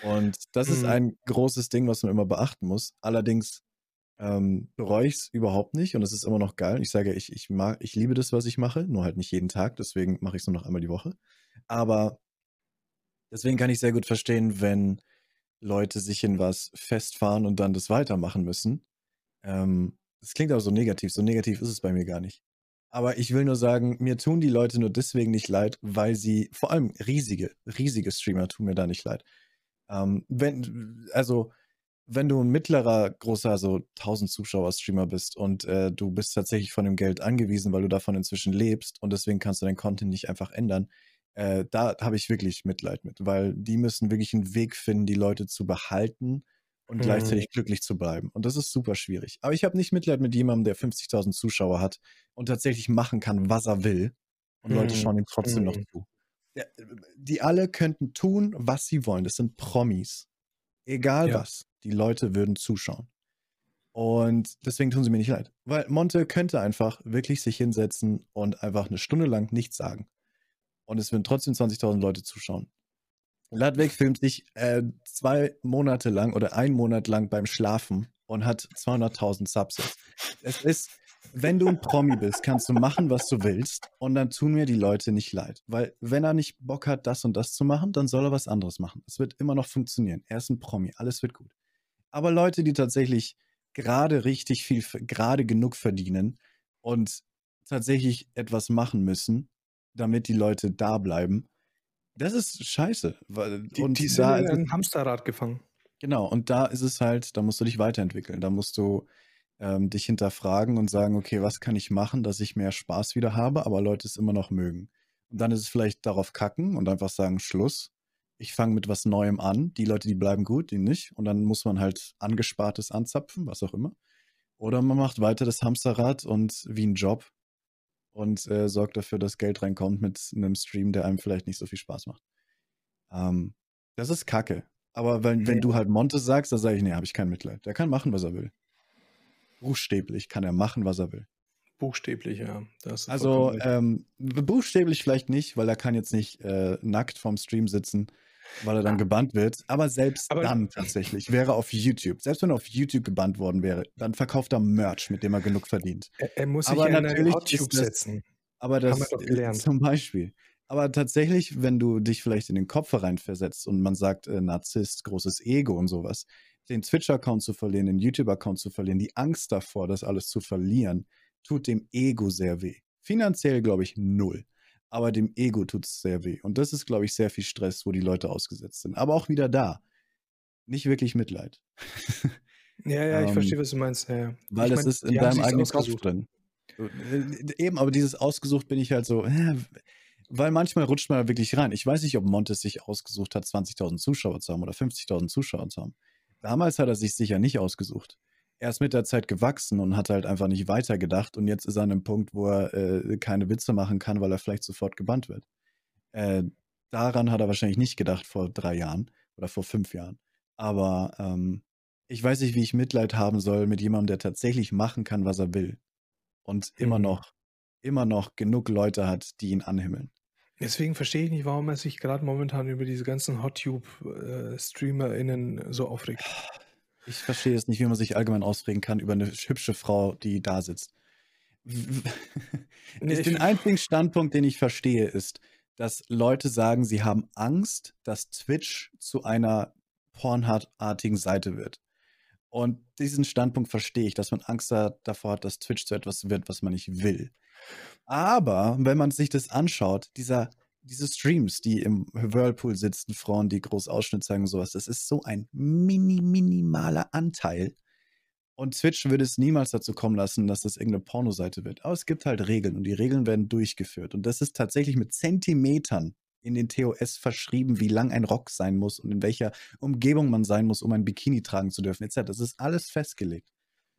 Und das ist Mhm. ein großes Ding, was man immer beachten muss. Allerdings ähm, bereue ich es überhaupt nicht und es ist immer noch geil. Ich sage, ich, ich mag, ich liebe das, was ich mache, nur halt nicht jeden Tag, deswegen mache ich es nur noch einmal die Woche. Aber deswegen kann ich sehr gut verstehen, wenn Leute sich in was festfahren und dann das weitermachen müssen. Ähm, das klingt aber so negativ. So negativ ist es bei mir gar nicht. Aber ich will nur sagen, mir tun die Leute nur deswegen nicht leid, weil sie, vor allem riesige, riesige Streamer tun mir da nicht leid. Ähm, wenn, also, wenn du ein mittlerer, großer, so 1000 Zuschauer-Streamer bist und äh, du bist tatsächlich von dem Geld angewiesen, weil du davon inzwischen lebst und deswegen kannst du deinen Content nicht einfach ändern, äh, da habe ich wirklich Mitleid mit, weil die müssen wirklich einen Weg finden, die Leute zu behalten und gleichzeitig glücklich zu bleiben. Und das ist super schwierig. Aber ich habe nicht Mitleid mit jemandem, der 50.000 Zuschauer hat und tatsächlich machen kann, was er will. Und Leute Mhm. schauen ihm trotzdem noch Mhm. zu. Ja, die alle könnten tun, was sie wollen. Das sind Promis. Egal Ja. was. Die Leute würden zuschauen. Und deswegen tun sie mir nicht leid. Weil Monte könnte einfach wirklich sich hinsetzen und einfach eine Stunde lang nichts sagen. Und es würden trotzdem 20.000 Leute zuschauen. Ladweg filmt sich äh, zwei Monate lang oder einen Monat lang beim Schlafen und hat 200.000 Subs. Es ist, wenn du ein Promi bist, kannst du machen, was du willst und dann tun mir die Leute nicht leid. Weil wenn er nicht Bock hat, das und das zu machen, dann soll er was anderes machen. Es wird immer noch funktionieren. Er ist ein Promi, alles wird gut. Aber Leute, die tatsächlich gerade richtig viel, gerade genug verdienen und tatsächlich etwas machen müssen, damit die Leute da bleiben, das ist scheiße. Die, und die sind da in einem Hamsterrad gefangen. genau, und da ist es halt, da musst du dich weiterentwickeln. Da musst du ähm, dich hinterfragen und sagen, okay, was kann ich machen, dass ich mehr Spaß wieder habe, aber Leute es immer noch mögen. Und dann ist es vielleicht darauf kacken und einfach sagen, Schluss. Ich fange mit was Neuem an. Die Leute, die bleiben gut, die nicht. Und dann muss man halt Angespartes anzapfen, was auch immer. Oder man macht weiter das Hamsterrad und wie ein Job und äh, sorgt dafür, dass Geld reinkommt mit einem Stream, der einem vielleicht nicht so viel Spaß macht. Ähm, das ist Kacke. Aber wenn, wenn du halt Monte sagst, dann sage ich, nee, habe ich kein Mitleid. Der kann machen, was er will. Buchstäblich kann er machen, was er will. Buchstäblich, ja. Also ähm, buchstäblich vielleicht nicht, weil er kann jetzt nicht äh, nackt vorm Stream sitzen, weil er dann gebannt wird. Aber selbst Aber- dann tatsächlich wäre er auf YouTube. Selbst wenn er auf YouTube gebannt worden wäre, dann verkauft er Merch, mit dem er genug verdient. er, er muss aber sich in natürlich das- setzen. Aber das zum Beispiel. Aber tatsächlich, wenn du dich vielleicht in den Kopf hereinversetzt und man sagt, äh, Narzisst, großes Ego und sowas, den Twitch-Account zu verlieren, den YouTube-Account zu verlieren, die Angst davor, das alles zu verlieren, tut dem Ego sehr weh. Finanziell, glaube ich, null. Aber dem Ego tut es sehr weh. Und das ist, glaube ich, sehr viel Stress, wo die Leute ausgesetzt sind. Aber auch wieder da. Nicht wirklich Mitleid. Ja, ja, ich Ähm, verstehe, was du meinst. Ja, ja. Weil ich das mein, ist in deinem eigenen Kopf ausgesucht. drin. Äh, Eben, aber dieses ausgesucht bin ich halt so, äh, weil manchmal rutscht man wirklich rein. Ich weiß nicht, ob Montes sich ausgesucht hat, 20.000 Zuschauer zu haben oder 50.000 Zuschauer zu haben. Damals hat er sich sicher nicht ausgesucht. Er ist mit der Zeit gewachsen und hat halt einfach nicht weitergedacht und jetzt ist er an einem Punkt, wo er äh, keine Witze machen kann, weil er vielleicht sofort gebannt wird. Äh, daran hat er wahrscheinlich nicht gedacht vor drei Jahren oder vor fünf Jahren. Aber ähm, ich weiß nicht, wie ich Mitleid haben soll mit jemandem, der tatsächlich machen kann, was er will. Und immer Mhm. noch, immer noch genug Leute hat, die ihn anhimmeln. Deswegen verstehe ich nicht, warum er sich gerade momentan über diese ganzen Hot-Tube-StreamerInnen so aufregt. Ich verstehe es nicht, wie man sich allgemein ausregen kann über eine hübsche Frau, die da sitzt. Nee, den einzigen Standpunkt, den ich verstehe, ist, dass Leute sagen, sie haben Angst, dass Twitch zu einer Pornhub-artigen Seite wird. Und diesen Standpunkt verstehe ich, dass man Angst hat, davor hat, dass Twitch zu etwas wird, was man nicht will. Aber wenn man sich das anschaut, dieser, diese Streams, die im Whirlpool sitzen, Frauen, die groß Ausschnitt zeigen und sowas, das ist so ein mini, minimaler Anteil. Und Twitch würde es niemals dazu kommen lassen, dass das irgendeine Pornoseite wird. Aber es gibt halt Regeln und die Regeln werden durchgeführt. Und das ist tatsächlich mit Zentimetern in den TOS verschrieben, wie lang ein Rock sein muss und in welcher Umgebung man sein muss, um ein Bikini tragen zu dürfen, etc. Das ist alles festgelegt.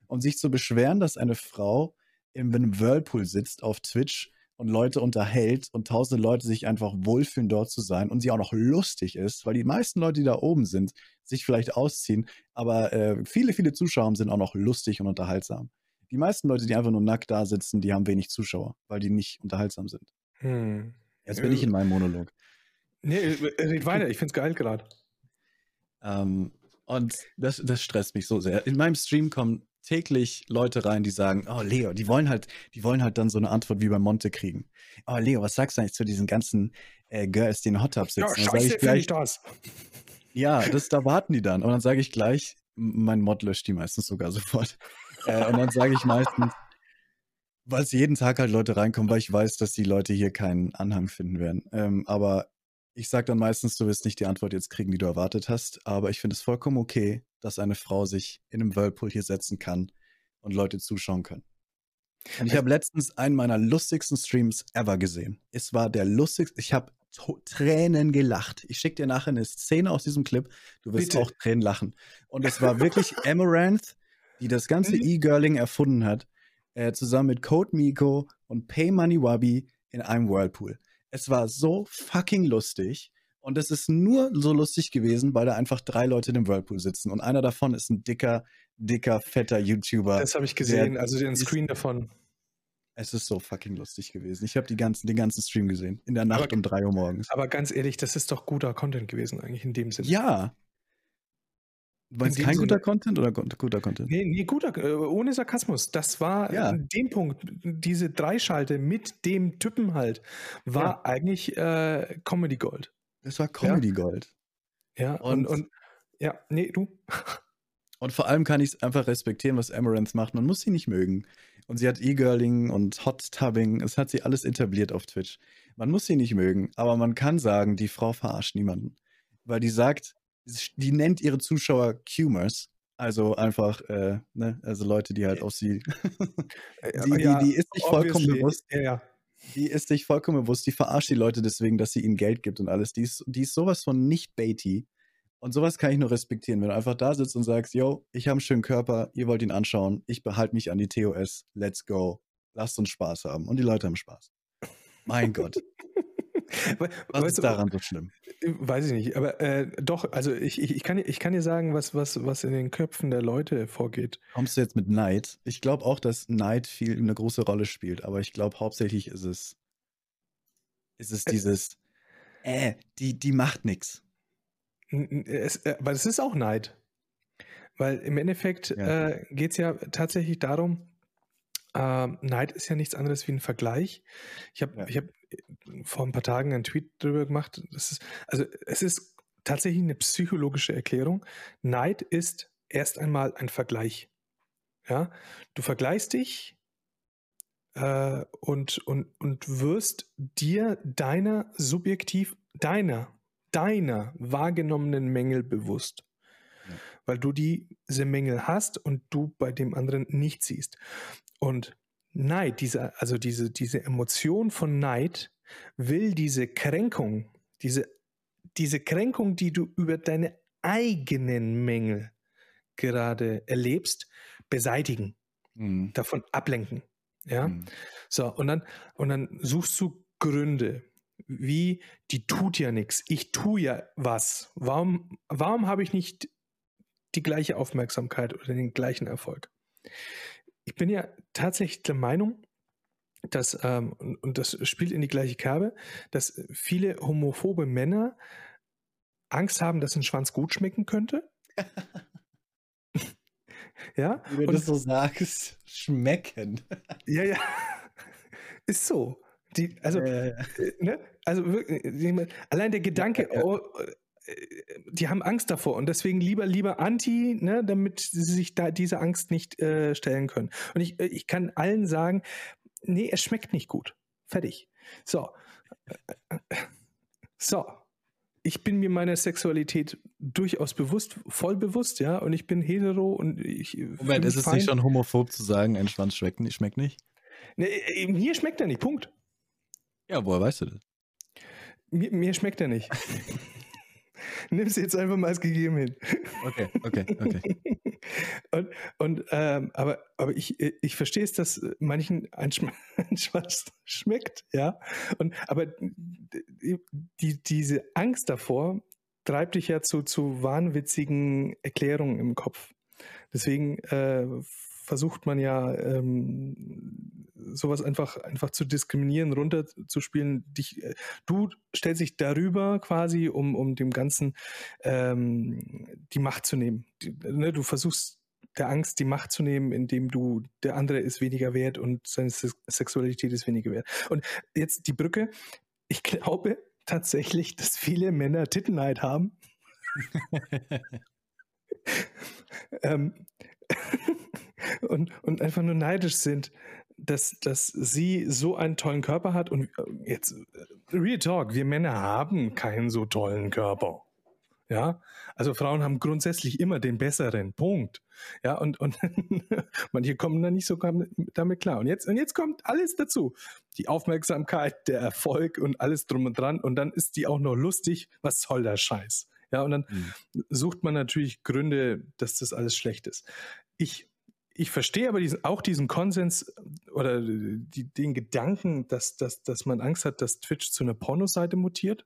Und sich zu beschweren, dass eine Frau im Whirlpool sitzt auf Twitch und Leute unterhält und tausende Leute sich einfach wohlfühlen, dort zu sein und sie auch noch lustig ist, weil die meisten Leute, die da oben sind, sich vielleicht ausziehen, aber äh, viele, viele Zuschauer sind auch noch lustig und unterhaltsam. Die meisten Leute, die einfach nur nackt da sitzen, die haben wenig Zuschauer, weil die nicht unterhaltsam sind. Hm. Jetzt bin ich in meinem Monolog. Nee, red weiter, ich find's geil gerade. Ähm, und das, das stresst mich so sehr. In meinem Stream kommen täglich Leute rein, die sagen, oh Leo, die wollen halt, die wollen halt dann so eine Antwort wie bei Monte kriegen. Oh Leo, was sagst du eigentlich zu diesen ganzen äh, Girls, die in Hot Tub sitzen? Ja, scheiße, ich gleich, ich das. ja, das, da warten die dann. Und dann sage ich gleich, mein Mod löscht die meistens sogar sofort. Äh, und dann sage ich meistens, weil es jeden Tag halt Leute reinkommen, weil ich weiß, dass die Leute hier keinen Anhang finden werden. Ähm, aber ich sage dann meistens, du wirst nicht die Antwort jetzt kriegen, die du erwartet hast. Aber ich finde es vollkommen okay, dass eine Frau sich in einem Whirlpool hier setzen kann und Leute zuschauen können. Und ich habe letztens einen meiner lustigsten Streams ever gesehen. Es war der lustigste. Ich habe Tränen gelacht. Ich schicke dir nachher eine Szene aus diesem Clip. Du wirst Bitte. auch Tränen lachen. Und es war wirklich Amaranth, die das ganze Mhm. E-Girling erfunden hat, äh, zusammen mit Code Miko und Pay Money Wabi in einem Whirlpool. Es war so fucking lustig. Und es ist nur so lustig gewesen, weil da einfach drei Leute in dem Whirlpool sitzen. Und einer davon ist ein dicker, dicker, fetter YouTuber. Das habe ich gesehen, also den ist- Screen davon. Es ist so fucking lustig gewesen. Ich habe die ganzen, den ganzen Stream gesehen. In der Nacht Aber- um 3 Uhr morgens. Aber ganz ehrlich, das ist doch guter Content gewesen, eigentlich in dem Sinne. Ja. Es dem kein guter Sinne- Content oder gu- guter Content? Nee, nee, guter, äh, ohne Sarkasmus. Das war Ja. an dem Punkt, diese Dreischalte mit dem Typen halt, war eigentlich äh, Comedy Gold. Das war Comedy Gold. Ja, und, Und- und ja, nee, du. Und vor allem kann ich es einfach respektieren, was Amaranth macht. Man muss sie nicht mögen. Und sie hat E-Girling und Hot Tubbing. Es hat sie alles etabliert auf Twitch. Man muss sie nicht mögen, aber man kann sagen, die Frau verarscht niemanden. Weil die sagt, die nennt ihre Zuschauer Cumers. Also einfach, äh, ne, also Leute, die halt auf sie. Äh, Die- die- die ist sich vollkommen obviously. bewusst. Ja, ja. Die ist sich vollkommen bewusst, die verarscht die Leute deswegen, dass sie ihnen Geld gibt und alles. Die ist, die ist sowas von nicht baity. Und sowas kann ich nur respektieren, wenn du einfach da sitzt und sagst, yo, ich habe einen schönen Körper, ihr wollt ihn anschauen, ich behalte mich an die TOS, let's go, lasst uns Spaß haben. Und die Leute haben Spaß. Mein Gott, was weißt ist daran so schlimm? Weiß ich nicht, aber äh, doch, also ich, ich, ich, kann, dir- ich kann dir sagen, was, was, was in den Köpfen der Leute vorgeht. Kommst du jetzt mit Neid? Ich glaube auch, dass Neid viel eine große Rolle spielt, aber ich glaube hauptsächlich ist es, ist es dieses, äh, die, die macht nix. N- n- Es, äh, weil es ist auch Neid. Weil im Endeffekt Ja. äh, geht es ja tatsächlich darum, ähm, Neid ist ja nichts anderes wie ein Vergleich. Ich habe Ja. ich hab äh, vor ein paar Tagen einen Tweet drüber gemacht. Ist, also es ist tatsächlich eine psychologische Erklärung. Neid ist erst einmal ein Vergleich. Ja, du vergleichst dich äh, und, und, und wirst dir deiner subjektiv, deiner, deiner wahrgenommenen Mängel bewusst. Ja. Weil du die, diese Mängel hast und du bei dem anderen nicht siehst. Und Neid, diese, also diese, diese Emotion von Neid, will diese Kränkung, diese, diese Kränkung, die du über deine eigenen Mängel gerade erlebst, beseitigen, Mhm. davon ablenken. Ja. Mhm. So, und dann, und dann suchst du Gründe, wie die tut ja nichts, ich tue ja was. Warum, warum habe ich nicht die gleiche Aufmerksamkeit oder den gleichen Erfolg? Ich bin ja tatsächlich der Meinung, dass, ähm, und, das spielt in die gleiche Kerbe, dass viele homophobe Männer Angst haben, dass ein Schwanz gut schmecken könnte. ja, Wie du das so sagst, schmecken. ja, ja, ist so. Die, also, Äh, ne? Also wirklich, allein der Gedanke, Ja, ja. Oh, die haben Angst davor und deswegen lieber lieber Anti, ne, damit sie sich da diese Angst nicht äh, stellen können. Und ich, äh, ich kann allen sagen, nee, es schmeckt nicht gut. Fertig. So. So. Ich bin mir meiner Sexualität durchaus bewusst, voll bewusst, ja, und ich bin hetero und ich. Moment, ist es fein. nicht schon homophob zu sagen, ein Schwanz schmeckt nicht? Schmeckt nicht? Nee, eben hier schmeckt er nicht, Punkt. Ja, woher weißt du das? Mir, mir schmeckt er nicht. Nimm es jetzt einfach mal als gegeben hin. Okay, okay, okay. und, und ähm, aber, aber ich, ich verstehe es, dass manchen ein, Schm ein Schwanz schmeckt, ja. Und aber die, diese Angst davor treibt dich ja zu, zu wahnwitzigen Erklärungen im Kopf. Deswegen äh, versucht man ja ähm, sowas einfach, einfach zu diskriminieren, runterzuspielen. Dich, äh, du stellst dich darüber quasi, um, um dem Ganzen ähm, die Macht zu nehmen. Die, ne, du versuchst der Angst die Macht zu nehmen, indem du, der andere ist weniger wert und seine Se Sexualität ist weniger wert. Und jetzt die Brücke. Ich glaube tatsächlich, dass viele Männer Tittenheit haben. ähm, und, und einfach nur neidisch sind, dass, dass sie so einen tollen Körper hat. Und äh, jetzt, äh, Real Talk, wir Männer haben keinen so tollen Körper. Ja, also Frauen haben grundsätzlich immer den besseren Punkt. Ja, und, und manche kommen da nicht so damit klar. Und jetzt, und jetzt kommt alles dazu. Die Aufmerksamkeit, der Erfolg und alles drum und dran. Und dann ist die auch noch lustig. Was soll der Scheiß? Ja, und dann mhm. sucht man natürlich Gründe, dass das alles schlecht ist. Ich, ich verstehe aber diesen, auch diesen Konsens oder die, den Gedanken, dass, dass, dass man Angst hat, dass Twitch zu einer Pornoseite mutiert.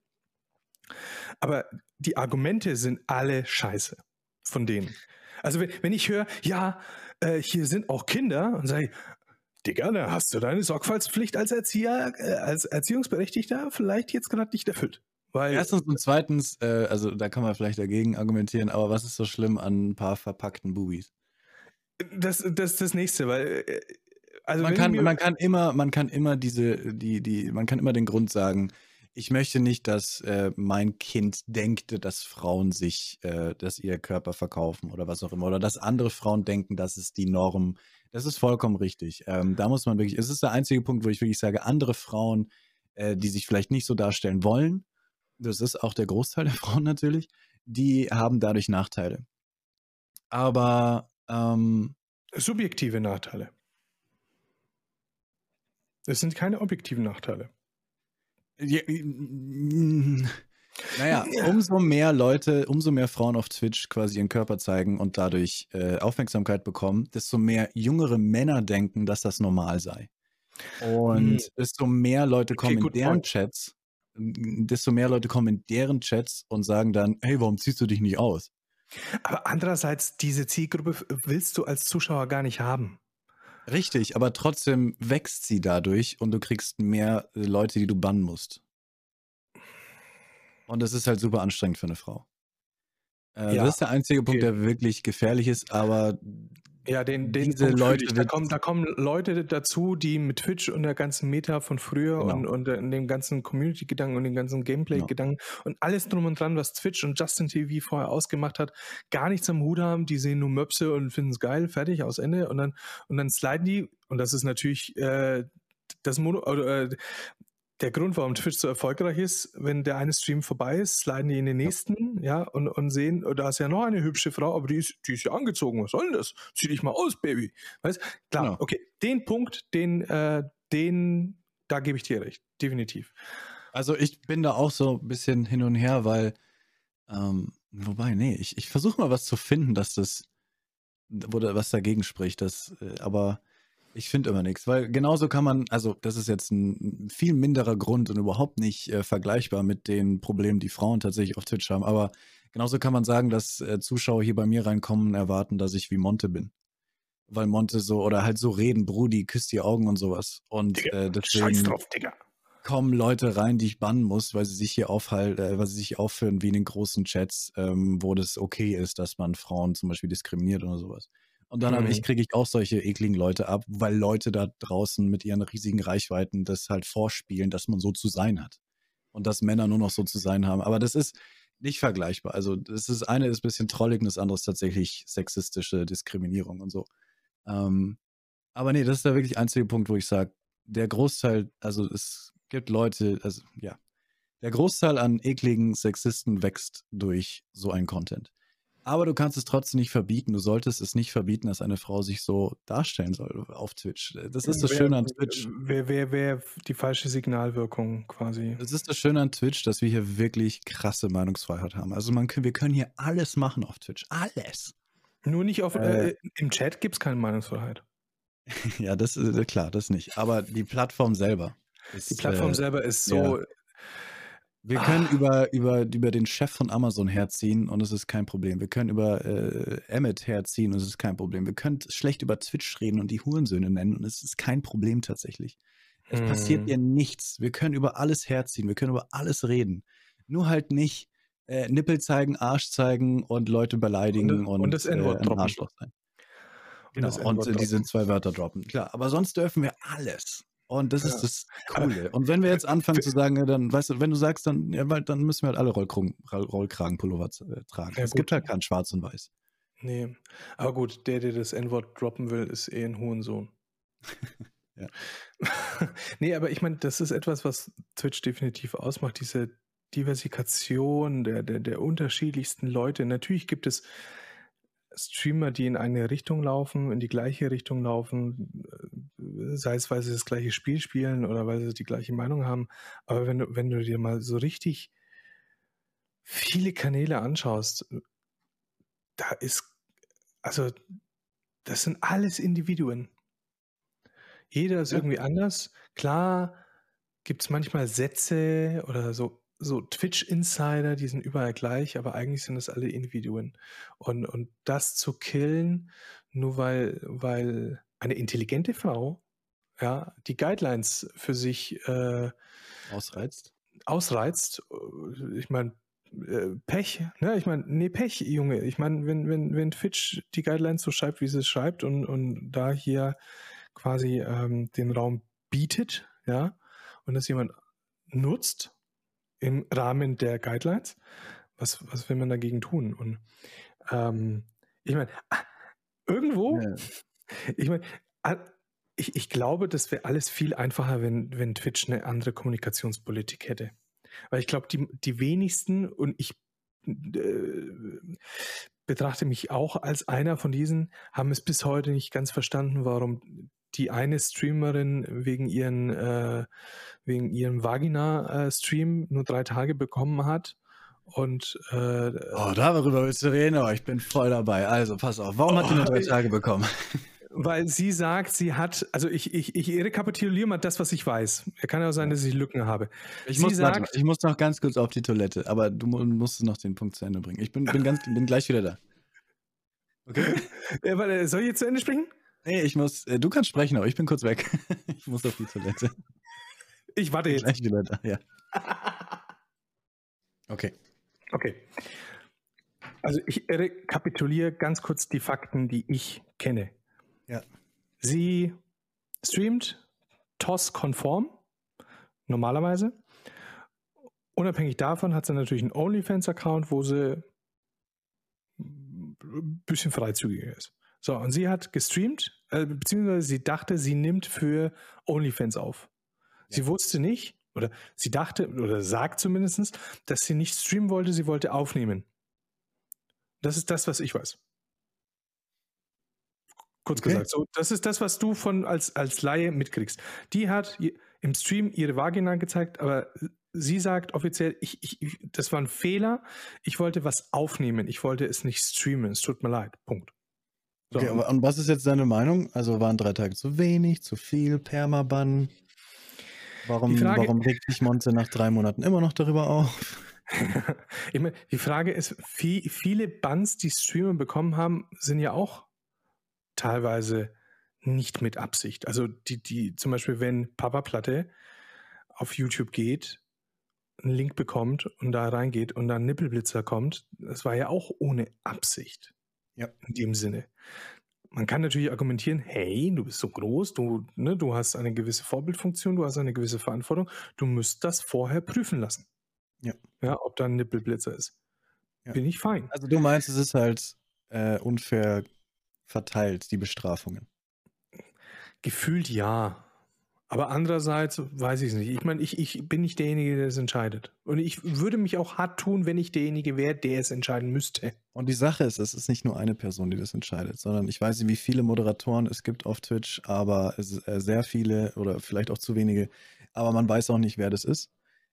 Aber die Argumente sind alle scheiße von denen. Also wenn, wenn ich höre, ja, äh, hier sind auch Kinder und sage, Digga, da hast du deine Sorgfaltspflicht als Erzieher, äh, als Erziehungsberechtigter vielleicht jetzt gerade nicht erfüllt. Weil Erstens und zweitens, äh, also da kann man vielleicht dagegen argumentieren, aber was ist so schlimm an ein paar verpackten Bubis? Das, das ist das nächste, weil äh, also man kann, man kann immer, man kann immer diese, die, die, man kann immer den Grund sagen, ich möchte nicht, dass äh, mein Kind denkt, dass Frauen sich, äh, dass ihr Körper verkaufen oder was auch immer. Oder dass andere Frauen denken, das ist die Norm. Das ist vollkommen richtig. Ähm, da muss man wirklich, es ist der einzige Punkt, wo ich wirklich sage, andere Frauen, äh, die sich vielleicht nicht so darstellen wollen, das ist auch der Großteil der Frauen natürlich, die haben dadurch Nachteile. Aber ähm, subjektive Nachteile. Es sind keine objektiven Nachteile. Ja, naja, ja. umso mehr Leute, umso mehr Frauen auf Twitch quasi ihren Körper zeigen und dadurch äh, Aufmerksamkeit bekommen, desto mehr jüngere Männer denken, dass das normal sei. Und hm. desto mehr Leute kommen okay, in deren point. Chats, desto mehr Leute kommen in deren Chats und sagen dann, hey, warum ziehst du dich nicht aus? Aber andererseits, diese Zielgruppe willst du als Zuschauer gar nicht haben. Richtig, aber trotzdem wächst sie dadurch und du kriegst mehr äh, Leute, die du bannen musst. Und das ist halt super anstrengend für eine Frau. Äh, ja, das ist der einzige okay. Punkt, der wirklich gefährlich ist, aber ja, den, den diese Leute. Da kommen, da kommen Leute dazu, die mit Twitch und der ganzen Meta von früher genau. und, und dem ganzen Community-Gedanken und dem ganzen Gameplay-Gedanken genau. und alles drum und dran, was Twitch und Justin TV vorher ausgemacht hat, gar nichts am Hut haben. Die sehen nur Möpse und finden es geil, fertig, aus Ende. Und dann, und dann sliden die, und das ist natürlich äh, das Mono, äh, der Grund, warum Twitch so erfolgreich ist, wenn der eine Stream vorbei ist, sliden die in den nächsten, ja, ja und, und sehen, oh, da ist ja noch eine hübsche Frau, aber die ist, die ist ja angezogen. Was soll denn das? Zieh dich mal aus, Baby. Weißt Klar, genau. okay. Den Punkt, den, äh, den, da gebe ich dir recht. Definitiv. Also ich bin da auch so ein bisschen hin und her, weil, ähm, wobei, nee, ich, ich versuche mal was zu finden, dass das, oder was dagegen spricht, das, äh, aber ich finde immer nichts, weil genauso kann man, also das ist jetzt ein viel minderer Grund und überhaupt nicht äh, vergleichbar mit den Problemen, die Frauen tatsächlich auf Twitch haben, aber genauso kann man sagen, dass äh, Zuschauer hier bei mir reinkommen und erwarten, dass ich wie Monte bin. Weil Monte so, oder halt so reden, Brudi, küsst die Augen und sowas. Und Digga, äh, deswegen drauf, kommen Leute rein, die ich bannen muss, weil sie sich hier aufhalten, äh, weil sie sich aufführen wie in den großen Chats, ähm, wo das okay ist, dass man Frauen zum Beispiel diskriminiert oder sowas. Und dann mhm. ich, kriege ich auch solche ekligen Leute ab, weil Leute da draußen mit ihren riesigen Reichweiten das halt vorspielen, dass man so zu sein hat. Und dass Männer nur noch so zu sein haben. Aber das ist nicht vergleichbar. Also das ist eine ist ein bisschen trollig und das andere ist tatsächlich sexistische Diskriminierung und so. Ähm, aber nee, das ist der wirklich einzige Punkt, wo ich sage, der Großteil, also es gibt Leute, also ja, der Großteil an ekligen Sexisten wächst durch so ein Content. Aber du kannst es trotzdem nicht verbieten. Du solltest es nicht verbieten, dass eine Frau sich so darstellen soll auf Twitch. Das ist das wär, Schöne an Twitch. Wäre wär, wär die falsche Signalwirkung quasi. Das ist das Schöne an Twitch, dass wir hier wirklich krasse Meinungsfreiheit haben. Also man, wir können hier alles machen auf Twitch. Alles. Nur nicht auf. Äh, äh, Im Chat gibt es keine Meinungsfreiheit. ja, das ist äh, klar, das nicht. Aber die Plattform selber. Ist, die Plattform äh, selber ist so. Ja wir können ah. über, über, über den Chef von Amazon herziehen und es ist kein Problem. Wir können über äh, Emmet herziehen und es ist kein Problem. Wir können schlecht über Twitch reden und die Hurensöhne nennen und es ist kein Problem tatsächlich. Es hm. passiert ihr nichts. Wir können über alles herziehen. Wir können über alles reden. Nur halt nicht äh, Nippel zeigen, Arsch zeigen und Leute beleidigen und, und, und das N-Wort äh, Arschloch sein. Genau, und, und diese zwei Wörter droppen. Klar, aber sonst dürfen wir alles. Und das ist das Coole. Und wenn wir jetzt anfangen zu sagen, dann, weißt du, wenn du sagst, dann, ja, dann müssen wir halt alle Rollkragen, Rollkragenpullover äh, tragen. Ja, es gibt halt kein Schwarz und Weiß. Nee. Aber gut, der, der das N-Wort droppen will, ist eh ein Hurensohn. ja. nee, aber ich meine, das ist etwas, was Twitch definitiv ausmacht, diese Diversifikation der, der, der unterschiedlichsten Leute. Natürlich gibt es Streamer, die in eine Richtung laufen, in die gleiche Richtung laufen, äh, sei es, weil sie das gleiche Spiel spielen oder weil sie die gleiche Meinung haben. Aber wenn du, wenn du dir mal so richtig viele Kanäle anschaust, da ist, also, das sind alles Individuen. Jeder ist ja. irgendwie anders. Klar gibt es manchmal Sätze oder so so Twitch-Insider, die sind überall gleich, aber eigentlich sind es alle Individuen. Und, und das zu killen, nur weil, weil eine intelligente Frau ja, die Guidelines für sich äh, ausreizt. Ausreizt. Äh, ich meine, äh, Pech, ne? Ich meine, nee, Pech, Junge. Ich meine, wenn, wenn, wenn Twitch die Guidelines so schreibt, wie sie es schreibt und, und da hier quasi ähm, den Raum bietet, ja, und das jemand nutzt, im Rahmen der Guidelines. Was, was will man dagegen tun? Und ähm, ich meine, ah, irgendwo, ja. ich meine, ich, ich glaube, das wäre alles viel einfacher, wenn, wenn Twitch eine andere Kommunikationspolitik hätte. Weil ich glaube, die, die wenigsten, und ich äh, betrachte mich auch als einer von diesen, haben es bis heute nicht ganz verstanden, warum die eine Streamerin wegen ihren äh, wegen ihrem Vagina-Stream nur drei Tage bekommen hat. Und äh, oh, darüber willst du reden, aber ich bin voll dabei. Also pass auf, warum oh, hat die nur drei Tage bekommen? Weil sie sagt, sie hat, also ich, ich, ich rekapituliere mal das, was ich weiß. Kann ja auch sein, dass ich Lücken habe. Ich muss, sagt, warte, ich muss noch ganz kurz auf die Toilette, aber du musst noch den Punkt zu Ende bringen. Ich bin, bin, ganz, bin gleich wieder da. Okay. Soll ich jetzt zu Ende sprechen? Nee, ich muss, äh, du kannst sprechen, aber ich bin kurz weg. ich muss auf die Toilette. Ich warte jetzt. Gleich wieder da, ja. okay. Okay. Also ich rekapituliere ganz kurz die Fakten, die ich kenne. Ja. Sie streamt TOS-konform, normalerweise. Unabhängig davon hat sie natürlich einen OnlyFans-Account, wo sie ein bisschen freizügiger ist. So, und sie hat gestreamt, äh, beziehungsweise sie dachte, sie nimmt für OnlyFans auf. Ja. Sie wusste nicht, oder sie dachte, oder sagt zumindest, dass sie nicht streamen wollte, sie wollte aufnehmen. Das ist das, was ich weiß. Kurz okay. gesagt. So, das ist das, was du von als, als Laie mitkriegst. Die hat im Stream ihre Vagina gezeigt, aber sie sagt offiziell, ich, ich, das war ein Fehler. Ich wollte was aufnehmen. Ich wollte es nicht streamen. Es tut mir leid. Punkt. So. Okay, aber und was ist jetzt deine Meinung? Also waren drei Tage zu wenig, zu viel, Permaban? Warum, Frage, warum regt sich Monte nach drei Monaten immer noch darüber auf? ich meine, die Frage ist, viel, viele Bands, die Streamer bekommen haben, sind ja auch teilweise nicht mit Absicht. Also die, die, zum Beispiel, wenn Papa Platte auf YouTube geht, einen Link bekommt und da reingeht und dann Nippelblitzer kommt, das war ja auch ohne Absicht. Ja. In dem Sinne. Man kann natürlich argumentieren, hey, du bist so groß, du, ne, du hast eine gewisse Vorbildfunktion, du hast eine gewisse Verantwortung, du müsst das vorher prüfen lassen. Ja. Ja, ob da ein Nippelblitzer ist. Ja. Bin ich fein. Also du meinst, es ist halt äh, unfair verteilt, die Bestrafungen. Gefühlt ja. Aber andererseits weiß ich es nicht. Ich meine, ich, ich bin nicht derjenige, der es entscheidet. Und ich würde mich auch hart tun, wenn ich derjenige wäre, der es entscheiden müsste. Und die Sache ist, es ist nicht nur eine Person, die das entscheidet, sondern ich weiß nicht, wie viele Moderatoren es gibt auf Twitch, aber äh, sehr viele oder vielleicht auch zu wenige. Aber man weiß auch nicht, wer das ist.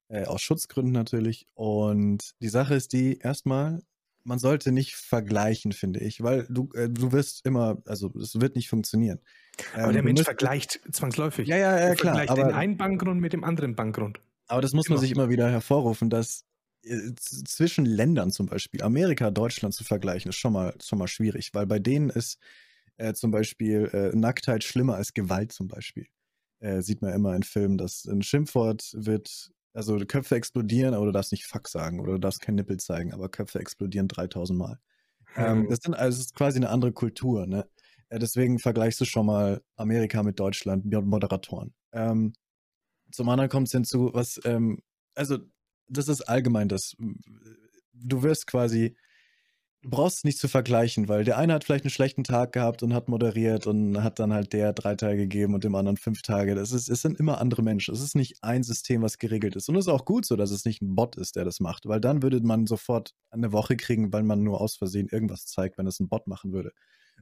Äh, aus Schutzgründen natürlich. Und die Sache ist die, erstmal, man sollte nicht vergleichen, finde ich, weil du, äh, du wirst immer, also es wird nicht funktionieren. Aber ähm, der Mensch vergleicht zwangsläufig. Ja, ja, ja, klar. Vergleicht aber, den einen Bankgrund mit dem anderen Bankgrund. Aber das muss immer. man sich immer wieder hervorrufen, dass äh, zwischen Ländern zum Beispiel, Amerika, Deutschland zu vergleichen, ist schon mal, schon mal schwierig, weil bei denen ist äh, zum Beispiel äh, Nacktheit schlimmer als Gewalt zum Beispiel. Äh, sieht man immer in Filmen, dass ein Schimpfwort wird, also Köpfe explodieren, aber du darfst nicht Fuck sagen oder du darfst kein Nippel zeigen, aber Köpfe explodieren 3000 Mal. Ähm, das, sind, also, das ist quasi eine andere Kultur, ne? Äh, deswegen vergleichst du schon mal Amerika mit Deutschland, mit Moderatoren. Ähm, zum anderen kommt es hinzu, was, ähm, also das ist allgemein das, du wirst quasi du brauchst es nicht zu vergleichen, weil der eine hat vielleicht einen schlechten Tag gehabt und hat moderiert und hat dann halt der drei Tage gegeben und dem anderen fünf Tage. Das ist, es sind immer andere Menschen. Es ist nicht ein System, was geregelt ist. Und es ist auch gut so, dass es nicht ein Bot ist, der das macht, weil dann würde man sofort eine Woche kriegen, weil man nur aus Versehen irgendwas zeigt, wenn es ein Bot machen würde.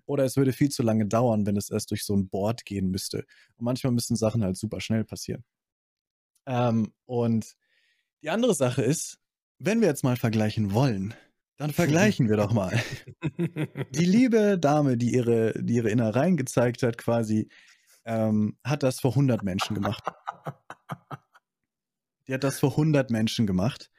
Oder es würde viel zu lange dauern, wenn es erst durch so ein Board gehen müsste. Und manchmal müssen Sachen halt super schnell passieren. Ähm, und die andere Sache ist, wenn wir jetzt mal vergleichen wollen, dann vergleichen wir doch mal. Die liebe Dame, die ihre, die ihre Innereien gezeigt hat, quasi, ähm, hat das vor 100 Menschen gemacht. Die hat das vor 100 Menschen gemacht.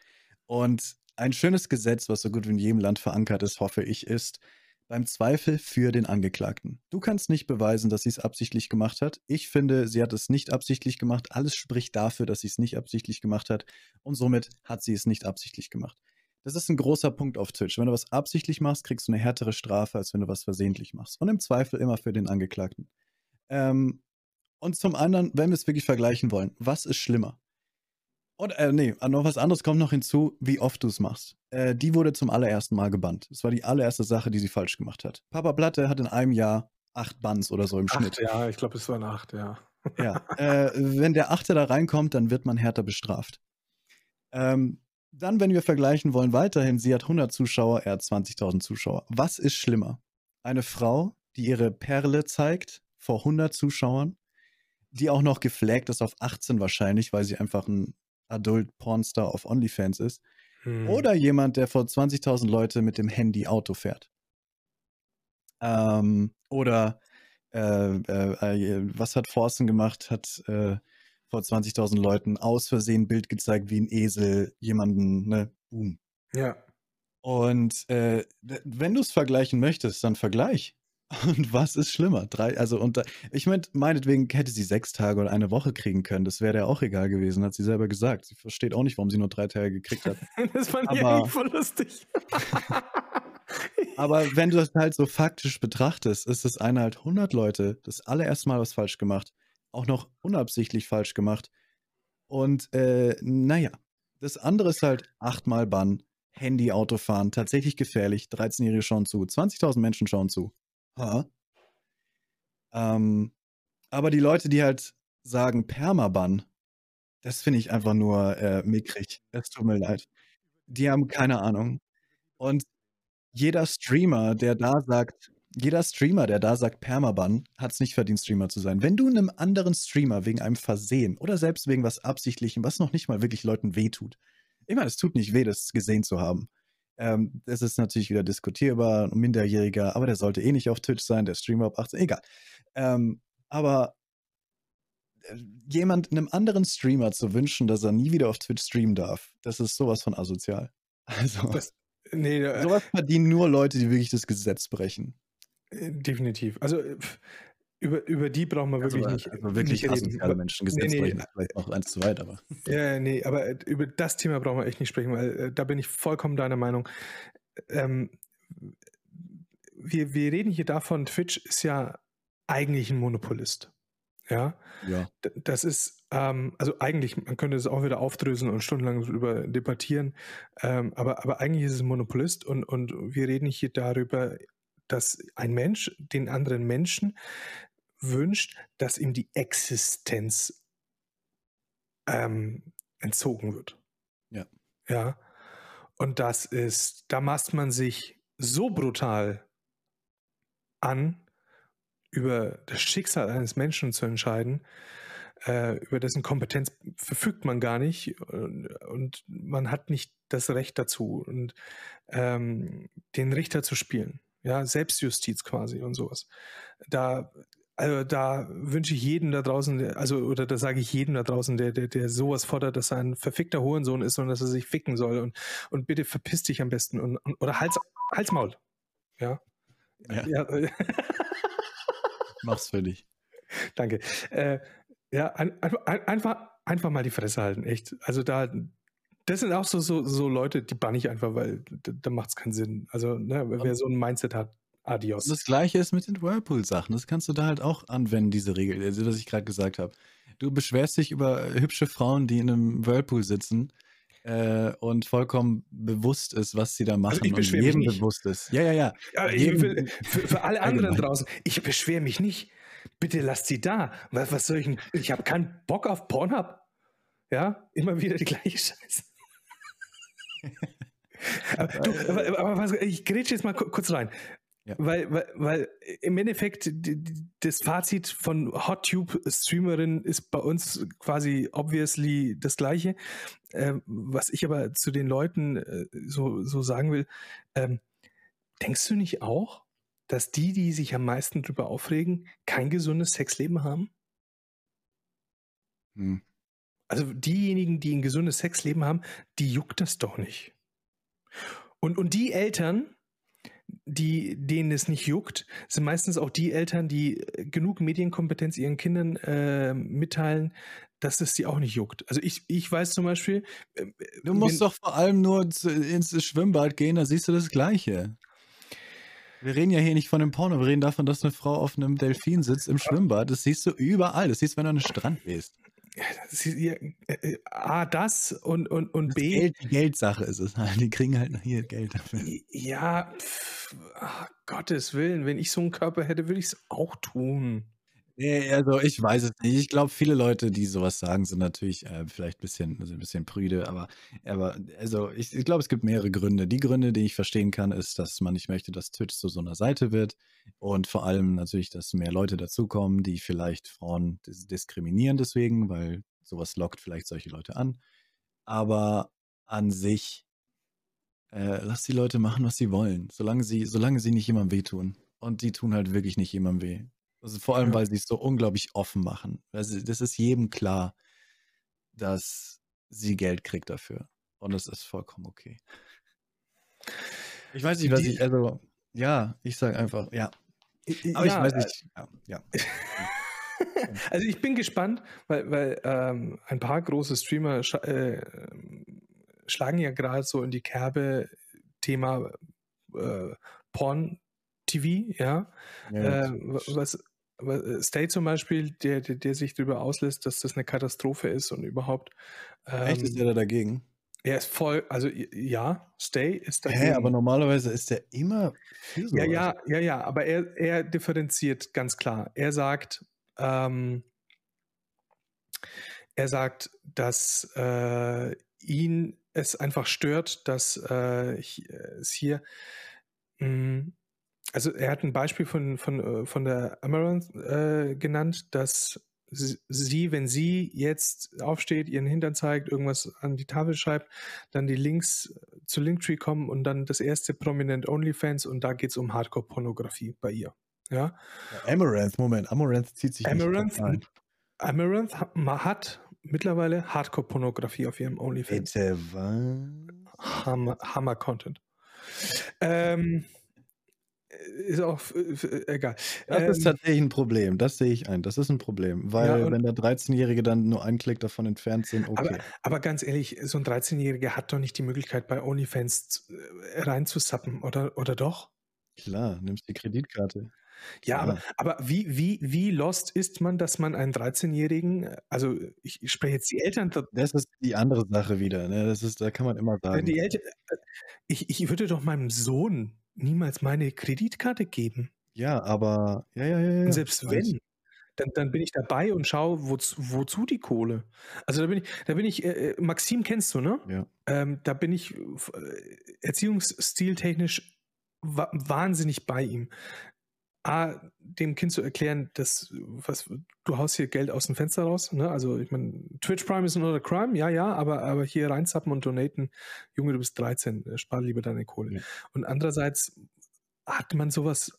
Und ein schönes Gesetz, was so gut wie in jedem Land verankert ist, hoffe ich, ist beim Zweifel für den Angeklagten. Du kannst nicht beweisen, dass sie es absichtlich gemacht hat. Ich finde, sie hat es nicht absichtlich gemacht. Alles spricht dafür, dass sie es nicht absichtlich gemacht hat. Und somit hat sie es nicht absichtlich gemacht. Das ist ein großer Punkt auf Twitch. Wenn du was absichtlich machst, kriegst du eine härtere Strafe, als wenn du was versehentlich machst. Und im Zweifel immer für den Angeklagten. Ähm, und zum anderen, wenn wir es wirklich vergleichen wollen, was ist schlimmer? Und, äh, nee, noch was anderes kommt noch hinzu, wie oft du es machst. Äh, die wurde zum allerersten Mal gebannt. Das war die allererste Sache, die sie falsch gemacht hat. Papa Platte hat in einem Jahr acht Bands oder so im acht, Schnitt. Ja, ich glaube, es waren acht, ja. Ja, äh, wenn der Achte da reinkommt, dann wird man härter bestraft. Ähm, dann, wenn wir vergleichen wollen, weiterhin, sie hat 100 Zuschauer, er hat 20.000 Zuschauer. Was ist schlimmer? Eine Frau, die ihre Perle zeigt vor 100 Zuschauern, die auch noch geflaggt ist auf 18 wahrscheinlich, weil sie einfach ein Adult Pornstar auf OnlyFans ist. Hm. Oder jemand, der vor 20.000 Leute mit dem Handy Auto fährt. Ähm, oder äh, äh, äh was hat Forsten gemacht? Hat äh, vor 20.000 Leuten aus Versehen ein Bild gezeigt wie ein Esel, jemanden, ne, boom. Ja. Und äh, wenn du es vergleichen möchtest, dann vergleich. Und was ist schlimmer? Drei, also und ich meine, meinetwegen hätte sie sechs Tage oder eine Woche kriegen können. Das wäre ja auch egal gewesen, hat sie selber gesagt. Sie versteht auch nicht, warum sie nur drei Tage gekriegt hat. das fand ich eigentlich voll lustig. aber wenn du das halt so faktisch betrachtest, ist das eine halt 100 Leute, das allererste Mal was falsch gemacht auch noch unabsichtlich falsch gemacht. Und äh, naja, das andere ist halt achtmal Bann, Handy, Autofahren, tatsächlich gefährlich, 13-Jährige schauen zu, 20.000 Menschen schauen zu. Ha. Ähm, aber die Leute, die halt sagen Permaban, das finde ich einfach nur äh, mickrig. Es tut mir leid. Die haben keine Ahnung. Und jeder Streamer, der da sagt, jeder Streamer, der da sagt Permaban, hat es nicht verdient, Streamer zu sein. Wenn du einem anderen Streamer wegen einem Versehen oder selbst wegen was Absichtlichem, was noch nicht mal wirklich Leuten wehtut, ich meine, es tut nicht weh, das gesehen zu haben. Ähm, das ist natürlich wieder diskutierbar, ein Minderjähriger, aber der sollte eh nicht auf Twitch sein, der Streamer ab 18, egal. Ähm, aber äh, jemand, einem anderen Streamer zu wünschen, dass er nie wieder auf Twitch streamen darf, das ist sowas von asozial. Also, das, nee, äh, sowas verdienen nur Leute, die wirklich das Gesetz brechen. Äh, definitiv. Also äh, über, über die brauchen wir wirklich also, nicht. Also wirklich nicht asoziale Menschen gesetzt nee, nee. vielleicht auch eins zu weit, aber. Ja, nee, aber über das Thema brauchen wir echt nicht sprechen, weil äh, da bin ich vollkommen deiner Meinung. Ähm, wir, wir reden hier davon, Twitch ist ja eigentlich ein Monopolist. Ja. Ja. Das ist, ähm, also eigentlich, man könnte es auch wieder aufdröseln und stundenlang darüber debattieren, ähm, aber, aber eigentlich ist es ein Monopolist und, und wir reden hier darüber, dass ein Mensch den anderen Menschen wünscht, dass ihm die Existenz ähm, entzogen wird. Ja. Ja. Und das ist, da maßt man sich so brutal an, über das Schicksal eines Menschen zu entscheiden, äh, über dessen Kompetenz verfügt man gar nicht und, und, man hat nicht das Recht dazu, und, ähm, den Richter zu spielen ja, Selbstjustiz quasi und sowas. Da, also da wünsche ich jedem da draußen, also oder da sage ich jedem da draußen, der, der, der sowas fordert, dass er ein verfickter Hurensohn ist und dass er sich ficken soll und, und bitte verpiss dich am besten und, und oder Hals, Halsmaul. Ja. ja. ja. Mach's für dich. Danke. Äh, ja, ein, ein, einfach, einfach mal die Fresse halten, echt. Also da, das sind auch so, so, so Leute, die bann ich einfach, weil da, macht es keinen Sinn. Also, ne, wer so ein Mindset hat, adios. Das gleiche ist mit den Whirlpool-Sachen. Das kannst du da halt auch anwenden, diese Regel, also was ich gerade gesagt habe. Du beschwerst dich über hübsche Frauen, die in einem Whirlpool sitzen. äh, und vollkommen bewusst ist, was sie da Also machen ich und beschwere mich nicht. bewusst ist. Ja, ja, ja. Ja, ich für, für alle anderen draußen, ich beschwere mich nicht. Bitte lasst sie da. Was, was soll ich denn? Ich habe keinen Bock auf Pornhub. Ja, immer wieder die gleiche Scheiße. Aber, du, aber, aber ich grätsche jetzt mal ku- kurz rein. Ja. Weil, weil, weil im Endeffekt das Fazit von HotTube-Streamerin ist bei uns quasi obviously das gleiche. Ähm, was ich aber zu den Leuten äh, so, so sagen will, ähm, denkst du nicht auch, dass die, die sich am meisten drüber aufregen, kein gesundes Sexleben haben? Hm. Also diejenigen, die ein gesundes Sexleben haben, die juckt das doch nicht. Und, und die Eltern, die, denen es nicht juckt, sind meistens auch die Eltern, die äh, genug Medienkompetenz ihren Kindern äh, mitteilen, dass es sie auch nicht juckt. Also ich, ich weiß zum Beispiel, äh, Du musst wenn- doch vor allem nur ins Schwimmbad gehen, da siehst du das Gleiche. Wir reden ja hier nicht von einem Porno, wir reden davon, dass eine Frau auf einem Delfin sitzt im Schwimmbad. Das siehst du überall. Das siehst du, wenn du an den Strand gehst. Äh, äh, A, das und, und, und Das B, Geld, die Geldsache ist es. Die kriegen halt hier Geld dafür. Ja, pff, ach, Gottes Willen, wenn ich so einen Körper hätte, würde ich es auch tun. Nee, also ich weiß es nicht. Ich glaube, viele Leute, die sowas sagen, sind natürlich äh, vielleicht ein bisschen, also ein bisschen prüde, aber, aber also ich, ich glaube, es gibt mehrere Gründe. Die Gründe, die ich verstehen kann, ist, dass man nicht möchte, dass Twitch zu so einer Seite wird und vor allem natürlich, dass mehr Leute dazukommen, die vielleicht Frauen dis diskriminieren deswegen, weil sowas lockt vielleicht solche Leute an. Aber an sich, äh, lass die Leute machen, was sie wollen, solange sie, solange sie nicht jemandem wehtun. Und die tun halt wirklich nicht jemandem weh. Also vor allem, weil sie es so unglaublich offen machen. Also das ist jedem klar, dass sie Geld kriegt dafür. Und das ist vollkommen okay. Ich weiß nicht, was ich, also, ja, ich sage einfach, ja. Aber ja, ich weiß nicht, ja, ja. Also ich bin gespannt, weil, weil ähm, ein paar große Streamer sch äh, schlagen ja gerade so in die Kerbe Thema äh, Porn-TV, ja. ja äh, was, was Stay zum Beispiel, der, der, der sich darüber auslässt, dass das eine Katastrophe ist und überhaupt. Echt, ist Ähm, der da dagegen? er ist voll, also ja, Stay ist Hä, dagegen. aber normalerweise ist der immer für Ja, ja, ja, ja, aber er, er differenziert ganz klar. Er sagt, ähm, er sagt, dass äh, ihn es einfach stört, dass äh, hi- es hier, mh, also er hat ein Beispiel von, von, äh, von der Amaranth äh, genannt, dass sie- wenn sie jetzt aufsteht, ihren Hintern zeigt, irgendwas an die Tafel schreibt, dann die Links zu Linktree kommen und dann das erste Prominent OnlyFans und da geht es um Hardcore-Pornografie bei ihr. Ja. Ja, Amaranth, Moment, Amaranth zieht sich Amaranth, nicht ein. Amaranth hat, mittlerweile Hardcore-Pornografie auf ihrem OnlyFans. Bitte, was? Hammer, Hammer-Content. Ähm, ist auch äh, äh, egal. Das Ähm, ist tatsächlich ein Problem. Das sehe ich ein. Das ist ein Problem. Weil, Ja, wenn da 13-Jährige dann nur einen Klick davon entfernt sind, okay. Aber, aber ganz ehrlich, so ein 13-Jähriger hat doch nicht die Möglichkeit, bei OnlyFans zu- äh, reinzusappen, oder, oder doch? Klar, nimmst die Kreditkarte. Ja, aber, aber wie, wie, wie lost ist man, dass man einen 13-Jährigen, also ich, ich spreche jetzt die Eltern, Das ist die andere Sache wieder. Ne? Das ist, da kann man immer sagen. die Eltern, ich, ich würde doch meinem Sohn niemals meine Kreditkarte geben. ja, aber ja, ja, ja. Und selbst wenn, dann, dann bin ich dabei und schaue, wozu, wozu die Kohle. Also da bin ich, da bin ich, äh, äh, Maxim kennst du, ne? Ja. Ähm, da bin ich äh, erziehungsstiltechnisch wa wahnsinnig bei ihm. A, dem Kind zu erklären, dass was, du haust hier Geld aus dem Fenster raus. Ne? Also ich meine, Twitch Prime ist another crime, ja, ja, aber, aber hier reinzappen und donaten, Junge, du bist 13, äh, spar lieber deine Kohle. Ja. Und andererseits hat man sowas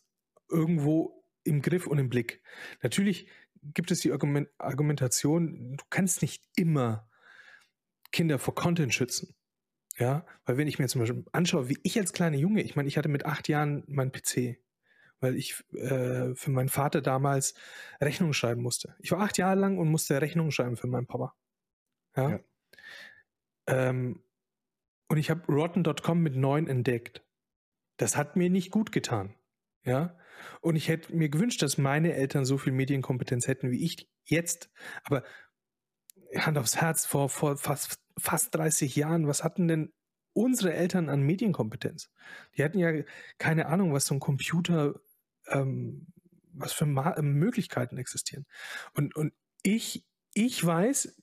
irgendwo im Griff und im Blick. Natürlich gibt es die Argument Argumentation, du kannst nicht immer Kinder vor Content schützen. Ja, weil wenn ich mir zum Beispiel anschaue, wie ich als kleiner Junge, ich meine, ich hatte mit acht Jahren meinen PC, weil ich äh, für meinen Vater damals Rechnungen schreiben musste. Ich war acht Jahre lang und musste Rechnungen schreiben für meinen Papa. Ja. Ja. Ähm, und ich habe Rotten.com mit neun entdeckt. Das hat mir nicht gut getan. Ja. Und ich hätte mir gewünscht, dass meine Eltern so viel Medienkompetenz hätten wie ich jetzt. Aber Hand aufs Herz, vor, vor fast, fast 30 Jahren, was hatten denn unsere Eltern an Medienkompetenz? Die hatten ja keine Ahnung, was so ein Computer, ähm, was für Ma äh, Möglichkeiten existieren. Und, und ich, ich weiß,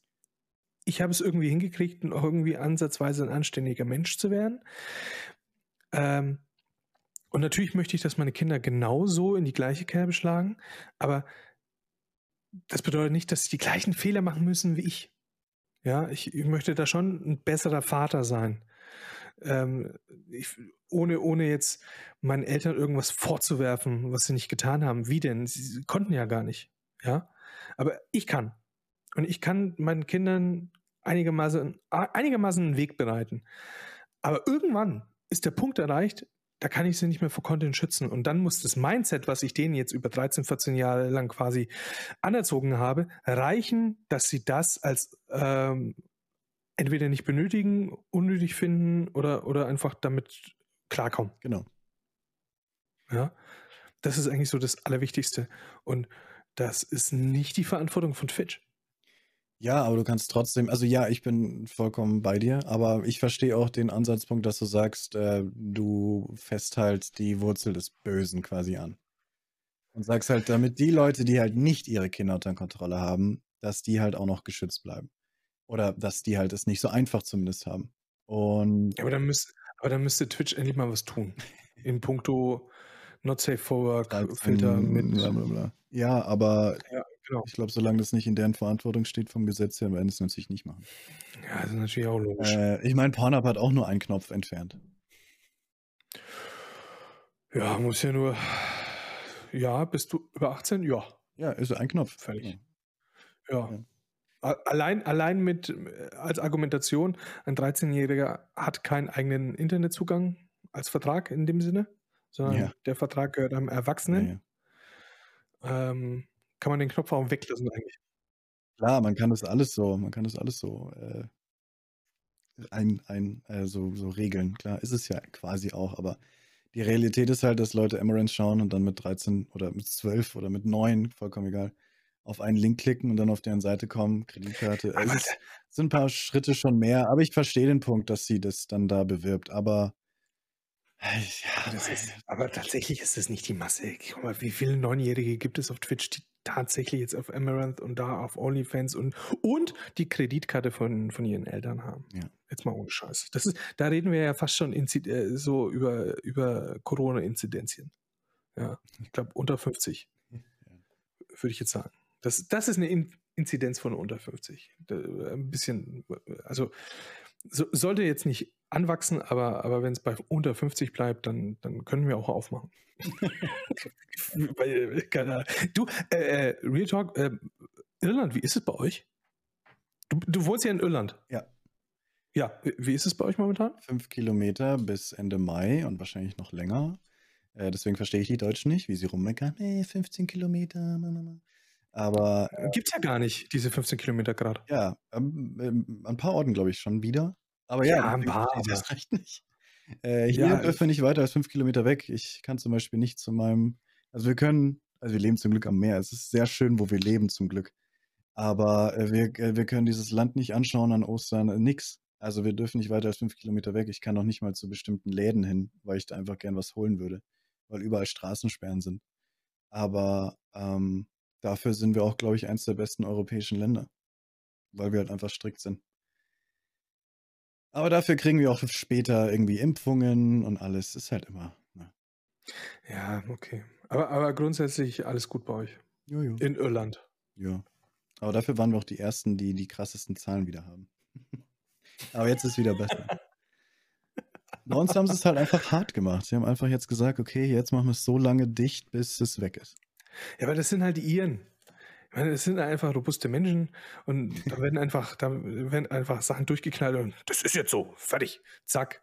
ich habe es irgendwie hingekriegt, irgendwie ansatzweise ein anständiger Mensch zu werden. Ähm, und natürlich möchte ich, dass meine Kinder genauso in die gleiche Kerbe schlagen, aber das bedeutet nicht, dass sie die gleichen Fehler machen müssen wie ich. Ja, ich, ich möchte da schon ein besserer Vater sein. Ähm, ich, ohne, ohne jetzt meinen Eltern irgendwas vorzuwerfen, was sie nicht getan haben. Wie denn? Sie konnten ja gar nicht. Ja, aber ich kann. Und ich kann meinen Kindern einigermaßen, einigermaßen einen Weg bereiten. Aber irgendwann ist der Punkt erreicht, da kann ich sie nicht mehr vor Content schützen. Und dann muss das Mindset, was ich denen jetzt über 13, 14 Jahre lang quasi anerzogen habe, reichen, dass sie das als ähm, entweder nicht benötigen, unnötig finden oder, oder einfach damit klarkommen. Genau. Ja, das ist eigentlich so das Allerwichtigste. Und das ist nicht die Verantwortung von Twitch. Ja, aber du kannst trotzdem, also ja, ich bin vollkommen bei dir, aber ich verstehe auch den Ansatzpunkt, dass du sagst, äh, du fest halt die Wurzel des Bösen quasi an. Und sagst halt, damit die Leute, die halt nicht ihre Kinder unter Kontrolle haben, dass die halt auch noch geschützt bleiben. Oder dass die halt es nicht so einfach zumindest haben. Und Ja, aber dann müsste, aber dann müsste Twitch endlich mal was tun. In puncto Not Safe for Work 13, Filter mit. blablabla. Ja, aber Ja, genau. ich glaube, solange das nicht in deren Verantwortung steht vom Gesetz her, werden es natürlich nicht machen. Ja, das ist natürlich auch logisch. Äh, ich meine, Pornhub hat auch nur einen Knopf entfernt. Ja, muss ja nur. Ja, bist du über 18? Ja, Ja, ist ein Knopf. fertig. Ja. Ja. Ja. Allein, allein mit äh, als Argumentation, ein 13-Jähriger hat keinen eigenen Internetzugang als Vertrag in dem Sinne, sondern Ja. der Vertrag gehört einem Erwachsenen. ja. Ähm, kann man den Knopf auch weglassen eigentlich. Klar, man kann das alles so, man kann das alles so äh, ein, ein äh, so, so regeln. Klar, ist es ja quasi auch, aber die Realität ist halt, dass Leute Amaranth schauen und dann mit 13 oder mit 12 oder mit 9, vollkommen egal, auf einen Link klicken und dann auf deren Seite kommen, Kreditkarte. Es Aber ist, sind ein paar Schritte schon mehr, aber ich verstehe den Punkt, dass sie das dann da bewirbt. Aber ja, Das ist, aber tatsächlich ist es nicht die Masse. Guck mal, wie viele Neunjährige gibt es auf Twitch, die tatsächlich jetzt auf Amaranth und da auf OnlyFans und, und die Kreditkarte von, von ihren Eltern haben. Ja. Jetzt mal ohne Scheiß. Das ist, da reden wir ja fast schon äh, so über, über Corona-Inzidenzien. Ja, ich glaube unter 50, würde ich jetzt sagen. Das, das ist eine In Inzidenz von unter 50. Da, ein bisschen, also so, sollte jetzt nicht anwachsen, aber, aber wenn es bei unter 50 bleibt, dann, dann können wir auch aufmachen. Ahnung. du, äh, äh, Real Talk, äh, Irland, wie ist es bei euch? Du, du wohnst ja in Irland. Ja. Ja, wie- ist es bei euch momentan? fünf Kilometer bis Ende Mai und wahrscheinlich noch länger. Äh, deswegen verstehe ich die Deutschen nicht, wie sie rummeckern. Nee, 15 Kilometer. ma, ma, ma. Aber äh, Gibt es ja gar nicht, diese 15 Kilometer gerade. ja, ähm, ähm, an ein paar Orten glaube ich schon wieder. Aber ja, Ja, ein paar, das recht nicht. Äh, hier Ja, dürfen wir nicht weiter als fünf Kilometer weg. Ich kann zum Beispiel nicht zu meinem, also wir können, also wir leben zum Glück am Meer. Es ist sehr schön, wo wir leben, zum Glück. Aber äh, wir, äh, wir können dieses Land nicht anschauen an Ostern, äh, nix. Also wir dürfen nicht weiter als fünf Kilometer weg. Ich kann noch nicht mal zu bestimmten Läden hin, weil ich da einfach gern was holen würde, weil überall Straßensperren sind. Aber ähm, dafür sind wir auch, glaube ich, eins der besten europäischen Länder, weil wir halt einfach strikt sind. Aber dafür kriegen wir auch später irgendwie Impfungen und alles. Ist halt immer. Ne? Ja, okay. Aber, aber grundsätzlich alles gut bei euch. Jojo. In Irland. Ja. Aber dafür waren wir auch die Ersten, die die krassesten Zahlen wieder haben. Aber jetzt ist wieder besser. Bei uns haben sie es halt einfach hart gemacht. Sie haben einfach jetzt gesagt, okay, jetzt machen wir es so lange dicht, bis es weg ist. Ja, aber das sind halt die Iren. Ich meine, das sind einfach robuste Menschen und da werden einfach, da werden einfach Sachen durchgeknallt und das ist jetzt so, fertig, zack.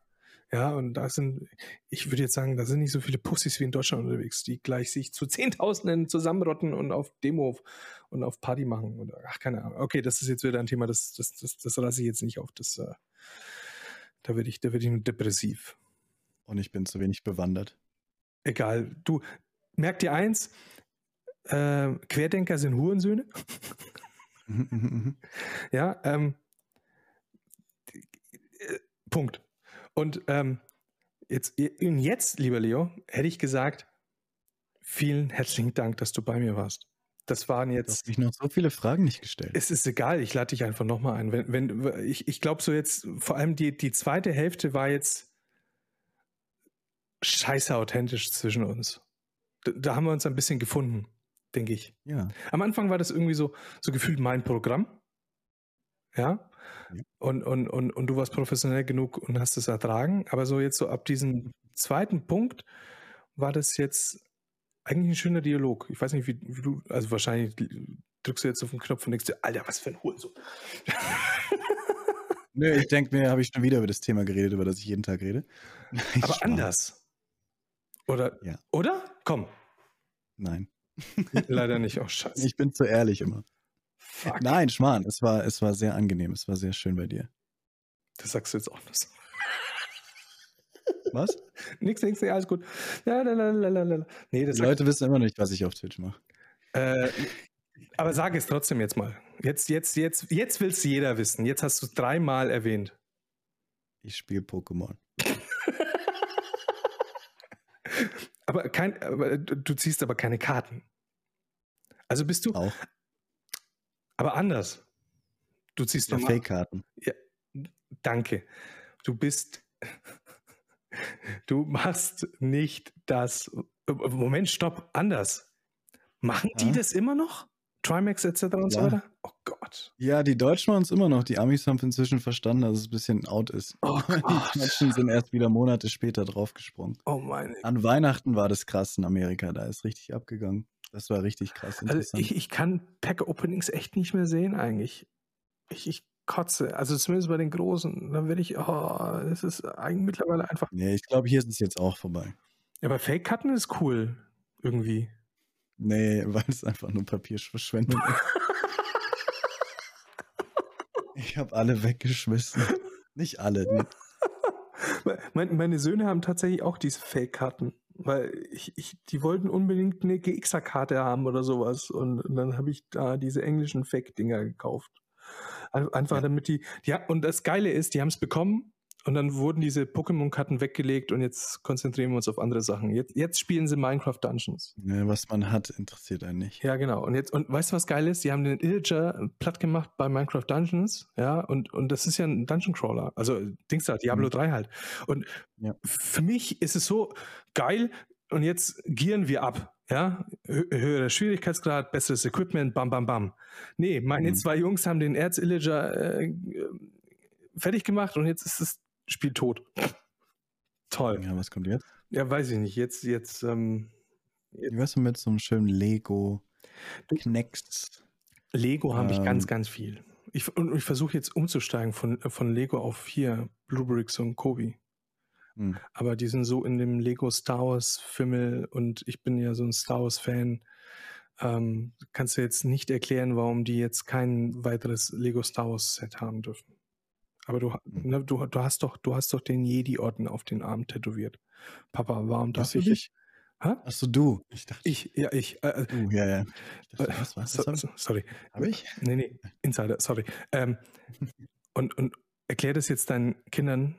Ja, und da sind, ich würde jetzt sagen, da sind nicht so viele Pussys wie in Deutschland unterwegs, die gleich sich zu Zehntausenden zusammenrotten und auf Demo und auf Party machen. Oder, ach, keine Ahnung. Okay, das ist jetzt wieder ein Thema, das, das, das, das lasse ich jetzt nicht auf. Das, äh, da werde ich, da werde ich nur depressiv. Und ich bin zu wenig bewandert. Egal. Du, merk dir eins, äh, Querdenker sind Hurensöhne. Ja, ähm, äh, Punkt. Und ähm, jetzt, jetzt, lieber Leo, hätte ich gesagt, vielen herzlichen Dank, dass du bei mir warst. Das waren jetzt, mich noch so viele Fragen nicht gestellt. es ist egal, ich lade dich einfach nochmal ein. Wenn, wenn, ich ich glaube so jetzt, vor allem die, die zweite Hälfte war jetzt scheiße authentisch zwischen uns. Da, da haben wir uns ein bisschen gefunden, denke ich. Ja. Am Anfang war das irgendwie so, so gefühlt mein Programm. Ja. Ja. Und, und, und, und du warst professionell genug und hast es ertragen. Aber so jetzt so ab diesem zweiten Punkt war das jetzt eigentlich ein schöner Dialog. Ich weiß nicht, wie, wie du, also wahrscheinlich drückst du jetzt auf den Knopf und denkst dir, Alter, was für ein Hurensohn. Nö, ich denke mir, habe ich schon wieder über das Thema geredet, über das ich jeden Tag rede. Aber Spaß. anders. Oder? Ja. Oder? Komm. Nein. Leider nicht. Oh, scheiße. Ich bin zu ehrlich immer. Fuck. Nein, Schmarrn, es war, es war sehr angenehm, es war sehr schön bei dir. Das sagst du jetzt auch nicht so. Was? Nix, nix, nee, alles gut. Nee, das Die Leute wissen immer noch nicht, was ich auf Twitch mache. äh, aber sag es trotzdem jetzt mal. Jetzt, jetzt, jetzt, jetzt will es jeder wissen. Jetzt hast du es dreimal erwähnt. Ich spiele Pokémon. Aber kein, aber du ziehst aber keine Karten. Also bist du, Auch. aber anders. Du ziehst Ja, Fake-Karten. Danke. Du bist. Du machst nicht das. Moment, stopp, anders. Machen die Ja. das immer noch? Trimax etc. und so Ja. weiter? Oh Gott. Ja, die Deutschen machen es immer noch. Die Amis haben inzwischen verstanden, dass es ein bisschen out ist. Oh Die. Deutschen sind erst wieder Monate später draufgesprungen. Oh meine. An Weihnachten war das krass in Amerika. Da ist richtig abgegangen. Das war richtig krass. Also Interessant. ich, ich kann Pack-Openings echt nicht mehr sehen eigentlich. Ich, ich kotze. Also zumindest bei den Großen. Dann werde ich, oh, es ist eigentlich mittlerweile einfach. nee, ich glaube, hier ist es jetzt auch vorbei. Ja, aber Fake-Karten ist cool. Irgendwie. Nee, weil es einfach nur Papierverschwendung ist. Ich habe alle weggeschmissen. Nicht alle. ne? Meine Söhne haben tatsächlich auch diese Fake-Karten. Weil ich, ich, die wollten unbedingt eine GXer-Karte haben oder sowas. Und, und dann habe ich da diese englischen Fake-Dinger gekauft. Ein- Einfach Ja. damit die. Ja, und das Geile ist, die haben es bekommen und dann wurden diese Pokémon-Karten weggelegt und jetzt konzentrieren wir uns auf andere Sachen. Jetzt, jetzt spielen sie Minecraft Dungeons. ne, was man hat, interessiert einen nicht. Ja, genau. Und jetzt, und weißt du, was geil ist? Die haben den Illager platt gemacht bei Minecraft Dungeons, ja, und, und das ist ja ein Dungeon Crawler. Also Dings da, Diablo Mhm. 3 halt. Und Ja. für mich ist es so geil, und jetzt gieren wir ab. Ja, Hö höherer Schwierigkeitsgrad, besseres Equipment, bam, bam, bam. Nee, meine Mhm. zwei Jungs haben den Erz-Illager äh, fertig gemacht und jetzt ist das Spiel tot. Toll. Ja, was kommt jetzt? Ja, weiß ich nicht. Jetzt, jetzt, ähm, Wie wär's denn mit so einem schönen Lego Knex? Lego habe ich ganz, Ähm. ganz viel. Ich, und ich versuche jetzt umzusteigen von, von Lego auf hier, Bluebricks und Kobi. Hm. Aber die sind so in dem Lego Star Wars Fimmel und ich bin ja so ein Star Wars Fan. Ähm, kannst du jetzt nicht erklären, warum die jetzt kein weiteres Lego Star Wars Set haben dürfen. Aber du, Hm. ne, du, du hast doch, du hast doch den Jedi-Orden auf den Arm tätowiert. Papa, warum darf Hast ich? dich? Hä? Achso, du. Ich dachte, Ich, ja, ich. Äh, äh, du, ja, ja. Dachte, äh, was, was? so, so, sorry. hab ich? Nee, nee, Insider, sorry. Ähm, und, und erklär das jetzt deinen Kindern.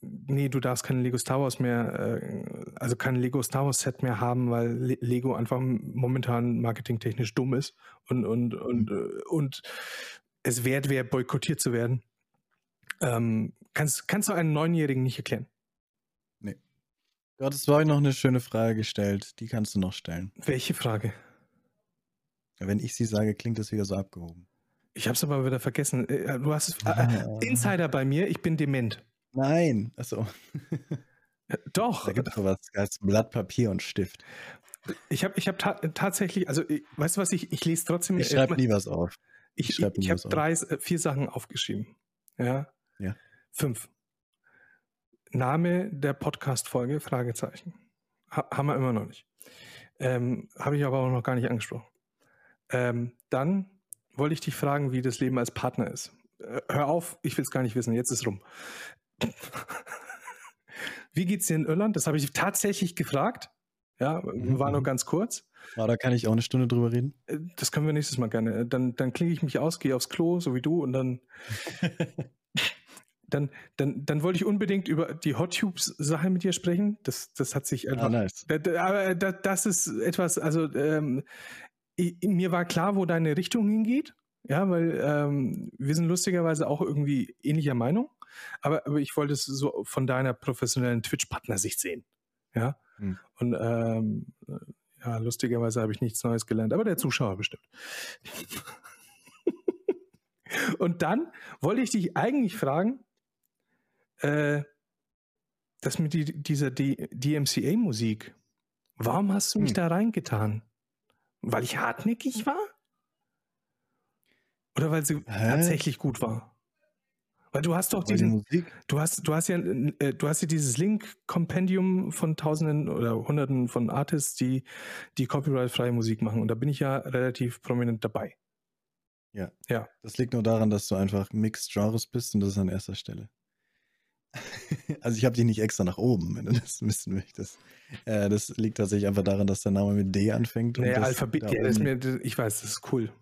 Nee, du darfst kein Lego Star Wars mehr, äh, also kein Lego Star Wars Set mehr haben, weil Le Lego einfach momentan marketingtechnisch dumm ist und, und, und, äh, und es wert wäre, boykottiert zu werden. Ähm, kannst, kannst du einen Neunjährigen nicht erklären? Du hattest vorhin noch eine schöne Frage gestellt. Die kannst du noch stellen. Welche Frage? Wenn ich sie sage, klingt das wieder so abgehoben. Ich habe es aber wieder vergessen. Äh, Du hast es, äh, Ah. Insider bei mir, ich bin dement. Nein. Achso. Äh, Doch, Da gibt es sowas als Blatt Papier und Stift. Ich habe ich hab ta tatsächlich, also ich, weißt du was, ich, ich lese trotzdem. Ich äh, schreibe nie was auf. ich, ich ich, habe was drei, äh, vier Sachen aufgeschrieben. Ja. Ja. Fünf. Name der Podcast-Folge, Fragezeichen. Ha haben wir immer noch nicht. Ähm, habe ich aber auch noch gar nicht angesprochen. Ähm, dann wollte ich dich fragen, wie das Leben als Partner ist. Äh, hör auf, ich will es gar nicht wissen, jetzt ist rum. wie geht's dir in Irland? Das habe ich tatsächlich gefragt. Ja, Mhm, war nur ganz kurz. Ah, da kann ich auch eine Stunde drüber reden. Äh, Das können wir nächstes Mal gerne. Dann, dann klinge ich mich aus, gehe aufs Klo, so wie du, und dann, dann, dann, dann wollte ich unbedingt über die Hot Tubes-Sache mit dir sprechen. Das, das hat sich einfach. Ah, nice. Aber da- das ist etwas, also ähm, mir war klar, wo deine Richtung hingeht. Ja, weil ähm, wir sind lustigerweise auch irgendwie ähnlicher Meinung. Aber, aber ich wollte es so von deiner professionellen Twitch-Partner-Sicht sehen. Ja. Hm. Und ähm, ja, lustigerweise habe ich nichts Neues gelernt, aber der Zuschauer bestimmt. Und dann wollte ich dich eigentlich fragen, äh, das mit die, dieser DMCA-Musik, warum hast du mich Hm. da reingetan? Weil ich hartnäckig war? Oder weil sie Hä? tatsächlich gut war? Weil du hast doch Weil die diesen, Musik. du hast, du hast ja, äh, du hast ja dieses Link-Kompendium von Tausenden oder Hunderten von Artists, die die copyright-freie Musik machen. Und da bin ich ja relativ prominent dabei. Ja. Ja. Das liegt nur daran, dass du einfach Mixed Genres bist und das ist an erster Stelle. Also ich habe dich nicht extra nach oben, wenn du das wissen möchtest. Äh, das liegt tatsächlich einfach daran, dass der Name mit D anfängt. das Alphabet, da ja, mir, ich weiß, das ist cool.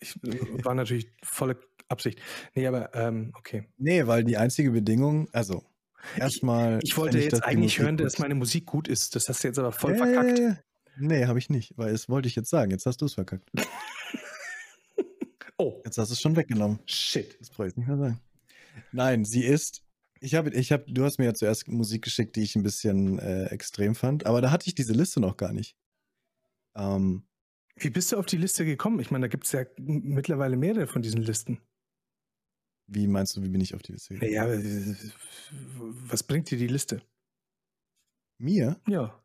Ich, war natürlich volle Absicht. Nee, aber ähm, okay. nee, weil die einzige Bedingung, also erstmal. Ich wollte fände jetzt eigentlich hören, dass meine Musik gut ist. Das hast du jetzt aber voll Ja, verkackt. Nee, habe ich nicht, weil das wollte ich jetzt sagen. Jetzt hast du es verkackt. Oh, Jetzt hast du es schon weggenommen. shit. Das brauche ich nicht mehr sagen. Nein, sie ist. Ich habe, ich habe, du hast mir ja zuerst Musik geschickt, die ich ein bisschen äh, extrem fand, aber da hatte ich diese Liste noch gar nicht. Ähm, Wie bist du auf die Liste gekommen? Ich meine, da gibt es ja mittlerweile mehrere von diesen Listen. wie meinst du, wie bin ich auf die Liste gekommen? Naja, was bringt dir die Liste? Mir, Ja.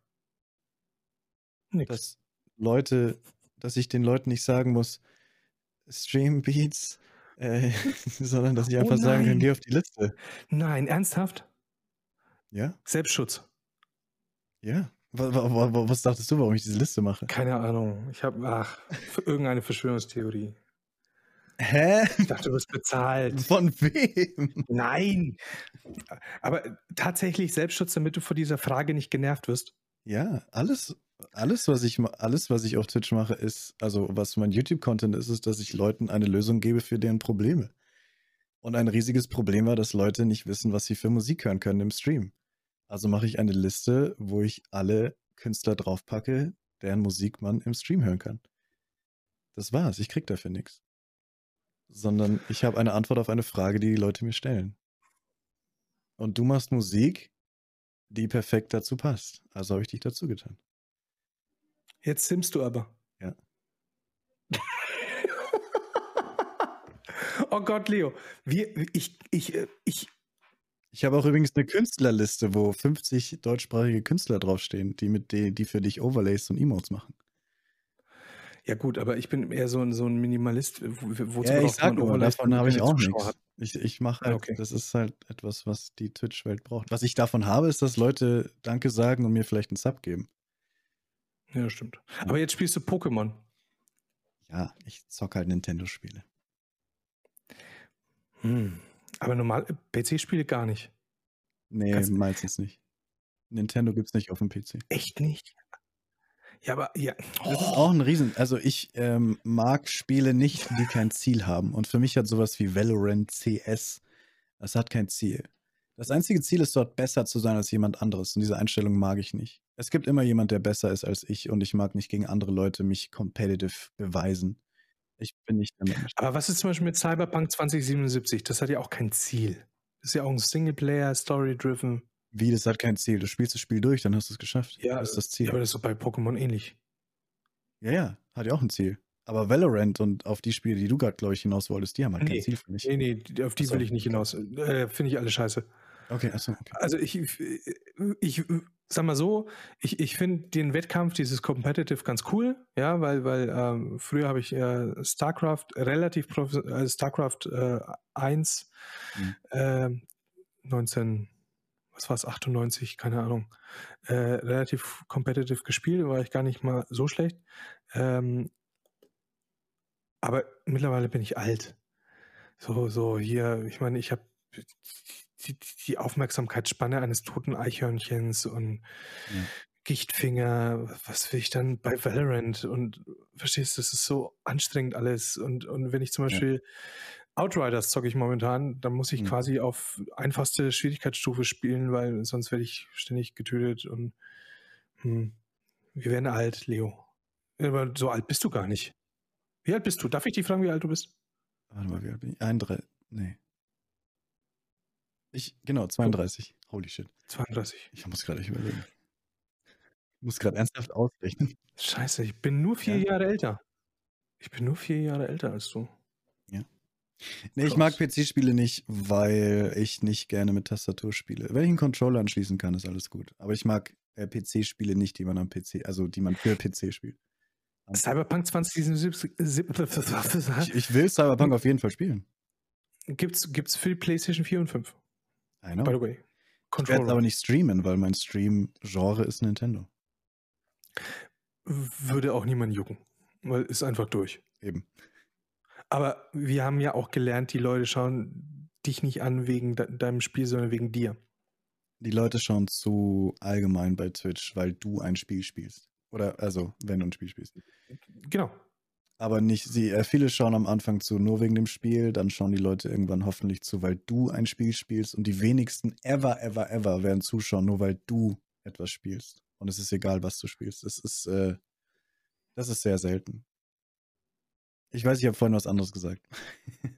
Nix. dass Leute, dass ich den Leuten nicht sagen muss, Stream Beats, äh, sondern dass ich Oh einfach sagen kann, geh auf die Liste. Nein, ernsthaft? Ja? Selbstschutz. Ja. Wa- wa- wa- wa- Was dachtest du, warum ich diese Liste mache? Keine Ahnung. Ich habe, ach, für irgendeine Verschwörungstheorie. Hä? Ich dachte, du wirst bezahlt. Von wem? Nein. Aber tatsächlich Selbstschutz, damit du vor dieser Frage nicht genervt wirst. Ja, alles, alles, was ich, alles, was ich auf Twitch mache, ist, also was mein YouTube-Content ist, ist, dass ich Leuten eine Lösung gebe für deren Probleme. Und ein riesiges Problem war, dass Leute nicht wissen, was sie für Musik hören können im Stream. Also mache ich eine Liste, wo ich alle Künstler draufpacke, deren Musik man im Stream hören kann. Das war's. Ich krieg dafür nichts. Sondern ich habe eine Antwort auf eine Frage, die die Leute mir stellen. Und du machst Musik, die perfekt dazu passt. Also habe ich dich dazu getan. Jetzt simmst du aber. Ja. oh Gott, Leo. Wir, ich, ich, äh, ich, Ich habe auch übrigens eine Künstlerliste, wo 50 deutschsprachige Künstler draufstehen, die mit die, die für dich Overlays und Emotes machen. ja gut, aber ich bin eher so ein, so ein Minimalist. Wo, wozu ja, ich sag nur, davon habe ich auch nichts. hat? Ich, ich mache halt, okay. das ist halt etwas, was die Twitch-Welt braucht. Was ich davon habe, ist, dass Leute Danke sagen und mir vielleicht einen Sub geben. Ja, stimmt. Aber jetzt spielst du Pokémon. Ja, ich zock halt Nintendo-Spiele. Hm. Aber normal, PC-Spiele gar nicht. Nee, Kannst- meistens nicht. Nintendo gibt's nicht auf dem PC. Echt nicht? Ja, aber ja. Das ist auch ein Riesen. Also ich ähm, mag Spiele nicht, die kein Ziel haben. Und für mich hat sowas wie Valorant, CS, das hat kein Ziel. Das einzige Ziel ist dort besser zu sein als jemand anderes. Und diese Einstellung mag ich nicht. Es gibt immer jemand, der besser ist als ich. Und ich mag nicht gegen andere Leute mich competitive beweisen. Ich bin nicht der Mensch. Aber was ist zum Beispiel mit Cyberpunk 2077? Das hat ja auch kein Ziel. Das ist ja auch ein Singleplayer, Story-driven. Wie, das hat kein Ziel. Du spielst das Spiel durch, dann hast du es geschafft. Ja, das ist das Ziel. Ja, aber das ist doch bei Pokémon ähnlich. Ja, ja, hat ja auch ein Ziel. Aber Valorant und auf die Spiele, die du gerade, glaube ich, hinaus wolltest, die haben halt Nee. kein Ziel für mich. Nee, nee, auf die Ach so. will ich nicht hinaus. Äh, Finde ich alle scheiße. Okay, achso, okay. Also ich, ich sag mal so, ich, ich finde den Wettkampf, dieses Competitive ganz cool, ja, weil, weil ähm, früher habe ich äh, StarCraft relativ prof- äh, StarCraft äh, 1 Mhm. äh, 19, was war es, 98, keine Ahnung, äh, relativ competitive gespielt, war ich gar nicht mal so schlecht. Ähm, aber mittlerweile bin ich alt. So, so hier, ich meine, ich habe die, die Aufmerksamkeitsspanne eines toten Eichhörnchens und Ja. Gichtfinger, was will ich dann bei Valorant und verstehst du, das ist so anstrengend alles und, und wenn ich zum Ja. Beispiel Outriders zocke ich momentan, dann muss ich Mhm. quasi auf einfachste Schwierigkeitsstufe spielen, weil sonst werde ich ständig getötet und hm, wir werden alt, Leo. Aber so alt bist du gar nicht. Wie alt bist du? Darf ich dich fragen, wie alt du bist? Warte mal, wie alt bin ich? 31. Nee. Ich, genau, 32. Holy shit. 32. Ich muss gerade überlegen. Ich muss gerade ernsthaft ausrechnen. Scheiße, ich bin nur vier Ja. Jahre älter. Ich bin nur vier Jahre älter als du. Nee, ich mag PC-Spiele nicht, weil ich nicht gerne mit Tastatur spiele. Wenn ich einen Controller anschließen kann, ist alles gut. Aber ich mag äh, PC-Spiele nicht, die man am PC, also die man für PC spielt. Cyberpunk 2077 Ich, ich will Cyberpunk auf jeden Fall spielen. gibt's, gibt's für PlayStation 4 und 5, I know. by the way. Ich werde Controller. aber nicht streamen, weil mein Stream-Genre ist Nintendo. Würde auch niemand jucken. Weil ist einfach durch. Eben. Aber wir haben ja auch gelernt, die Leute schauen dich nicht an wegen de deinem Spiel, sondern wegen dir. Die Leute schauen zu allgemein bei Twitch, weil du ein Spiel spielst. Oder also, wenn du ein Spiel spielst. Genau. Aber nicht, sie, äh, viele schauen am Anfang zu, nur wegen dem Spiel, dann schauen die Leute irgendwann hoffentlich zu, weil du ein Spiel spielst und die wenigsten ever, ever, ever werden zuschauen, nur weil du etwas spielst. Und es ist egal, was du spielst. Es ist, äh, das ist sehr selten. Ich weiß, ich habe vorhin was anderes gesagt.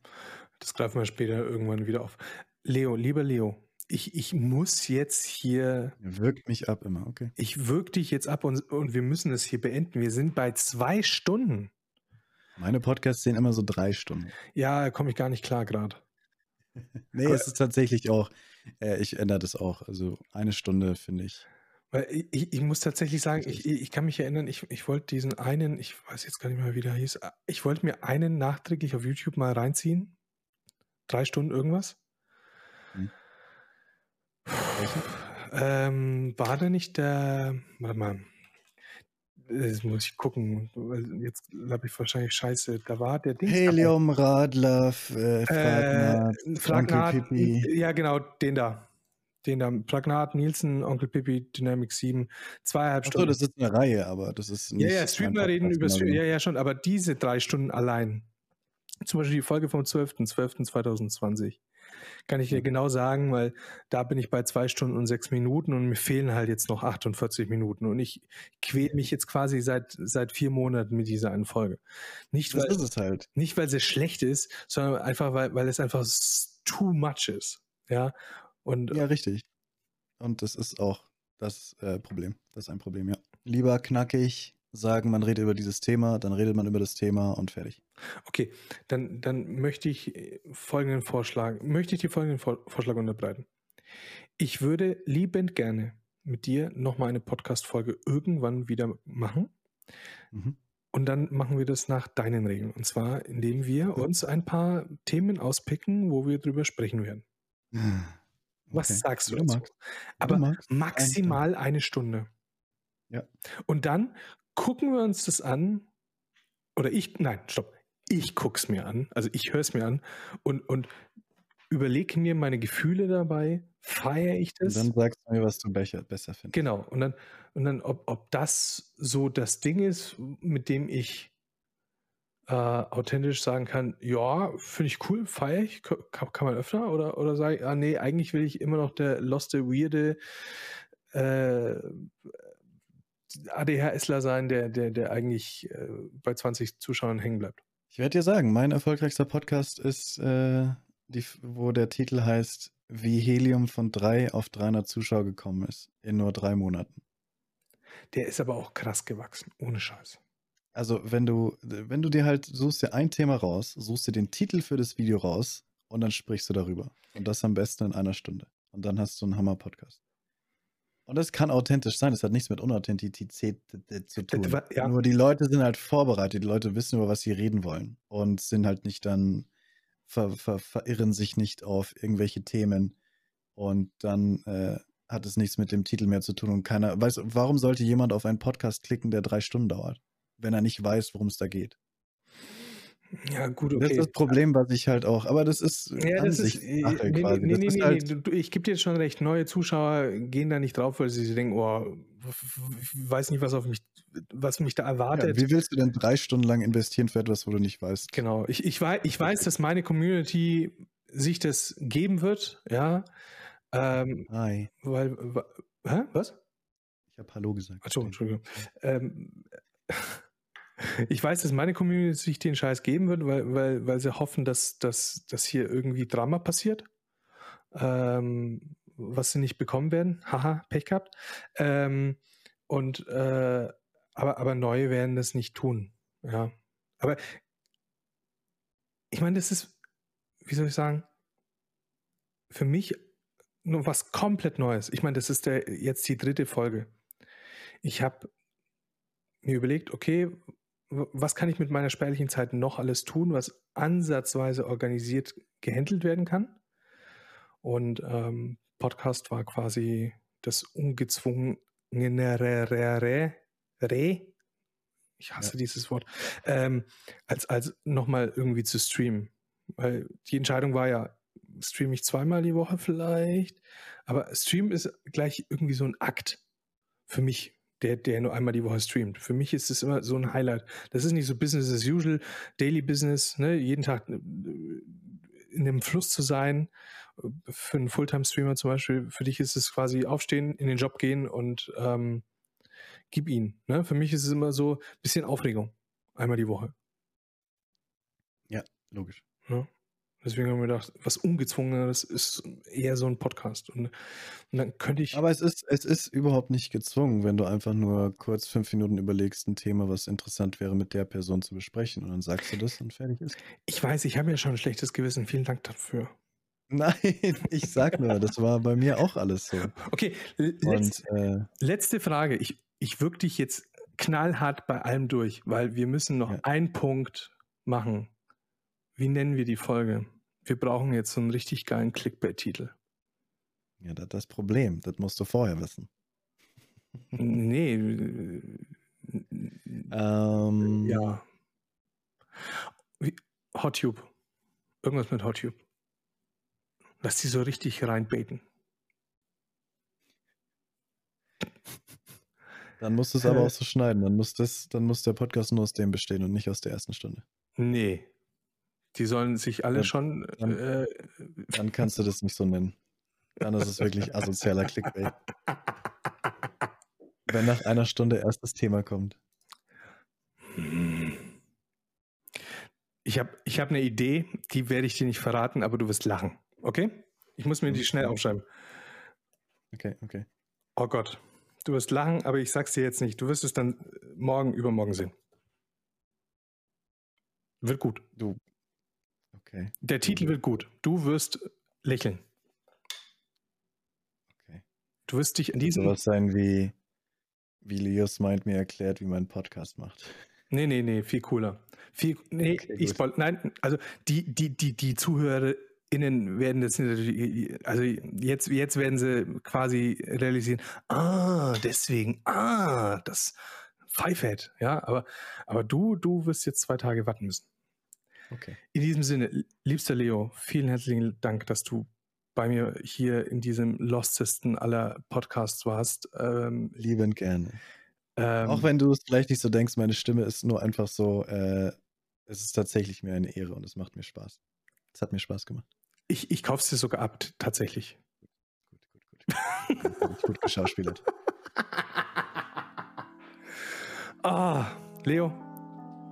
Das greifen wir später irgendwann wieder auf. Leo, lieber Leo, ich, ich muss jetzt hier, Wirkt mich ab immer, okay. ich wirke dich jetzt ab und, und wir müssen es hier beenden. Wir sind bei zwei Stunden. Meine Podcasts sehen immer so drei Stunden. Ja, da komme ich gar nicht klar gerade. Nee, Aber- es ist tatsächlich auch, äh, ich ändere das auch. Also eine Stunde finde ich. Ich, ich muss tatsächlich sagen, ich, ich kann mich erinnern, ich, ich wollte diesen einen, ich weiß jetzt gar nicht mehr, wie der hieß, ich wollte mir einen nachträglich auf YouTube mal reinziehen. Drei Stunden irgendwas. Hm. Ähm, war da nicht der, warte mal, das muss ich gucken, weil jetzt glaube ich wahrscheinlich scheiße, da war der Ding. Helium, Radler, äh, Fragnat, äh, Fragnat, Onkel Pippi. ja genau, den da. Den da, Fragnat, Nielsen, Onkel Pippi, Dynamic 7, zweieinhalb Achso, Stunden. das ist eine Reihe, aber das ist nicht. Ja, ja, Streamer reden über. Streamer. Ja, ja, schon, aber diese drei Stunden allein. Zum Beispiel die Folge vom 12.12.2020. Kann ich dir genau sagen, weil da bin ich bei zwei Stunden und sechs Minuten und mir fehlen halt jetzt noch 48 Minuten. Und ich quäle mich jetzt quasi seit, seit vier Monaten mit dieser einen Folge. Nicht, weil, ist es halt. nicht, weil sie schlecht ist, sondern einfach, weil, weil es einfach too much ist. Ja. Und Ja, richtig. Und das ist auch das äh, Problem. Das ist ein Problem, ja. Lieber knackig sagen, man redet über dieses Thema, dann redet man über das Thema und fertig. Okay, dann, dann möchte ich äh, folgenden Vorschlag, möchte ich dir folgenden Vor Vorschlag unterbreiten. Ich würde liebend gerne mit dir nochmal eine Podcast-Folge irgendwann wieder machen. Mhm. Und dann machen wir das nach deinen Regeln. Und zwar, indem wir uns ein paar Themen auspicken, wo wir drüber sprechen werden. Was Okay. sagst du dazu? Aber maximal eine Stunde. Ja. Und dann gucken wir uns das an. Oder ich, nein, stopp. Ich guck's mir an. Also ich höre es mir an und, und überlege mir meine Gefühle dabei. Feiere ich Und das? dann sagst du mir, was du besser, besser findest. Genau. Und dann, und dann ob, ob das so das Ding ist, mit dem ich äh, authentisch sagen kann, ja, finde ich cool, feiere ich, kann, kann man öfter? Oder, oder sage ich, ah nee, eigentlich will ich immer noch der loste, weirde äh, ADHSler sein, der, der, der eigentlich äh, bei 20 Zuschauern hängen bleibt. Ich werde dir sagen, mein erfolgreichster Podcast ist, äh, die, wo der Titel heißt, wie Helium von 3 auf 300 Zuschauer gekommen ist. In nur drei Monaten. Der ist aber auch krass gewachsen, ohne Scheiß. Also, wenn du, wenn du dir halt suchst dir ein Thema raus, suchst dir den Titel für das Video raus und dann sprichst du darüber. Und das am besten in einer Stunde. Und dann hast du einen Hammer-Podcast. Und das kann authentisch sein. Das hat nichts mit Unauthentizität zu tun. Ja. Nur die Leute sind halt vorbereitet. Die Leute wissen, über was sie reden wollen. Und sind halt nicht dann, ver, ver, verirren sich nicht auf irgendwelche Themen. Und dann äh, hat es nichts mit dem Titel mehr zu tun. Und keiner weiß, warum sollte jemand auf einen Podcast klicken, der drei Stunden dauert? wenn er nicht weiß, worum es da geht. Ja, gut, Das ist okay. das Problem, was ich halt auch, aber das ist Ja, das ist, äh, nee, quasi. nee, nee, nee, halt, nee. Du, ich gebe dir jetzt schon recht. Neue Zuschauer gehen da nicht drauf, weil sie denken, oh, ich weiß nicht, was auf mich, was mich da ja, erwartet. wie willst du denn drei Stunden lang investieren für etwas, wo du nicht weißt? Genau. Ich, ich, weiß, ich weiß, dass meine Community sich das geben wird, ja. Ähm, Hi. weil, hä? Was? Ich habe Hallo gesagt. Achso, Entschuldigung. Ähm, ich weiß, dass meine Community sich den Scheiß geben wird, weil, weil, weil sie hoffen, dass, dass, dass hier irgendwie Drama passiert. Ähm, was sie nicht bekommen werden. Haha, Pech gehabt. Ähm, und äh, aber, aber neue werden das nicht tun. Ja. Aber ich meine, das ist, wie soll ich sagen, für mich nur was komplett Neues. Ich meine, das ist der, jetzt die dritte Folge. Ich habe mir überlegt, okay, was kann ich mit meiner spärlichen Zeit noch alles tun, was ansatzweise organisiert gehandelt werden kann? Und ähm, Podcast war quasi das ungezwungenere Re, ich hasse Ja. dieses Wort, ähm, als, als nochmal irgendwie zu streamen. Weil die Entscheidung war ja, streame ich zweimal die Woche vielleicht, aber Stream ist gleich irgendwie so ein Akt für mich, der, der nur einmal die Woche streamt. Für mich ist es immer so ein Highlight. Das ist nicht so Business as usual, Daily Business, ne? jeden Tag äh, in dem Fluss zu sein. Für einen Fulltime-Streamer zum Beispiel, für dich ist es quasi aufstehen, in den Job gehen und ähm, gib ihn. Ne? Für mich ist es immer so ein bisschen Aufregung. Einmal die Woche. Logisch. Ne? Deswegen haben wir gedacht, was Ungezwungenes ist eher so ein Podcast. Und, und dann könnte ich. Aber es ist, es ist überhaupt nicht gezwungen, wenn du einfach nur kurz fünf Minuten überlegst, ein Thema, was interessant wäre, mit der Person zu besprechen. Und dann sagst du das und fertig ist. ich weiß, ich habe ja schon ein schlechtes Gewissen. Vielen Dank dafür. Nein, ich sag nur, das war bei mir auch alles so. Okay, l- letz, Und äh, letzte Frage. Ich, ich wirke dich jetzt knallhart bei allem durch, weil wir müssen noch Ja. einen Punkt machen. Wie nennen wir die Folge? Wir brauchen jetzt so einen richtig geilen Clickbait-Titel. ja, das ist das Problem. Das musst du vorher wissen. nee. äh, Ähm, Ja. Hottube. Irgendwas mit Hottube. Lass die so richtig reinbaiten. Dann musst du es aber auch so schneiden. Dann muss, das, dann muss der Podcast nur aus dem bestehen und nicht aus der ersten Stunde. Nee. Die sollen sich alle Dann- schon. dann- Äh, Dann kannst du das nicht so nennen. Dann ist es wirklich asozialer Clickbait. Wenn nach einer Stunde erst das Thema kommt. ich habe ich hab eine Idee, die werde ich dir nicht verraten, aber du wirst lachen. Okay? Ich muss mir die schnell aufschreiben. Okay, okay. Oh Gott. Du wirst lachen, aber ich sag's dir jetzt nicht. Du wirst es dann morgen, übermorgen sehen. Wird gut. Du. Okay, Der Titel wird gut. Du wirst lächeln. okay. Du wirst dich Soll diesem. sowas sein wie, wie Leos meint mir erklärt, wie man einen Podcast macht. Nee, nee, nee, viel cooler. Viel, nee, Okay, ich spoil, nein, also die, die, die, die ZuhörerInnen werden das natürlich, also jetzt, jetzt werden sie quasi realisieren, ah, deswegen, ah, das Pfeifett, ja, aber, aber du, du wirst jetzt zwei Tage warten müssen. Okay. In diesem Sinne, liebster Leo, vielen herzlichen Dank, dass du bei mir hier in diesem lostesten aller Podcasts warst. Ähm, Liebend gerne. ähm, Auch wenn du es vielleicht nicht so denkst, meine Stimme ist nur einfach so, äh, es ist tatsächlich mir eine Ehre und es macht mir Spaß. Es hat mir Spaß gemacht. ich, ich kaufe es dir sogar ab, tatsächlich. Gut, gut, gut. Gut geschauspielert. Ah, Leo,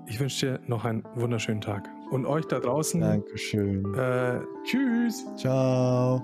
ich wünsche dir noch einen wunderschönen Tag. Und euch da draußen, Dankeschön. äh, tschüss. Ciao.